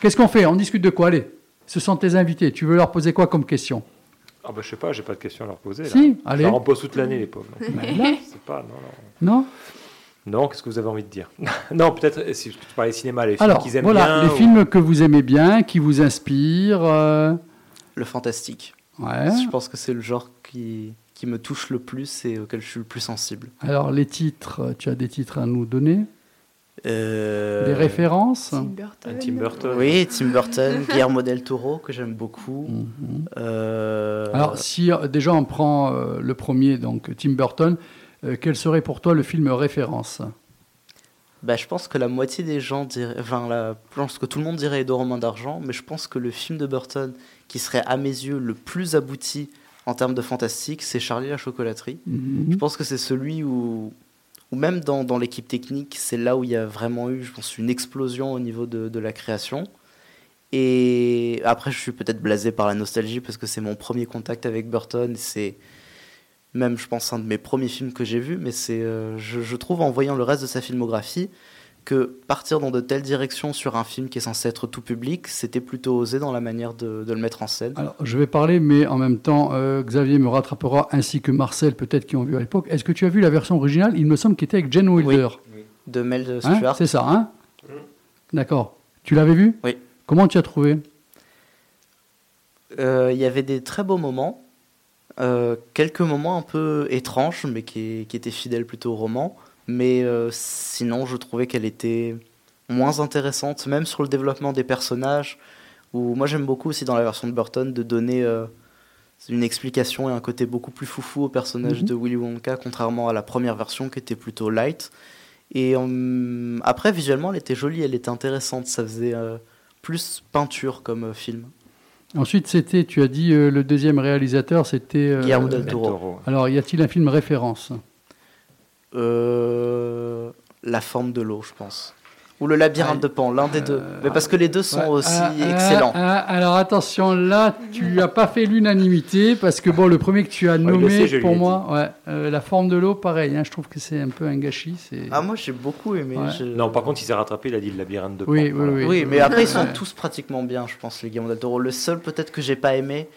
Speaker 1: Qu'est-ce qu'on fait? On discute de quoi? Allez, ce sont tes invités. Tu veux leur poser quoi comme question?
Speaker 5: Ah bah, je sais pas, j'ai pas de questions à leur poser.
Speaker 1: Si,
Speaker 5: là.
Speaker 1: allez.
Speaker 5: En pose toute l'année, les pauvres.
Speaker 1: Ben là,
Speaker 5: Je sais pas, non, non.
Speaker 1: Non?
Speaker 5: Non, qu'est-ce que vous avez envie de dire Non, peut-être, si tu parlais cinéma, les films
Speaker 1: Alors,
Speaker 5: qu'ils aiment
Speaker 1: voilà,
Speaker 5: bien.
Speaker 1: les
Speaker 5: ou-
Speaker 1: films que vous aimez bien, qui vous inspirent. euh,
Speaker 3: Le fantastique.
Speaker 1: Ouais.
Speaker 3: Je pense que c'est le genre qui, qui me touche le plus et auquel je suis le plus sensible.
Speaker 1: Alors, les titres, tu as des titres à nous donner
Speaker 3: Euh,
Speaker 1: Des références
Speaker 4: Tim Burton.
Speaker 5: Un Tim Burton.
Speaker 3: Oui, Tim Burton, Guillermo del Toro, que j'aime beaucoup.
Speaker 1: Mhm.
Speaker 3: Euh,
Speaker 1: Alors, si euh, déjà on prend euh, le premier, donc Tim Burton, euh, quel serait pour toi le film référence
Speaker 3: bah, je pense que la moitié des gens diraient. Enfin, la, je pense que tout le monde dirait Deux Romains d'argent, mais je pense que le film de Burton qui serait à mes yeux le plus abouti en termes de fantastique, c'est Charlie la chocolaterie.
Speaker 1: Mhm.
Speaker 3: Je pense que c'est celui où, ou même dans, dans l'équipe technique, c'est là où il y a vraiment eu, je pense, une explosion au niveau de, de la création. Et après, je suis peut-être blasé par la nostalgie parce que c'est mon premier contact avec Burton. C'est même, je pense, un de mes premiers films que j'ai vu. Mais c'est, euh, je, je trouve, en voyant le reste de sa filmographie, que partir dans de telles directions sur un film qui est censé être tout public, c'était plutôt osé dans la manière de, de le mettre en scène.
Speaker 1: Alors, je vais parler, mais en même temps, euh, Xavier me rattrapera, ainsi que Marcel, peut-être, qui ont vu à l'époque. Est-ce que tu as vu la version originale? Il me semble qu'il était avec Jane Wilder.
Speaker 3: De Mel
Speaker 1: Hein?
Speaker 3: Stuart.
Speaker 1: C'est ça, hein? D'accord. Tu l'avais vu?
Speaker 3: Oui.
Speaker 1: Comment tu as trouvé?
Speaker 3: Euh, Il y avait des très beaux moments, euh, quelques moments un peu étranges, mais qui, qui étaient fidèles plutôt au roman. Mais euh, sinon, je trouvais qu'elle était moins intéressante, même sur le développement des personnages. Où moi, j'aime beaucoup aussi dans la version de Burton de donner euh, une explication et un côté beaucoup plus foufou au personnage
Speaker 1: Mhm.
Speaker 3: de Willy Wonka, contrairement à la première version qui était plutôt light. Et après, visuellement, elle était jolie, elle était intéressante. Ça faisait plus peinture comme film.
Speaker 1: Ensuite, c'était, tu as dit, euh, le deuxième réalisateur, c'était... euh,
Speaker 3: Guillermo del
Speaker 5: Del
Speaker 3: Toro.
Speaker 5: Toro.
Speaker 1: Alors, y a-t-il un film référence?
Speaker 3: Euh, la forme de l'eau, je pense. Ou le labyrinthe de Pan, l'un des deux. Mais parce que les deux sont
Speaker 1: Ouais,
Speaker 3: aussi
Speaker 1: ah, ah,
Speaker 3: excellents.
Speaker 1: ah, alors attention, là, tu n'as pas fait l'unanimité parce que bon, le premier que tu as nommé pour moi, ouais, euh, la forme de l'eau, pareil. hein, je trouve que c'est un peu un gâchis. C'est...
Speaker 3: Ah, moi j'ai beaucoup aimé.
Speaker 1: Ouais.
Speaker 3: je-
Speaker 5: Non, par contre, il s'est rattrapé, il a dit le labyrinthe de Pan.
Speaker 1: Oui, oui,
Speaker 5: Voilà.
Speaker 1: oui.
Speaker 3: Oui, mais après ils sont
Speaker 1: Ouais.
Speaker 3: tous pratiquement bien, je pense, les Guillermo del Toro. Le seul peut-être que j'ai pas aimé,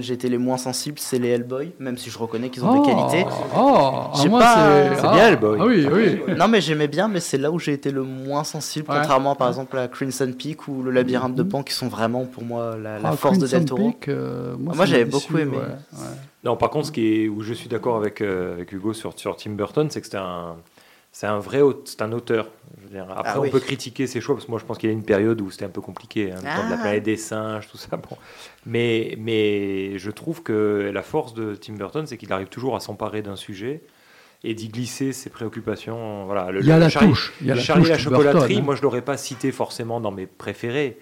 Speaker 3: j'ai été les moins sensibles, c'est les Hellboy, même si je reconnais qu'ils ont des qualités.
Speaker 1: Oh, ah,
Speaker 3: J'ai
Speaker 1: moi,
Speaker 3: pas-
Speaker 1: c'est, ah,
Speaker 5: bien, Hellboy.
Speaker 1: Ah oui, oui.
Speaker 3: Non, mais j'aimais bien, mais c'est là où j'ai été le moins sensible,
Speaker 1: Ouais.
Speaker 3: contrairement par exemple à Crimson Peak ou le labyrinthe de
Speaker 1: Mhm.
Speaker 3: Pan, qui sont vraiment pour moi la, la
Speaker 1: Ah,
Speaker 3: force de Del Toro.
Speaker 1: Peak, euh, moi,
Speaker 3: j'avais beaucoup aimé.
Speaker 1: ouais, ouais.
Speaker 5: Non, par contre, ce qui est, où je suis d'accord avec, euh, avec Hugo sur, sur Tim Burton, c'est que c'est un, c'est un vrai c'est un auteur. Je veux dire, après,
Speaker 3: Ah
Speaker 5: on
Speaker 3: oui.
Speaker 5: peut critiquer ses choix, parce que moi, je pense qu'il y a une période où c'était un peu compliqué, hein, le temps de la
Speaker 3: Ah.
Speaker 5: planète des singes, tout ça. Bon. Mais, mais je trouve que la force de Tim Burton, c'est qu'il arrive toujours à s'emparer d'un sujet et d'y glisser ses préoccupations. Voilà, le,
Speaker 1: Il y a
Speaker 5: le
Speaker 1: la
Speaker 5: Charlie-
Speaker 1: touche. Il y a la
Speaker 5: Charlie
Speaker 1: touche
Speaker 5: la chocolaterie,
Speaker 1: Burton, hein.
Speaker 5: moi je l'aurais pas cité forcément dans mes préférés.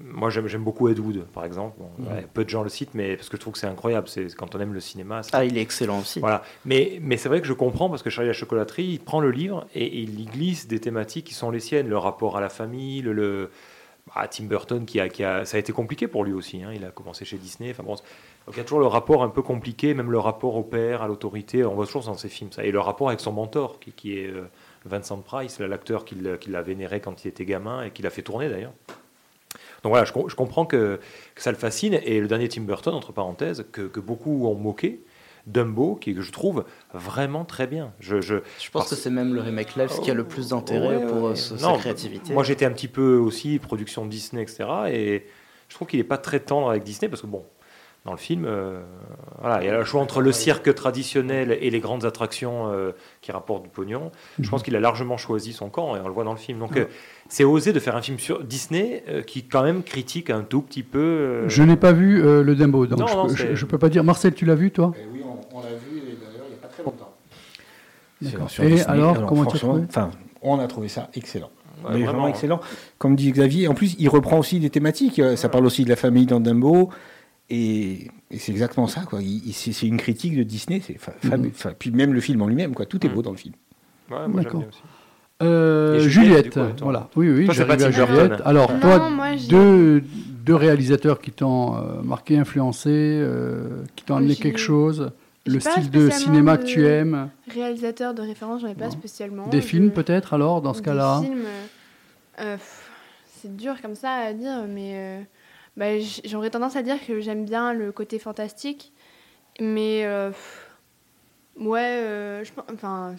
Speaker 5: Moi j'aime beaucoup Ed Wood, par exemple. Bon, ouais, peu de gens le citent, mais parce que je trouve que c'est incroyable. C'est quand on aime le cinéma. c'est-
Speaker 3: Ah, il est excellent aussi.
Speaker 5: Voilà. Mais, mais c'est vrai que je comprends parce que Charlie la chocolaterie, il prend le livre et, et il y glisse des thématiques qui sont les siennes, le rapport à la famille, le, le- ah, Tim Burton qui a, qui a, ça a été compliqué pour lui aussi. hein. Il a commencé chez Disney. Enfin bon, donc il y a toujours le rapport un peu compliqué, même le rapport au père, à l'autorité. On voit toujours dans ses films ça. Et le rapport avec son mentor, qui, qui est euh, Vincent Price, l'acteur qui l'a qui l'a vénéré quand il était gamin et qui l'a fait tourner d'ailleurs. Donc voilà, je, com- je comprends que, que ça le fascine. Et le dernier Tim Burton, entre parenthèses, que, que beaucoup ont moqué, Dumbo, qui que je trouve vraiment très bien. Je, je,
Speaker 3: Je pense que c'est même le remake live qui a le plus d'intérêt
Speaker 5: Ouais,
Speaker 3: pour euh,
Speaker 5: ouais.
Speaker 3: ce-
Speaker 5: Non,
Speaker 3: sa créativité.
Speaker 5: Moi, j'étais un petit peu aussi production Disney, etc. Et je trouve qu'il n'est pas très tendre avec Disney parce que bon, dans le film. euh, voilà, il y a le choix entre le cirque traditionnel et les grandes attractions euh, qui rapportent du pognon. Je pense qu'il a largement choisi son camp et on le voit dans le film. Donc euh, c'est osé de faire un film sur Disney euh, qui quand même critique un tout petit peu. euh,
Speaker 1: Je n'ai pas vu euh, le Dumbo, donc
Speaker 5: Non,
Speaker 1: je,
Speaker 5: non,
Speaker 1: peux- pas dire. Marcel, tu l'as vu, toi?
Speaker 9: Eh oui, on, on l'a vu et d'ailleurs il n'y a pas très longtemps.
Speaker 1: D'accord.
Speaker 9: Sur
Speaker 1: Et
Speaker 9: Disney.
Speaker 1: alors, comment tu
Speaker 9: Enfin, on a trouvé ça excellent.
Speaker 5: Ouais,
Speaker 9: Mais
Speaker 5: vraiment,
Speaker 9: vraiment excellent. Comme dit Xavier, en plus, il reprend aussi des thématiques. Ça parle aussi de la famille dans Dumbo. Et, et c'est exactement ça. Quoi. C'est une critique de Disney. C'est fa-
Speaker 1: Mhm.
Speaker 9: fabuleux. Enfin, puis même le film en lui-même. Quoi. Tout est beau dans le film.
Speaker 5: ouais, moi,
Speaker 1: D'accord. Euh,
Speaker 5: Et Juliette, coup,
Speaker 1: voilà. Oui, oui,
Speaker 5: Toi, pas
Speaker 1: à Juliette. Alors,
Speaker 4: Non,
Speaker 1: toi,
Speaker 4: moi,
Speaker 1: deux, deux réalisateurs qui t'ont euh, marqué, influencé, euh, qui t'ont amené quelque chose, le style de cinéma
Speaker 4: de-
Speaker 1: que tu aimes,
Speaker 4: Réalisateur de référence, j'en ai pas
Speaker 1: Non.
Speaker 4: spécialement.
Speaker 1: des films peut-être alors, dans ce
Speaker 4: Des
Speaker 1: cas-là
Speaker 4: films, euh, c'est dur comme ça à dire, mais euh, bah, j'aurais tendance à dire que j'aime bien le côté fantastique, mais euh, ouais, euh, je enfin,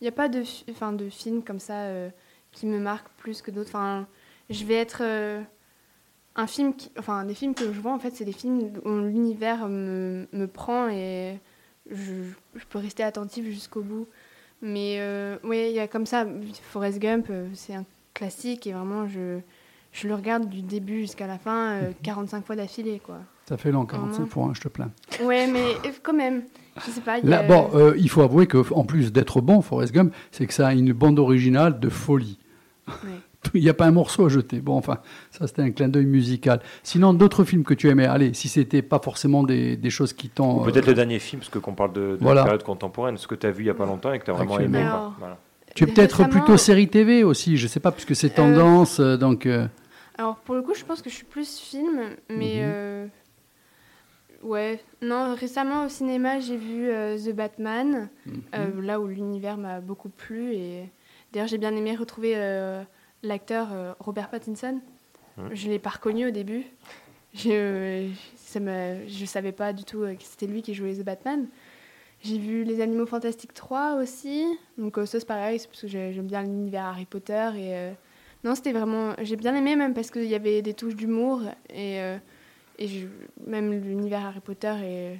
Speaker 4: il n'y a pas de, fi- enfin, de film comme ça euh, qui me marque plus que d'autres. Enfin, je vais être euh, un film, qui, enfin, des films que je vois en fait, c'est des films où l'univers me, me prend et je, je peux rester attentive jusqu'au bout. Mais oui, il y a comme ça, Forrest Gump, c'est un classique et vraiment, je, je le regarde du début jusqu'à la fin, euh, 45 fois d'affilée, quoi.
Speaker 1: Ça fait long, 45
Speaker 4: Vraiment.
Speaker 1: fois, hein, je te plains.
Speaker 4: Ouais, mais euh, quand même, je sais pas. y
Speaker 1: Là,
Speaker 4: a-
Speaker 1: bon, euh, il faut avouer qu'en plus d'être bon, Forrest Gump, c'est que ça a une bande originale de folie.
Speaker 4: Ouais.
Speaker 1: Il n'y a pas un morceau à jeter. Bon, enfin, ça c'était un clin d'œil musical. Sinon, d'autres films que tu aimais, allez, si c'était pas forcément des, des choses qui t'ont.
Speaker 5: Peut-être
Speaker 1: euh,
Speaker 5: le dernier film, parce que qu'on parle de, de
Speaker 1: Voilà.
Speaker 5: période contemporaine, ce que tu as vu il n'y a pas longtemps et que tu as vraiment aimé. quoi.
Speaker 4: Alors,
Speaker 5: Voilà.
Speaker 1: Tu es peut-être
Speaker 4: récemment-
Speaker 1: plutôt série TV aussi, je sais pas, puisque c'est tendance, euh, donc.
Speaker 4: Alors pour le coup, je pense que je suis plus film, mais
Speaker 1: Mhm.
Speaker 4: euh, ouais. Non, récemment au cinéma, j'ai vu euh, The Batman,
Speaker 1: Mhm.
Speaker 4: euh, là où l'univers m'a beaucoup plu et d'ailleurs j'ai bien aimé retrouver l'acteur Robert Pattinson.
Speaker 5: Mhm.
Speaker 4: Je l'ai pas reconnu au début. Je ça je savais pas du tout que c'était lui qui jouait The Batman. J'ai vu Les Animaux Fantastiques 3 aussi. Donc ça c'est pareil, c'est parce que j'ai- j'aime bien l'univers Harry Potter et non, c'était vraiment. J'ai bien aimé, même parce qu'il y avait des touches d'humour. Et, euh, même l'univers Harry Potter, et,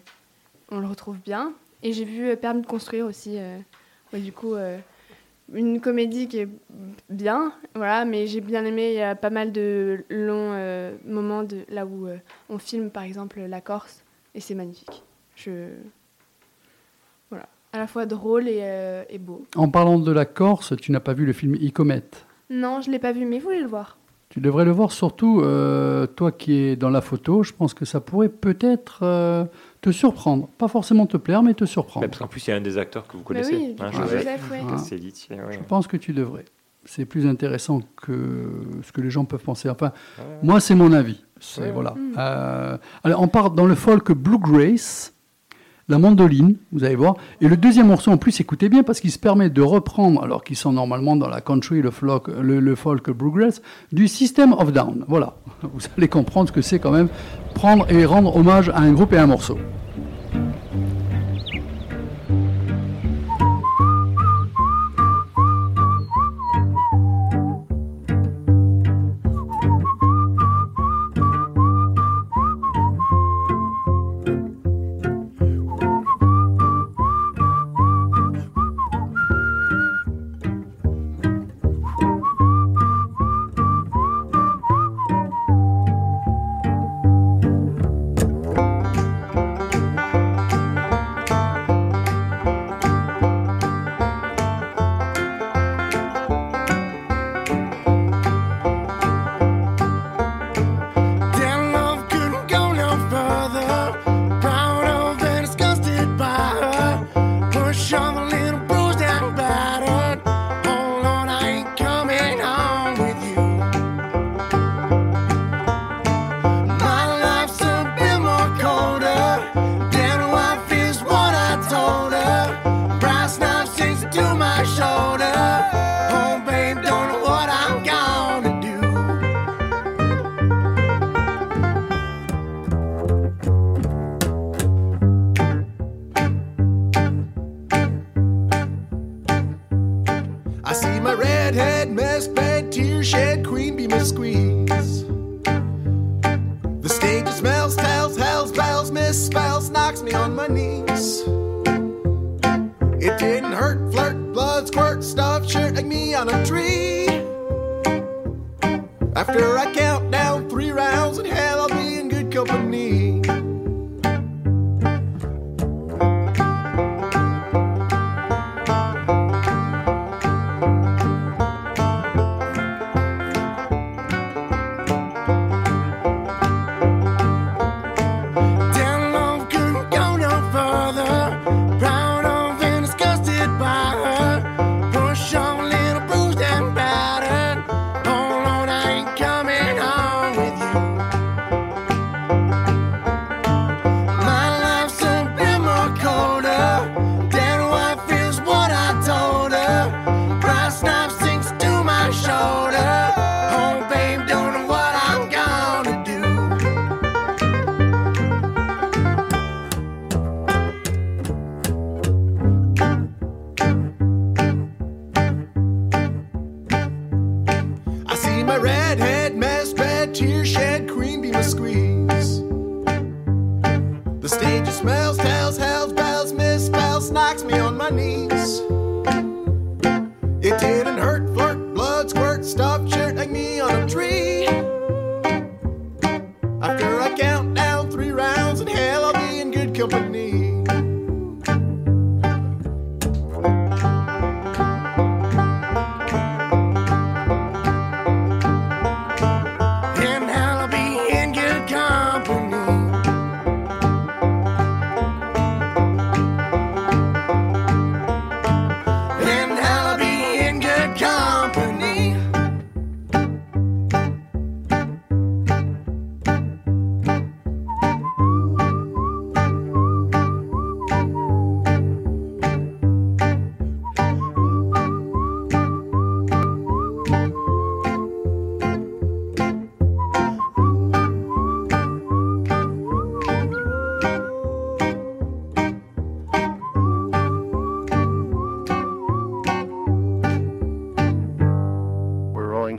Speaker 4: on le retrouve bien. Et j'ai vu euh, Permis de construire aussi. euh, du coup, euh, une comédie qui est bien, voilà, mais j'ai bien aimé. Il y a pas mal de longs euh, moments là où euh, on filme, par exemple, la Corse. Et c'est magnifique. Je. À la fois drôle et, euh, et beau.
Speaker 1: En parlant de la Corse, tu n'as pas vu le film Icomet.
Speaker 4: Non, je l'ai pas vu, mais vous voulez le voir.
Speaker 1: Tu devrais le voir, surtout euh, toi qui es dans la photo. Je pense que ça pourrait peut-être euh, te surprendre. Pas forcément te plaire, mais te surprendre.
Speaker 5: Mais parce qu'en plus, il y a un des acteurs que vous
Speaker 4: Bah
Speaker 5: connaissez.
Speaker 4: oui,
Speaker 5: hein, Joseph
Speaker 4: Joseph, ouais.
Speaker 1: Ah.
Speaker 5: Ouais.
Speaker 1: Je pense que tu devrais. C'est plus intéressant que ce que les gens peuvent penser. Enfin,
Speaker 5: Ouais.
Speaker 1: moi, c'est mon avis. C'est
Speaker 5: Ouais.
Speaker 1: voilà.
Speaker 4: Mm.
Speaker 1: Euh, alors, on part dans le folk bluegrass, la mandoline, vous allez voir. Et le deuxième morceau, en plus, écoutez bien, parce qu'il se permet de reprendre, alors qu'ils sont normalement dans la country, le folk, le, le folk bluegrass, du System of Down. Voilà. Vous allez comprendre ce que c'est quand même prendre et rendre hommage à un groupe et à un morceau.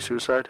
Speaker 6: Suicide.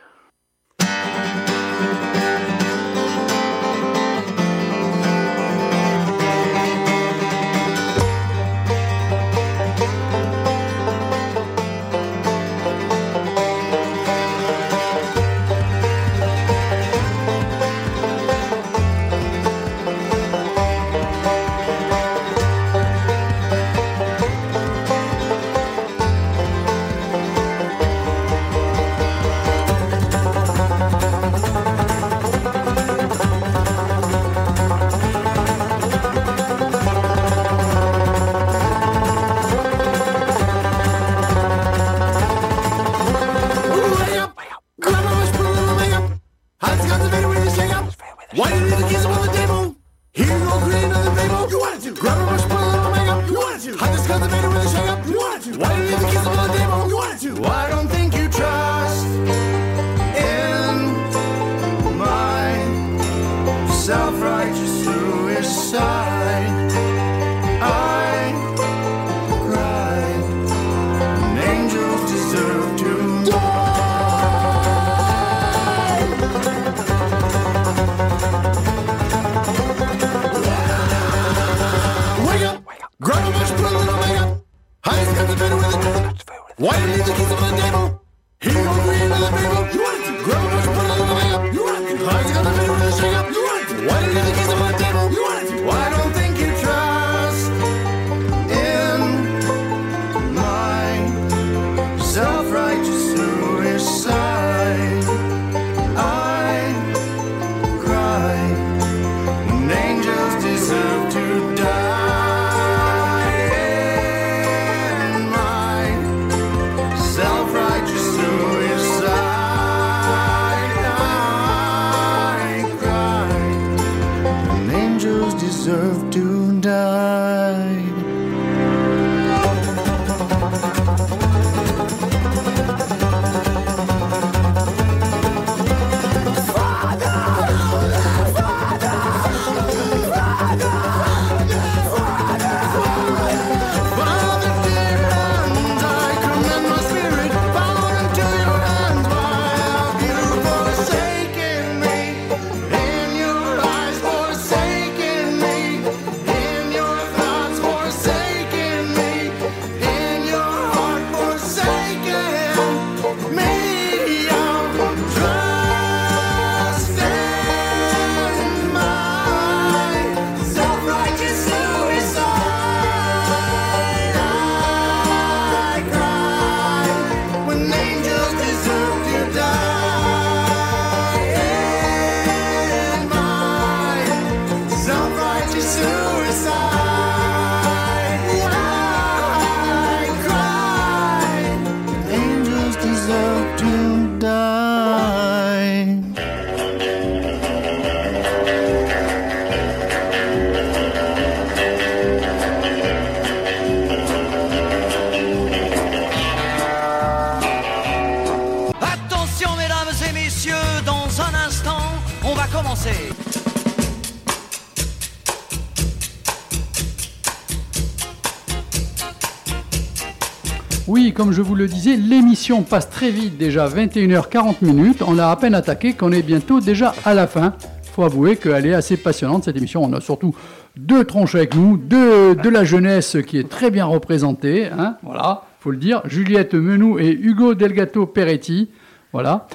Speaker 1: Le disais, l'émission passe très vite, déjà 21h40 minutes. On l'a à peine attaqué qu'on est bientôt déjà à la fin. faut avouer qu'elle est assez passionnante cette émission. On a surtout deux tronches avec nous, deux de la jeunesse qui est très bien représentée. Hein, voilà, faut le dire. Juliette Menou et Hugo Delgato Peretti. Voilà.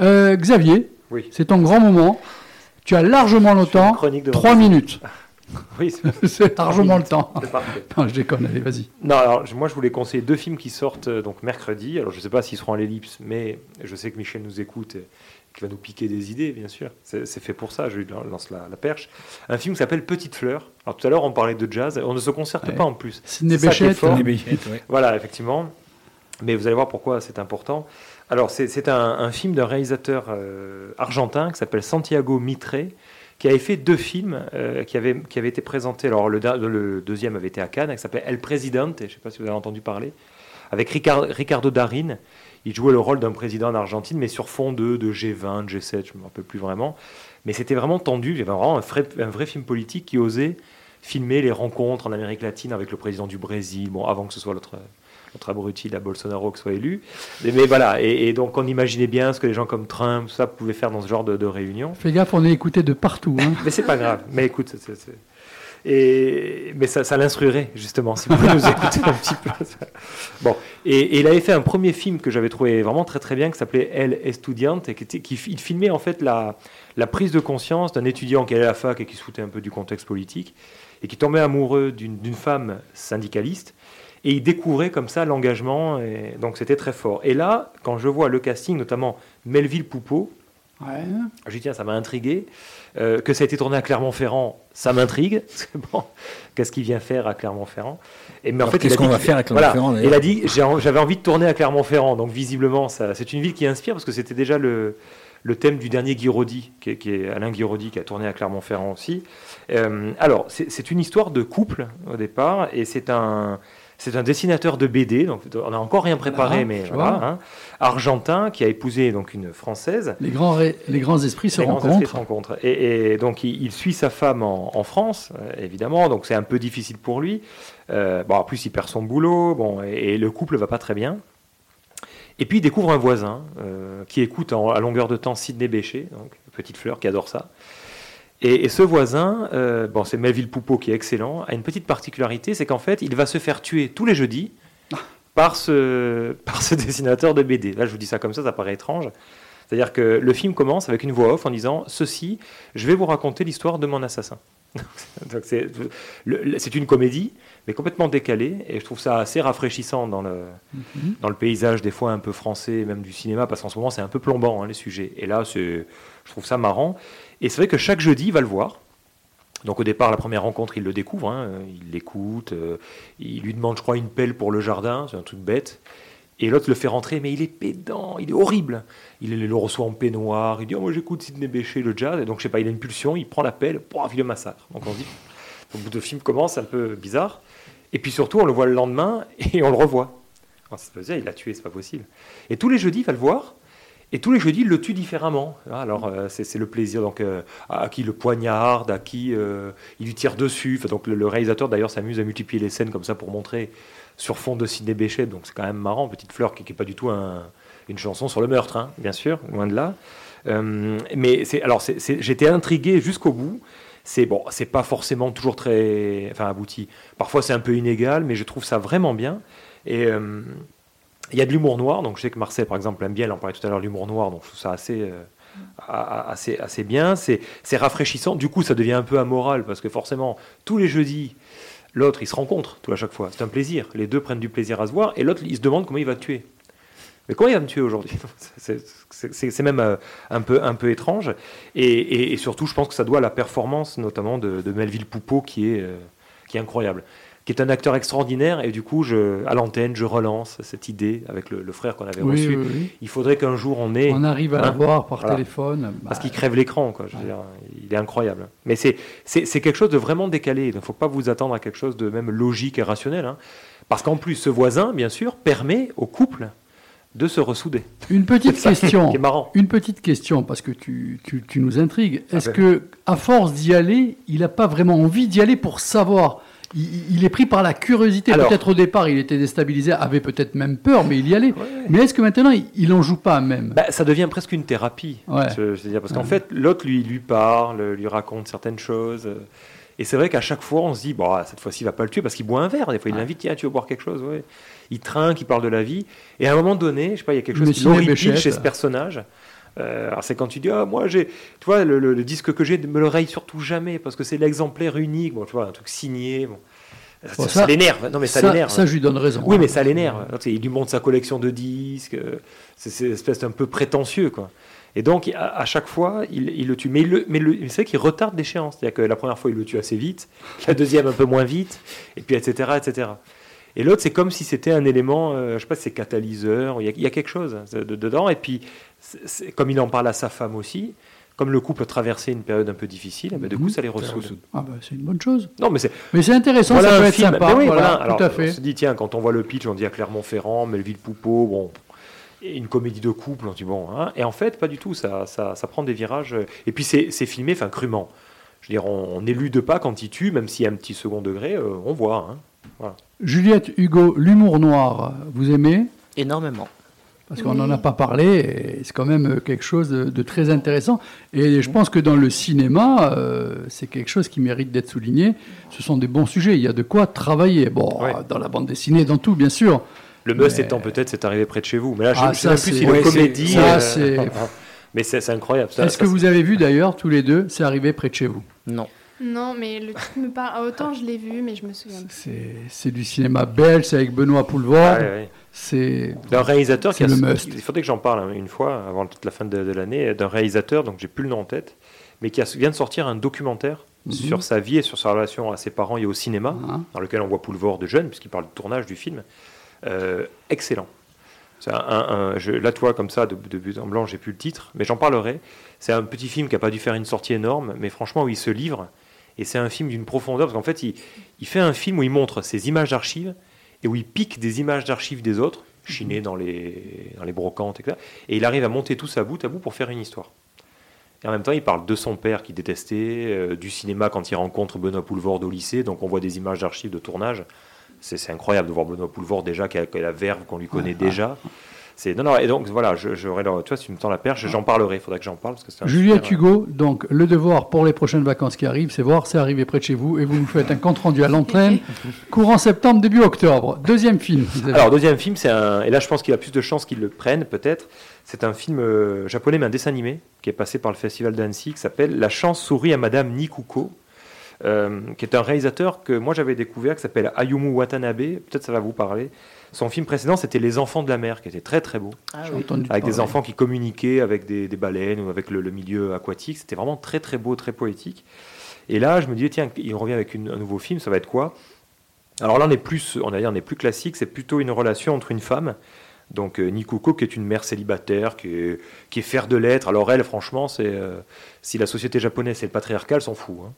Speaker 1: Euh, Xavier,
Speaker 5: Oui.
Speaker 1: c'est ton grand moment. Tu as largement le temps.
Speaker 5: chronique de
Speaker 1: Trois
Speaker 5: Vincent.
Speaker 1: minutes.
Speaker 5: Oui, c'est
Speaker 1: largement le temps.
Speaker 5: c'est parfait.
Speaker 1: Non, je déconne, allez, vas-y.
Speaker 5: Non, alors moi je voulais conseiller deux films qui sortent euh, donc mercredi. Alors je ne sais pas s'ils seront à l'ellipse, mais je sais que Michel nous écoute et qu'il va nous piquer des idées, bien sûr. C'est c'est fait pour ça, je lui lance la, la perche. Un film qui s'appelle Petite Fleur. Alors tout à l'heure on parlait de jazz, on ne se concerte
Speaker 1: Ouais.
Speaker 5: pas en plus.
Speaker 1: Sidney
Speaker 5: qui
Speaker 1: Bechet,
Speaker 5: fort.
Speaker 1: hein.
Speaker 5: Voilà, effectivement. Mais vous allez voir pourquoi c'est important. Alors, c'est c'est un, un film d'un réalisateur euh, argentin qui s'appelle Santiago Mitre, qui avait fait deux films euh, qui, avaient, qui avaient été présentés. Alors, le, deuxième avait été à Cannes, qui s'appelait El Presidente, je ne sais pas si vous avez entendu parler, avec Ricar- Ricardo Darin. Il jouait le rôle d'un président en Argentine, mais sur fond de, de G20, de G7, je ne me rappelle plus vraiment. Mais c'était vraiment tendu. Il y avait vraiment un vrai, un vrai film politique qui osait filmer les rencontres en Amérique latine avec le président du Brésil, bon, avant que ce soit l'autre l'autre abruti, la Bolsonaro, qui soit élu. Mais, voilà, et, et donc on imaginait bien ce que les gens comme Trump, ça, pouvaient faire dans ce genre de, de réunion.
Speaker 1: Fais gaffe, on est écouté de partout. hein.
Speaker 5: Mais c'est pas grave. Mais écoute, c'est- c'est- Et, mais ça, ça l'instruirait, justement, si vous nous écouter un petit peu. Bon, et, et il avait fait un premier film que j'avais trouvé vraiment très très bien, qui s'appelait El Estudiante, et qui, était, qui il filmait en fait la, la prise de conscience d'un étudiant qui allait à la fac et qui se foutait un peu du contexte politique, et qui tombait amoureux d'une d'une femme syndicaliste, et il découvrait comme ça l'engagement, et donc c'était très fort. Et là, quand je vois le casting, notamment Melville Poupeau,
Speaker 1: Ouais.
Speaker 5: je dis tiens, ça m'a intrigué. Euh, que ça a été tourné à Clermont-Ferrand, ça m'intrigue. Bon, qu'est-ce qu'il vient faire à Clermont-Ferrand? Et mais
Speaker 9: Alors,
Speaker 5: il a
Speaker 9: qu'est-ce qu'on va faire à Clermont-Ferrand,
Speaker 5: voilà, Il a dit en- j'avais envie de tourner à Clermont-Ferrand. Donc visiblement, ça, c'est une ville qui inspire parce que c'était déjà le, le thème du dernier Guiraudy, qui est, qui est Alain Guiraudy, qui a tourné à Clermont-Ferrand aussi. Euh, alors, c'est c'est une histoire de couple au départ, et c'est un, c'est un dessinateur de BD. Donc, on n'a encore rien préparé,
Speaker 1: Ah,
Speaker 5: mais voilà, hein, argentin, qui a épousé donc une française.
Speaker 1: Les grands, les grands esprits se
Speaker 5: Les grands esprits
Speaker 1: rencontrent.
Speaker 5: se rencontrent. Et, et donc, il, il suit sa femme en, en France, euh, évidemment. Donc, c'est un peu difficile pour lui. Euh, bon, en plus, il perd son boulot. Bon, et, et le couple va pas très bien. Et puis, il découvre un voisin euh, qui écoute en- à longueur de temps Sidney Bechet, donc petite fleur qui adore ça. Et, et ce voisin, euh, bon, c'est Melville Poupeau qui est excellent, a une petite particularité, c'est qu'en fait, il va se faire tuer tous les jeudis par ce, par ce dessinateur de BD. Là, je vous dis ça comme ça, ça paraît étrange. C'est-à-dire que le film commence avec une voix off en disant Ceci, je vais vous raconter l'histoire de mon assassin. Donc c'est une comédie, mais complètement décalée, et je trouve ça assez rafraîchissant dans le,
Speaker 1: Mhm.
Speaker 5: dans le paysage, des fois un peu français, même du cinéma, parce qu'en ce moment c'est un peu plombant hein, les sujets. Et là, je trouve ça marrant. Et c'est vrai que chaque jeudi, il va le voir. Donc au départ, la première rencontre, il le découvre, hein, il l'écoute, euh, il lui demande, je crois, une pelle pour le jardin, c'est un truc bête. Et l'autre le fait rentrer, mais il est pédant, il est horrible. Il le reçoit en peignoir, il dit, oh, moi j'écoute Sidney Bechet, le jazz, et donc je sais pas, il a une pulsion, il prend la pelle, pouf, il le massacre. Donc on dit, au bout de film commence, un peu bizarre. Et puis surtout, on le voit le lendemain et on le revoit. Alors, c'est pas dire, il l'a tué, c'est pas possible. Et tous les jeudis, il va le voir. Et tous les jeudis, il le tue différemment. Alors, euh, c'est le plaisir. Donc, euh, à qui le poignarde, à qui euh, il lui tire dessus. Enfin, donc, le, réalisateur, d'ailleurs, s'amuse à multiplier les scènes comme ça pour montrer sur fond de Sidney Bechet. Donc, c'est quand même marrant. Petite fleur qui n'est pas du tout un- une chanson sur le meurtre, hein, bien sûr, loin de là. Euh, mais alors, j'étais intrigué jusqu'au bout. C'est bon, c'est pas forcément toujours très, enfin, abouti. Parfois, c'est un peu inégal, mais je trouve ça vraiment bien. Et il y a de l'humour noir, donc je sais que Marcel, par exemple, aime bien, en parlait tout à l'heure, l'humour noir, donc je trouve ça assez, euh, assez, assez bien. C'est rafraîchissant. Du coup, ça devient un peu amoral, parce que forcément, tous les jeudis, l'autre, il se rencontre, tout à chaque fois. C'est un plaisir. Les deux prennent du plaisir à se voir, et l'autre, il se demande comment il va te tuer. Mais comment il va me tuer aujourd'hui? C'est- même euh, un, peu, un peu étrange. Et, surtout, je pense que ça doit à la performance, notamment de, de Melville Poupeau, qui euh, qui est incroyable. Qui est un acteur extraordinaire. Et du coup, je, à l'antenne, je relance cette idée avec le, le frère qu'on avait
Speaker 1: Oui,
Speaker 5: reçu.
Speaker 1: oui, oui.
Speaker 5: Il faudrait qu'un jour on ait.
Speaker 1: On arrive à
Speaker 5: Hein
Speaker 1: l'avoir par
Speaker 5: Voilà.
Speaker 1: téléphone.
Speaker 5: Parce
Speaker 1: Bah,
Speaker 5: qu'il crève l'écran, quoi. Je veux
Speaker 1: Ouais.
Speaker 5: dire, il est incroyable. Mais c'est c'est c'est quelque chose de vraiment décalé. Il ne faut pas vous attendre à quelque chose de même logique et rationnel. hein. Parce qu'en plus, ce voisin, bien sûr, permet au couple de se ressouder.
Speaker 1: Une petite question.
Speaker 5: qui marrant.
Speaker 1: Une petite question, parce que tu, tu- tu nous intrigues. Est-ce
Speaker 5: ben.
Speaker 1: que, à force d'y aller, il n'a pas vraiment envie d'y aller pour savoir il, il est pris par la curiosité. Peut-être au départ, il était déstabilisé, avait peut-être même peur, mais il y allait. Mais est-ce que maintenant, il- il en joue pas même
Speaker 5: Bah, ça devient presque une thérapie.
Speaker 1: Ouais.
Speaker 5: Je- je veux dire, parce qu'en
Speaker 1: Ouais.
Speaker 5: fait, l'autre lui, lui parle, lui raconte certaines choses. euh, Et c'est vrai qu'à chaque fois, on se dit, bon, ah, cette fois-ci, il va pas le tuer parce qu'il boit un verre. Des fois, il l'invite, tiens, tu veux boire quelque chose ouais. Il trinque, il parle de la vie. Et à un moment donné, je sais pas, il y a quelque chose
Speaker 1: Mais
Speaker 5: qui l'horripile chez ce personnage. Euh, alors c'est quand tu dis, ah, moi, j'ai, tu vois, le, le- le disque que j'ai, ne me le raye surtout jamais parce que c'est l'exemplaire unique. Bon, tu vois, un truc signé. Bon. Ça,
Speaker 1: Bon,
Speaker 5: ça
Speaker 1: ça-
Speaker 5: l'énerve. Non, mais ça,
Speaker 1: ça-
Speaker 5: l'énerve.
Speaker 1: ça, je lui donne raison.
Speaker 5: Oui, mais ça l'énerve. Il lui montre sa collection de disques. euh, C'est espèce d'un peu prétentieux, quoi. Et donc, à, à chaque fois, il, il le tue. Mais, il le- mais le- mais c'est vrai qu'il retarde l'échéance. C'est-à-dire que la première fois, il le tue assez vite, la deuxième un peu moins vite, et puis etc. etc. Et l'autre, c'est comme si c'était un élément, euh, je sais pas, c'est catalyseur, il y, a, il y a quelque chose de- de- dedans. Et puis, c'est- comme il en parle à sa femme aussi, comme le couple traversait une période un peu difficile, ben, de coup, ça les ressoude.
Speaker 1: Ah bah, c'est une bonne chose.
Speaker 5: Non, mais c'est
Speaker 1: Mais c'est intéressant,
Speaker 5: voilà
Speaker 1: ça peut
Speaker 5: un
Speaker 1: être
Speaker 5: film.
Speaker 1: sympa.
Speaker 5: Ben oui,
Speaker 1: voilà,
Speaker 5: voilà.
Speaker 1: tout à fait.
Speaker 5: On se dit, tiens, quand on voit le pitch, on dit à Clermont-Ferrand, Melville-Poupeau, bon, une comédie de couple, on dit bon. hein. et en fait, pas du tout, ça, ça, ça prend des virages. euh, Et puis, c'est c'est filmé, enfin, crûment. Je veux dire, on on n'élude pas quand il tue, même s'il y a un petit second degré, euh, on voit. hein. Voilà.
Speaker 1: Juliette Hugo, l'humour noir, vous aimez
Speaker 3: Énormément.
Speaker 1: Parce qu'on n'en a pas parlé, et c'est quand même euh, quelque chose de, de très intéressant. Et je pense que dans le cinéma, euh, c'est quelque chose qui mérite d'être souligné. Ce sont des bons sujets, il y a de quoi travailler. Bon, dans la bande dessinée, dans tout, bien sûr.
Speaker 5: Le must
Speaker 1: Mais-
Speaker 5: étant peut-être, c'est arrivé près de chez vous. Mais là, je
Speaker 1: Ah,
Speaker 5: ne sais
Speaker 1: ça,
Speaker 5: même plus
Speaker 1: c'est-
Speaker 5: si le
Speaker 1: ouais,
Speaker 5: comédie.
Speaker 1: c'est- ça,
Speaker 5: euh,
Speaker 1: c'est-
Speaker 5: Mais c'est c'est incroyable. ça-
Speaker 1: Est-ce
Speaker 5: ça,
Speaker 1: que vous avez vu d'ailleurs, tous les deux, c'est arrivé près de chez vous?
Speaker 3: Non.
Speaker 4: Non, mais le titre me parle. Ah, Autant je l'ai vu, mais je me souviens. plus.
Speaker 1: C'est du cinéma belge, c'est avec Benoît Poulvord. C'est
Speaker 5: d'un réalisateur qui a,
Speaker 1: le must.
Speaker 5: il faudrait que j'en parle hein, une fois avant toute la fin de, de l'année d'un réalisateur donc j'ai plus le nom en tête mais qui a- vient de sortir un documentaire
Speaker 1: Mhm.
Speaker 5: sur sa vie et sur sa relation à ses parents et au cinéma
Speaker 1: Hein
Speaker 5: dans lequel on voit Poulvord de jeune puisqu'il parle du tournage du film Euh, excellent un, un- un- je, là toi comme ça de, de but en blanc j'ai plus le titre mais j'en parlerai c'est un petit film qui a pas dû faire une sortie énorme mais franchement où il se livre et c'est un film d'une profondeur parce qu'en fait il, il fait un film où il montre ses images d'archives et où il pique des images d'archives des autres, chinées dans les, dans les brocantes, etc. Et il arrive à monter tout ça bout à bout pour faire une histoire. Et en même temps, il parle de son père qui détestait, euh, du cinéma quand il rencontre Benoît Poulvord au lycée, donc on voit des images d'archives de tournage. C'est incroyable de voir Benoît Poulvord déjà, qui a, qui a la verve qu'on lui connaît déjà. C'est non, non, et donc voilà, je- j'aurais, le- tu vois, si tu me tends la perche, j'en parlerai, il faudrait que j'en parle. Parce que
Speaker 1: Juliette
Speaker 5: super-
Speaker 1: Hugo, donc le devoir pour les prochaines vacances qui arrivent, c'est voir, c'est arrivé près de chez vous et vous nous faites un compte rendu à l'entraîne, courant septembre, début octobre. Deuxième film.
Speaker 5: Alors, deuxième film, c'est un. Et là, je pense qu'il a plus de chances qu'ils le prennent, peut-être. C'est un film euh, japonais, mais un dessin animé, qui est passé par le festival d'Annecy, qui s'appelle La chance sourit à Madame Nikuko, euh, qui est un réalisateur que moi j'avais découvert, qui s'appelle Ayumu Watanabe. Peut-être ça va vous parler. Son film précédent, c'était Les Enfants de la mer, qui était très très beau.
Speaker 3: Ah
Speaker 1: J'ai
Speaker 3: oui.
Speaker 1: entendu
Speaker 5: Avec des
Speaker 1: parler.
Speaker 5: enfants qui communiquaient avec des, des baleines ou avec le, le milieu aquatique. C'était vraiment très très beau, très poétique. Et là, je me disais, tiens, il revient avec une- un nouveau film, ça va être quoi? Alors là, on est plus, on, dire, on est plus classique, c'est plutôt une relation entre une femme, donc euh, Nikuko, qui est une mère célibataire, qui est, qui est fer de lettres. Alors elle, franchement, c'est euh, si la société japonaise c'est le patriarcat, elle s'en fout. hein.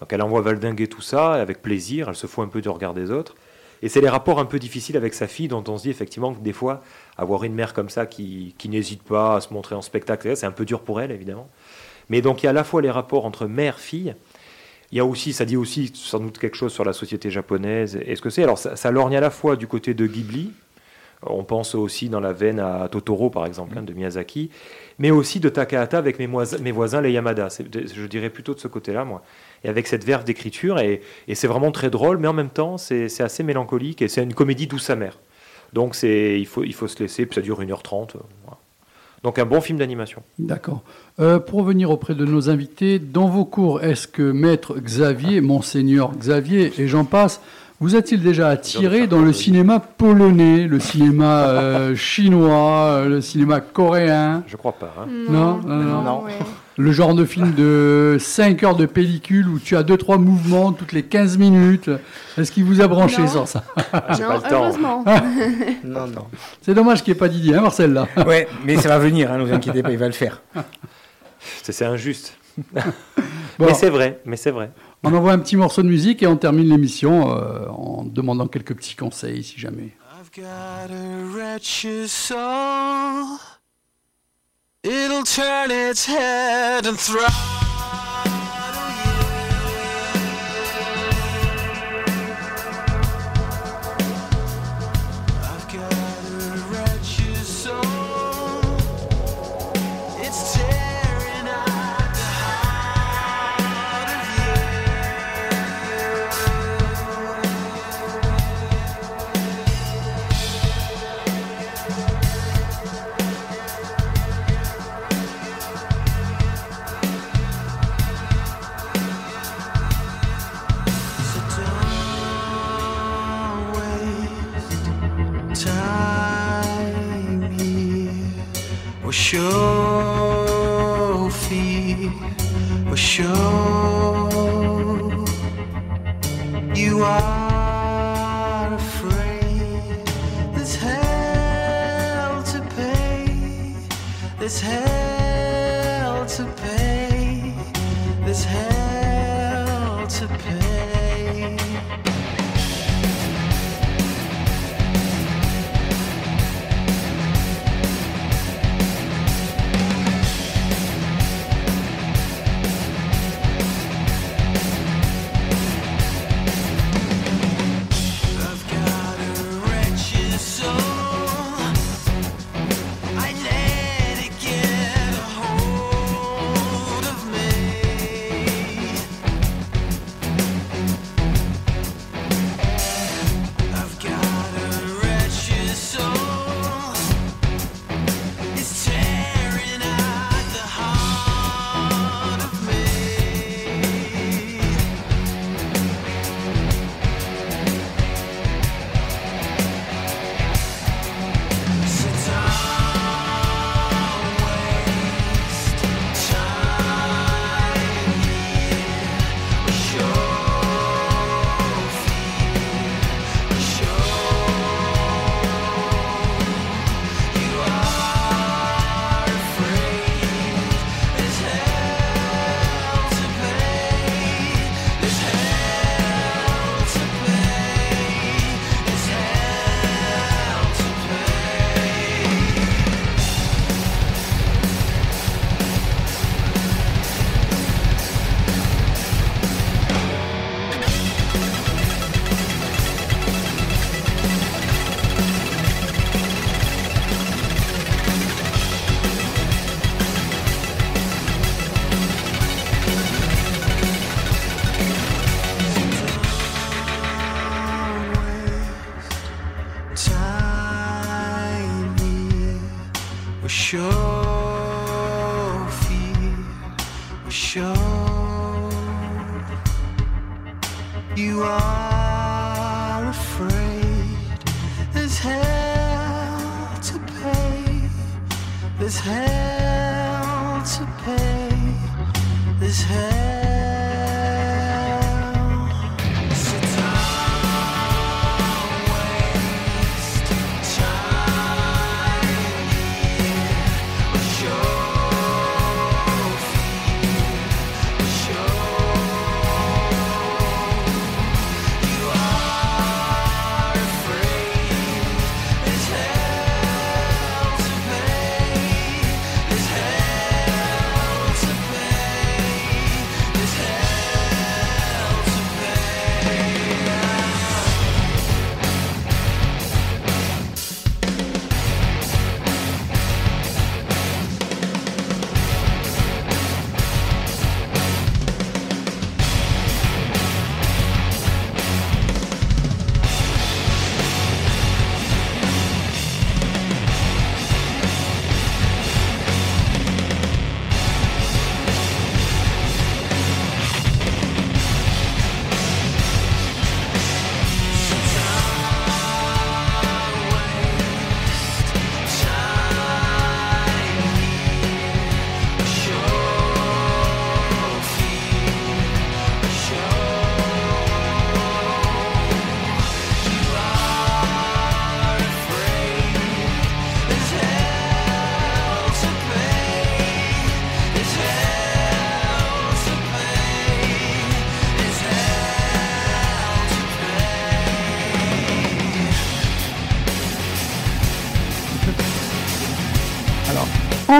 Speaker 5: Donc elle envoie valdinguer tout ça, avec plaisir, elle se fout un peu du regard des autres. Et c'est les rapports un peu difficiles avec sa fille dont on se dit effectivement que des fois, avoir une mère comme ça qui, qui n'hésite pas à se montrer en spectacle, c'est un peu dur pour elle, évidemment. Mais donc il y a à la fois les rapports entre mère-fille, il y a aussi, ça dit aussi sans doute quelque chose sur la société japonaise et ce que c'est. Alors ça, ça lorgne à la fois du côté de Ghibli, on pense aussi dans la veine à Totoro par exemple, hein, de Miyazaki, mais aussi de Takahata avec mes, mois- mes voisins les Yamada. Je dirais plutôt de ce côté-là, moi. Et avec cette verve d'écriture, et, et c'est vraiment très drôle, mais en même temps, c'est c'est assez mélancolique et c'est une comédie douce amère. Donc c'est, il, faut, il faut se laisser, puis ça dure 1h30. euh, voilà. Donc un bon film d'animation.
Speaker 1: D'accord. Euh, pour revenir auprès de nos invités, dans vos cours, est-ce que Maître Xavier, Monseigneur Xavier et j'en passe, vous a-t-il déjà attiré dans le cinéma polonais, le cinéma euh, chinois, le cinéma coréen?
Speaker 5: Je crois pas. hein.
Speaker 1: Non, non, non.
Speaker 3: Non.
Speaker 4: ouais.
Speaker 1: Le genre de film de 5 heures de pellicule où tu as 2-3 mouvements toutes les 15 minutes. Est-ce qu'il vous a branché
Speaker 4: Non.
Speaker 1: sur ça
Speaker 5: J'ai
Speaker 4: non,
Speaker 5: pas le temps.
Speaker 4: heureusement.
Speaker 3: Non, non.
Speaker 1: C'est dommage qu'il n'y ait pas Didier, hein, Marcel, là
Speaker 9: Ouais, mais ça va venir, hein, ne vous inquiétez pas, il va le faire.
Speaker 5: C'est injuste.
Speaker 1: Bon,
Speaker 5: Mais c'est vrai, mais c'est vrai.
Speaker 1: on envoie un petit morceau de musique et on termine l'émission euh, en demandant quelques petits conseils, si jamais.
Speaker 6: I've got a. It'll turn its head and throttle show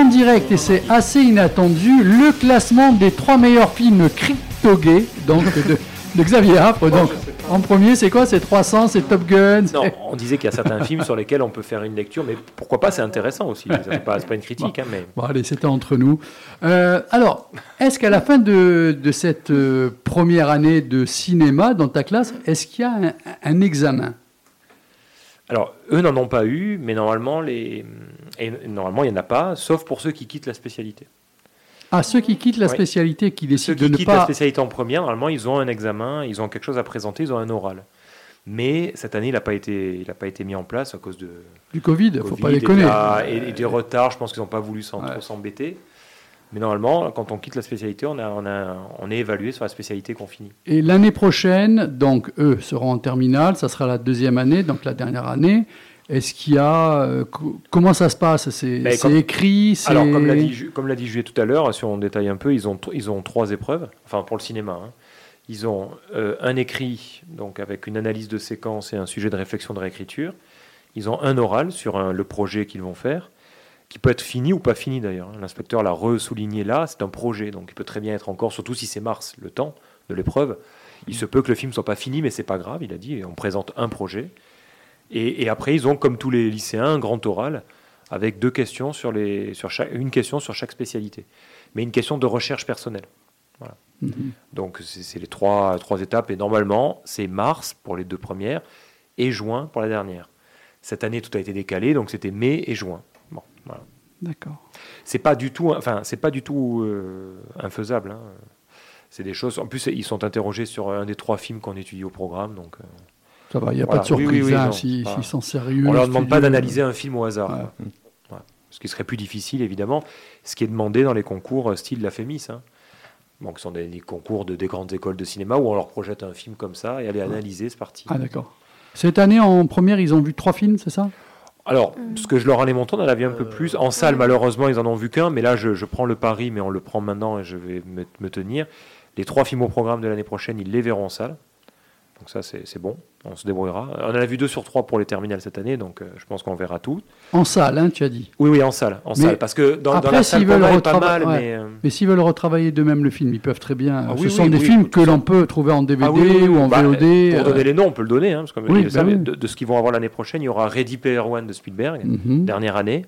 Speaker 1: en direct, et c'est assez inattendu, le classement des trois meilleurs films crypto-gays, donc de, de Xavier Affre. Donc, en premier, c'est quoi? C'est 300, c'est Top Gun
Speaker 5: Non, on disait qu'il y a certains films sur lesquels on peut faire une lecture, mais pourquoi pas, c'est intéressant aussi. C'est pas, pas une critique, hein, mais
Speaker 1: Bon, allez, c'était entre nous. Euh, alors, est-ce qu'à la fin de, de cette euh, première année de cinéma dans ta classe, est-ce qu'il y a un, un examen?
Speaker 5: Alors, eux n'en ont pas eu, mais normalement, les... et normalement il n'y en a pas, sauf pour ceux qui quittent la spécialité.
Speaker 1: Ah, ceux qui quittent la spécialité, qui
Speaker 5: Ceux
Speaker 1: décident
Speaker 5: qui
Speaker 1: de ne
Speaker 5: quittent la spécialité en première, normalement, ils ont un examen, ils ont quelque chose à présenter, ils ont un oral. Mais cette année, il n'a pas, été- il pas été mis en place à cause de
Speaker 1: Du Covid, il ne faut pas
Speaker 5: et,
Speaker 1: déconner.
Speaker 5: la- et, et des retards. Je pense qu'ils n'ont pas voulu s'en-
Speaker 1: Ouais.
Speaker 5: trop s'embêter. Mais normalement, quand on quitte la spécialité, on, a, on, a- on est évalué sur la spécialité qu'on finit.
Speaker 1: Et l'année prochaine, donc eux seront en terminale, ça sera la deuxième année, donc la dernière année. Est-ce qu'il y a... euh, co- comment ça se passe? C'est
Speaker 5: Ben,
Speaker 1: écrit.
Speaker 5: Alors, comme l'a dit, comme dit Juliette tout à l'heure, si on détaille un peu, ils ont, ils ont trois épreuves, enfin pour le cinéma. hein. Ils ont euh, un écrit, donc avec une analyse de séquence et un sujet de réflexion de réécriture. Ils ont un oral sur un- le projet qu'ils vont faire, qui peut être fini ou pas fini d'ailleurs. hein. L'inspecteur l'a re-souligné là, c'est un projet, donc il peut très bien être encore, surtout si c'est mars, le temps de l'épreuve. Il se peut que le film soit pas fini, mais c'est pas grave, il a dit, on présente un projet. Et, et après, ils ont, comme tous les lycéens, un grand oral avec deux questions sur les, sur chaque, une question sur chaque spécialité, mais une question de recherche personnelle. Voilà.
Speaker 1: Mhm.
Speaker 5: Donc c'est c'est les trois, trois étapes et normalement c'est mars pour les deux premières et juin pour la dernière. Cette année tout a été décalé donc c'était mai et juin. Bon, voilà.
Speaker 1: D'accord.
Speaker 5: C'est pas du tout, enfin c'est pas du tout euh, infaisable. hein. C'est des choses. En plus ils sont interrogés sur un des trois films qu'on étudie au programme donc. euh,
Speaker 1: Ça va, il n'y a
Speaker 5: Voilà.
Speaker 1: pas de surprise,
Speaker 5: Oui, oui, oui,
Speaker 1: hein, s'ils s'ils sont sérieux.
Speaker 5: on leur
Speaker 1: le
Speaker 5: demande pas d'analyser un film au hasard. Quoi. Voilà. Ce qui serait plus difficile, évidemment. Ce qui est demandé dans les concours euh, style la FEMIS. Hein. Bon, qui sont des, des concours de, des grandes écoles de cinéma où on leur projette un film comme ça et aller analyser, c'est parti.
Speaker 1: Ah d'accord. Cette année, en première, ils ont vu trois films, c'est ça?
Speaker 5: Alors, ce que je leur en ai montré, on en a vu un peu plus. En salle, malheureusement, ils en ont vu qu'un, mais là, je, je prends le pari, mais on le prend maintenant et je vais me, me tenir. Les trois films au programme de l'année prochaine, ils les verront en salle. Donc ça, c'est bon, on se débrouillera. On en a vu deux sur trois pour les terminales cette année, donc euh, je pense qu'on verra tout.
Speaker 1: En salle, hein, tu as dit.
Speaker 5: Oui, oui, en salle, en
Speaker 1: Mais
Speaker 5: salle. Parce que dans, dans
Speaker 1: après,
Speaker 5: la
Speaker 1: s'ils
Speaker 5: salle,
Speaker 1: veulent
Speaker 5: pas mal,
Speaker 1: ouais.
Speaker 5: mais... euh,
Speaker 1: Mais s'ils veulent retravailler d'eux-mêmes le film, ils peuvent très bien.
Speaker 5: Ah
Speaker 1: Ce
Speaker 5: oui,
Speaker 1: sont
Speaker 5: oui,
Speaker 1: des films que l'on peut trouver en DVD
Speaker 5: Ah
Speaker 1: ou en
Speaker 5: Bah,
Speaker 1: VOD.
Speaker 5: Pour
Speaker 1: euh,
Speaker 5: donner les noms, on peut le donner. hein, parce que
Speaker 1: bah
Speaker 5: savez,
Speaker 1: oui.
Speaker 5: de, de ce qu'ils vont avoir l'année prochaine, il y aura Ready Player One de Spielberg,
Speaker 1: mhm.
Speaker 5: dernière année.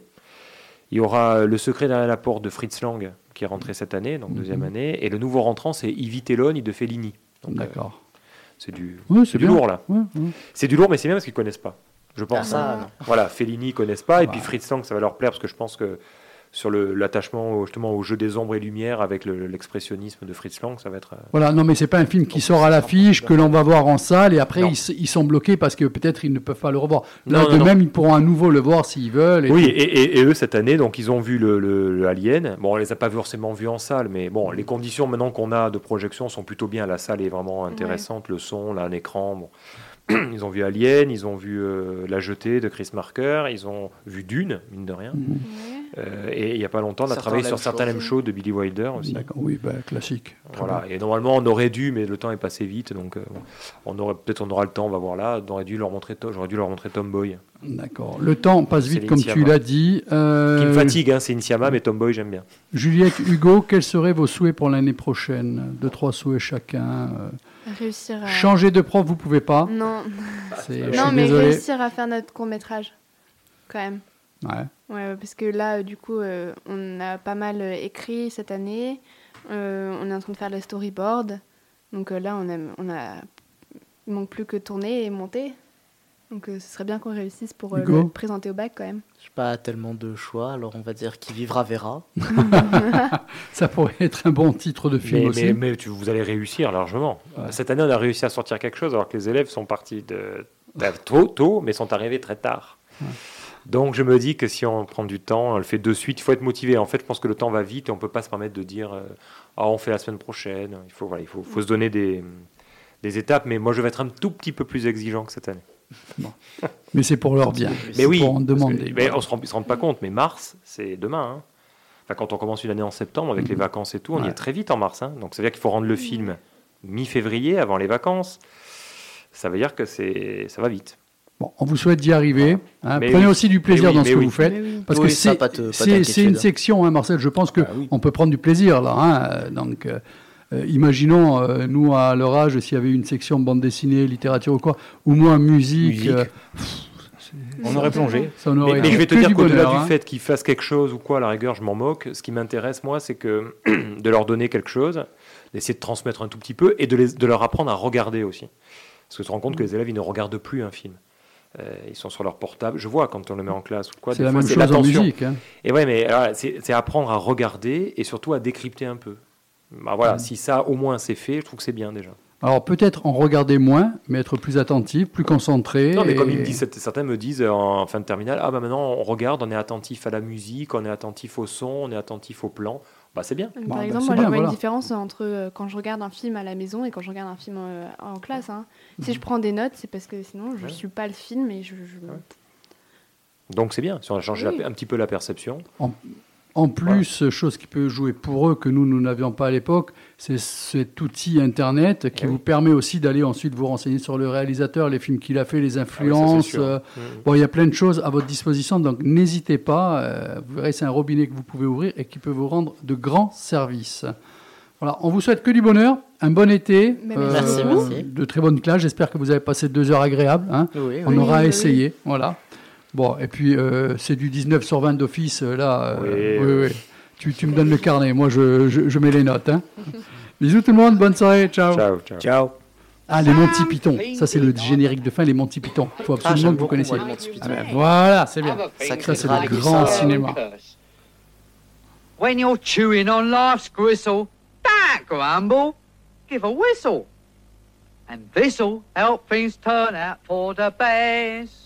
Speaker 5: Il y aura Le secret derrière la porte de Fritz Lang, qui est rentré cette année, donc deuxième
Speaker 1: Mhm.
Speaker 5: année. Et le nouveau rentrant, c'est Ivy Telloni de Fellini. Euh,
Speaker 1: D'accord.
Speaker 5: C'est du,
Speaker 1: Oui,
Speaker 5: c'est
Speaker 1: c'est
Speaker 5: du
Speaker 1: bien.
Speaker 5: lourd, là.
Speaker 1: Ouais, ouais.
Speaker 5: C'est du lourd, mais c'est bien parce qu'ils connaissent pas. Je pense.
Speaker 3: Ah, ça.
Speaker 5: Voilà, Fellini ils connaissent pas, et puis Fritz Lang, ça va leur plaire parce que je pense que sur le- l'attachement au- justement au jeu des ombres et lumières avec le- l'expressionnisme de Fritz Lang, ça va être. euh,
Speaker 1: Voilà, non, mais c'est pas un film qui sort à l'affiche, que l'on va voir en salle, et après ils, ils sont bloqués parce que peut-être ils ne peuvent pas le revoir. Là,
Speaker 5: Non,
Speaker 1: de
Speaker 5: non,
Speaker 1: même, ils pourront à nouveau le voir s'ils veulent. et
Speaker 5: Oui, et, et- et eux cette année, donc ils ont vu le, le- le Alien. Bon, on les a pas forcément vus en salle, mais bon, les conditions maintenant qu'on a de projection sont plutôt bien. La salle est vraiment intéressante, le son, là, un écran. Bon. Ils ont vu Alien, ils ont vu euh, La Jetée de Chris Marker, ils ont vu Dune, mine de rien.
Speaker 1: Mhm.
Speaker 5: Euh, et il y a pas longtemps, on a
Speaker 3: Certains
Speaker 5: travaillé sur certains. M Show de Billy Wilder aussi.
Speaker 1: D'accord, oui, bah, classique.
Speaker 5: Voilà.
Speaker 1: bien.
Speaker 5: Et normalement, on aurait dû, mais le temps est passé vite, donc euh, on aurait peut-être on aura le temps, on va voir là. On aurait dû leur montrer, j'aurais dû leur montrer Tomboy,
Speaker 1: D'accord. Le temps passe vite, comme tu l'as dit. Euh,
Speaker 5: qui me fatigue. Hein, c'est Insiama, mais Tomboy j'aime bien.
Speaker 1: Juliette, Hugo, quels seraient vos souhaits pour l'année prochaine? Deux, trois souhaits chacun.
Speaker 4: Réussir à.
Speaker 1: Changer de prof, vous pouvez pas.
Speaker 4: Non,
Speaker 1: C'est- je
Speaker 4: non
Speaker 1: suis
Speaker 4: mais
Speaker 1: désolé.
Speaker 4: réussir à faire notre court métrage, quand même.
Speaker 1: Ouais.
Speaker 4: Ouais, parce que là, euh, du coup, euh, on a pas mal euh, écrit cette année. Euh, on est en train de faire le storyboard. Donc euh, là, on a, on a, il manque plus que tourner et monter. Donc euh, ce serait bien qu'on réussisse pour euh, le présenter au bac quand même.
Speaker 3: J'ai pas tellement de choix, alors on va dire qui vivra verra.
Speaker 1: Ça pourrait être un bon titre de film
Speaker 5: Mais,
Speaker 1: aussi.
Speaker 5: mais, mais tu- vous allez réussir largement.
Speaker 1: Ouais.
Speaker 5: Cette année, on a réussi à sortir quelque chose alors que les élèves sont partis de, de tôt, tôt, mais sont arrivés très tard. Donc je me dis que si on prend du temps, on le fait de suite, il faut être motivé. En fait, je pense que le temps va vite et on peut pas se permettre de dire euh, ah on fait la semaine prochaine. Il faut voilà, il faut, faut se donner des, des étapes. Mais moi, je vais être un tout petit peu plus exigeant que cette année.
Speaker 1: Mais c'est pour leur bien.
Speaker 5: Mais oui,
Speaker 1: pour en
Speaker 5: que-
Speaker 1: demander.
Speaker 5: mais on se rend, ils se rendent pas compte. Mais mars, c'est demain. hein. Enfin, quand on commence une année en septembre avec les vacances et tout, on y est très vite en mars. hein. Donc ça veut dire qu'il faut rendre le film mi-février avant les vacances. Ça veut dire que c'est ça va vite.
Speaker 1: Bon, on vous souhaite d'y arriver. hein. Prenez
Speaker 5: oui.
Speaker 1: aussi du plaisir
Speaker 5: oui,
Speaker 1: dans ce que
Speaker 5: oui.
Speaker 1: vous faites. Parce
Speaker 3: Oui,
Speaker 1: que c'est une section, hein, Marcel, je pense que
Speaker 9: Ah
Speaker 1: peut prendre du plaisir là. Donc, euh, euh, imaginons, euh, nous, à leur âge, s'il y avait une section bande dessinée, littérature ou quoi, ou moins musique,
Speaker 9: Musique.
Speaker 1: euh,
Speaker 9: On aurait plongé.
Speaker 1: ça
Speaker 5: Mais, je vais te dire qu'au-delà du
Speaker 1: hein.
Speaker 5: fait qu'ils fassent quelque chose ou quoi, à la rigueur, je m'en moque. Ce qui m'intéresse, moi, c'est que de leur donner quelque chose, d'essayer de transmettre un tout petit peu et de, les- de leur apprendre à regarder aussi. Parce que tu te rends compte que les élèves, ils ne regardent plus un film. Euh, ils sont sur leur portable. Je vois quand on le met en classe ou quoi.
Speaker 1: C'est la
Speaker 5: fois,
Speaker 1: même chose en musique. hein.
Speaker 5: Et ouais, mais c'est apprendre à regarder et surtout à décrypter un peu. Bah voilà,
Speaker 1: Mm.
Speaker 5: si ça au moins c'est fait, je trouve que c'est bien déjà.
Speaker 1: Alors peut-être en regarder moins, mais être plus attentif, plus concentré.
Speaker 5: Non, mais
Speaker 1: et-
Speaker 5: comme ils me disent, certains me disent euh, en fin de terminale, ah bah maintenant on regarde, on est attentif à la musique, on est attentif au son, on est attentif au plan. Bah c'est bien.
Speaker 4: Par
Speaker 1: bah,
Speaker 4: exemple,
Speaker 1: c'est
Speaker 4: moi,
Speaker 1: bien,
Speaker 4: je vois
Speaker 1: voilà.
Speaker 4: une différence entre euh, quand je regarde un film à la maison et quand je regarde un film euh, en classe. hein.
Speaker 1: Mhm.
Speaker 4: Si je prends des notes, c'est parce que sinon, je ne
Speaker 5: Ouais.
Speaker 4: suis pas le film et je... je-
Speaker 5: Donc c'est bien, si on a changé
Speaker 4: Oui.
Speaker 5: la- un petit peu la perception.
Speaker 1: En plus, chose qui peut jouer pour eux que nous, nous n'avions pas à l'époque, c'est cet outil Internet qui
Speaker 5: Eh oui.
Speaker 1: vous permet aussi d'aller ensuite vous renseigner sur le réalisateur, les films qu'il a fait, les
Speaker 5: Ah
Speaker 1: influences. euh,
Speaker 5: Mhm.
Speaker 1: bon, il y a plein de choses à votre disposition, donc n'hésitez pas. euh, vous verrez, c'est un robinet que vous pouvez ouvrir et qui peut vous rendre de grands services. Voilà, on vous souhaite que du bonheur, un bon été,
Speaker 4: Mais merci
Speaker 3: Merci, merci.
Speaker 1: de très bonnes classes. J'espère que vous avez passé deux heures agréables. hein.
Speaker 3: Oui,
Speaker 1: On
Speaker 3: oui.
Speaker 1: aura
Speaker 4: oui,
Speaker 1: essayé, voilà. Bon, et puis euh, c'est du 19 sur 20 d'office, euh, là. euh,
Speaker 5: Oui,
Speaker 1: oui,
Speaker 5: oui.
Speaker 1: oui. Tu, tu me donnes le carnet, moi je, je, je mets les notes. hein. Bisous tout le monde, bonne soirée, ciao.
Speaker 5: Ciao, ciao.
Speaker 9: Ciao.
Speaker 1: Ah, les Monty Python, ça c'est le générique de fin, les Monty Python. Il faut
Speaker 3: Ah,
Speaker 1: absolument
Speaker 3: j'aime
Speaker 1: que vous connaissiez.
Speaker 3: moi, les Monty Python.
Speaker 1: Ah ben, voilà, c'est bien.
Speaker 3: Sacré
Speaker 1: Ça c'est le grand cinéma.
Speaker 10: When you're chewing on life's gristle, don't grumble, give a whistle. And this'll help things turn out for the best.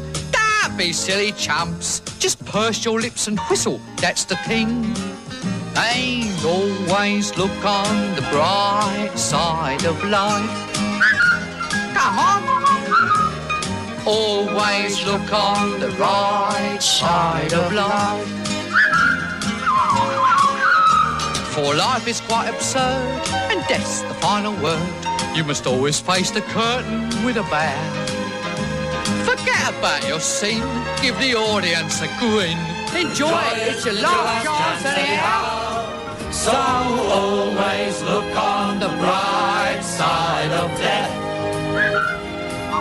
Speaker 10: be silly chumps. Just purse your lips and whistle, that's the thing. And always look on the bright side of life. Come on! Always look on the right side of life. For life is quite absurd, and death's the final word. You must always face the curtain with a bow. Forget about your scene, give the audience a grin. Enjoy it, it's your last chance anyhow. So always look on the bright side.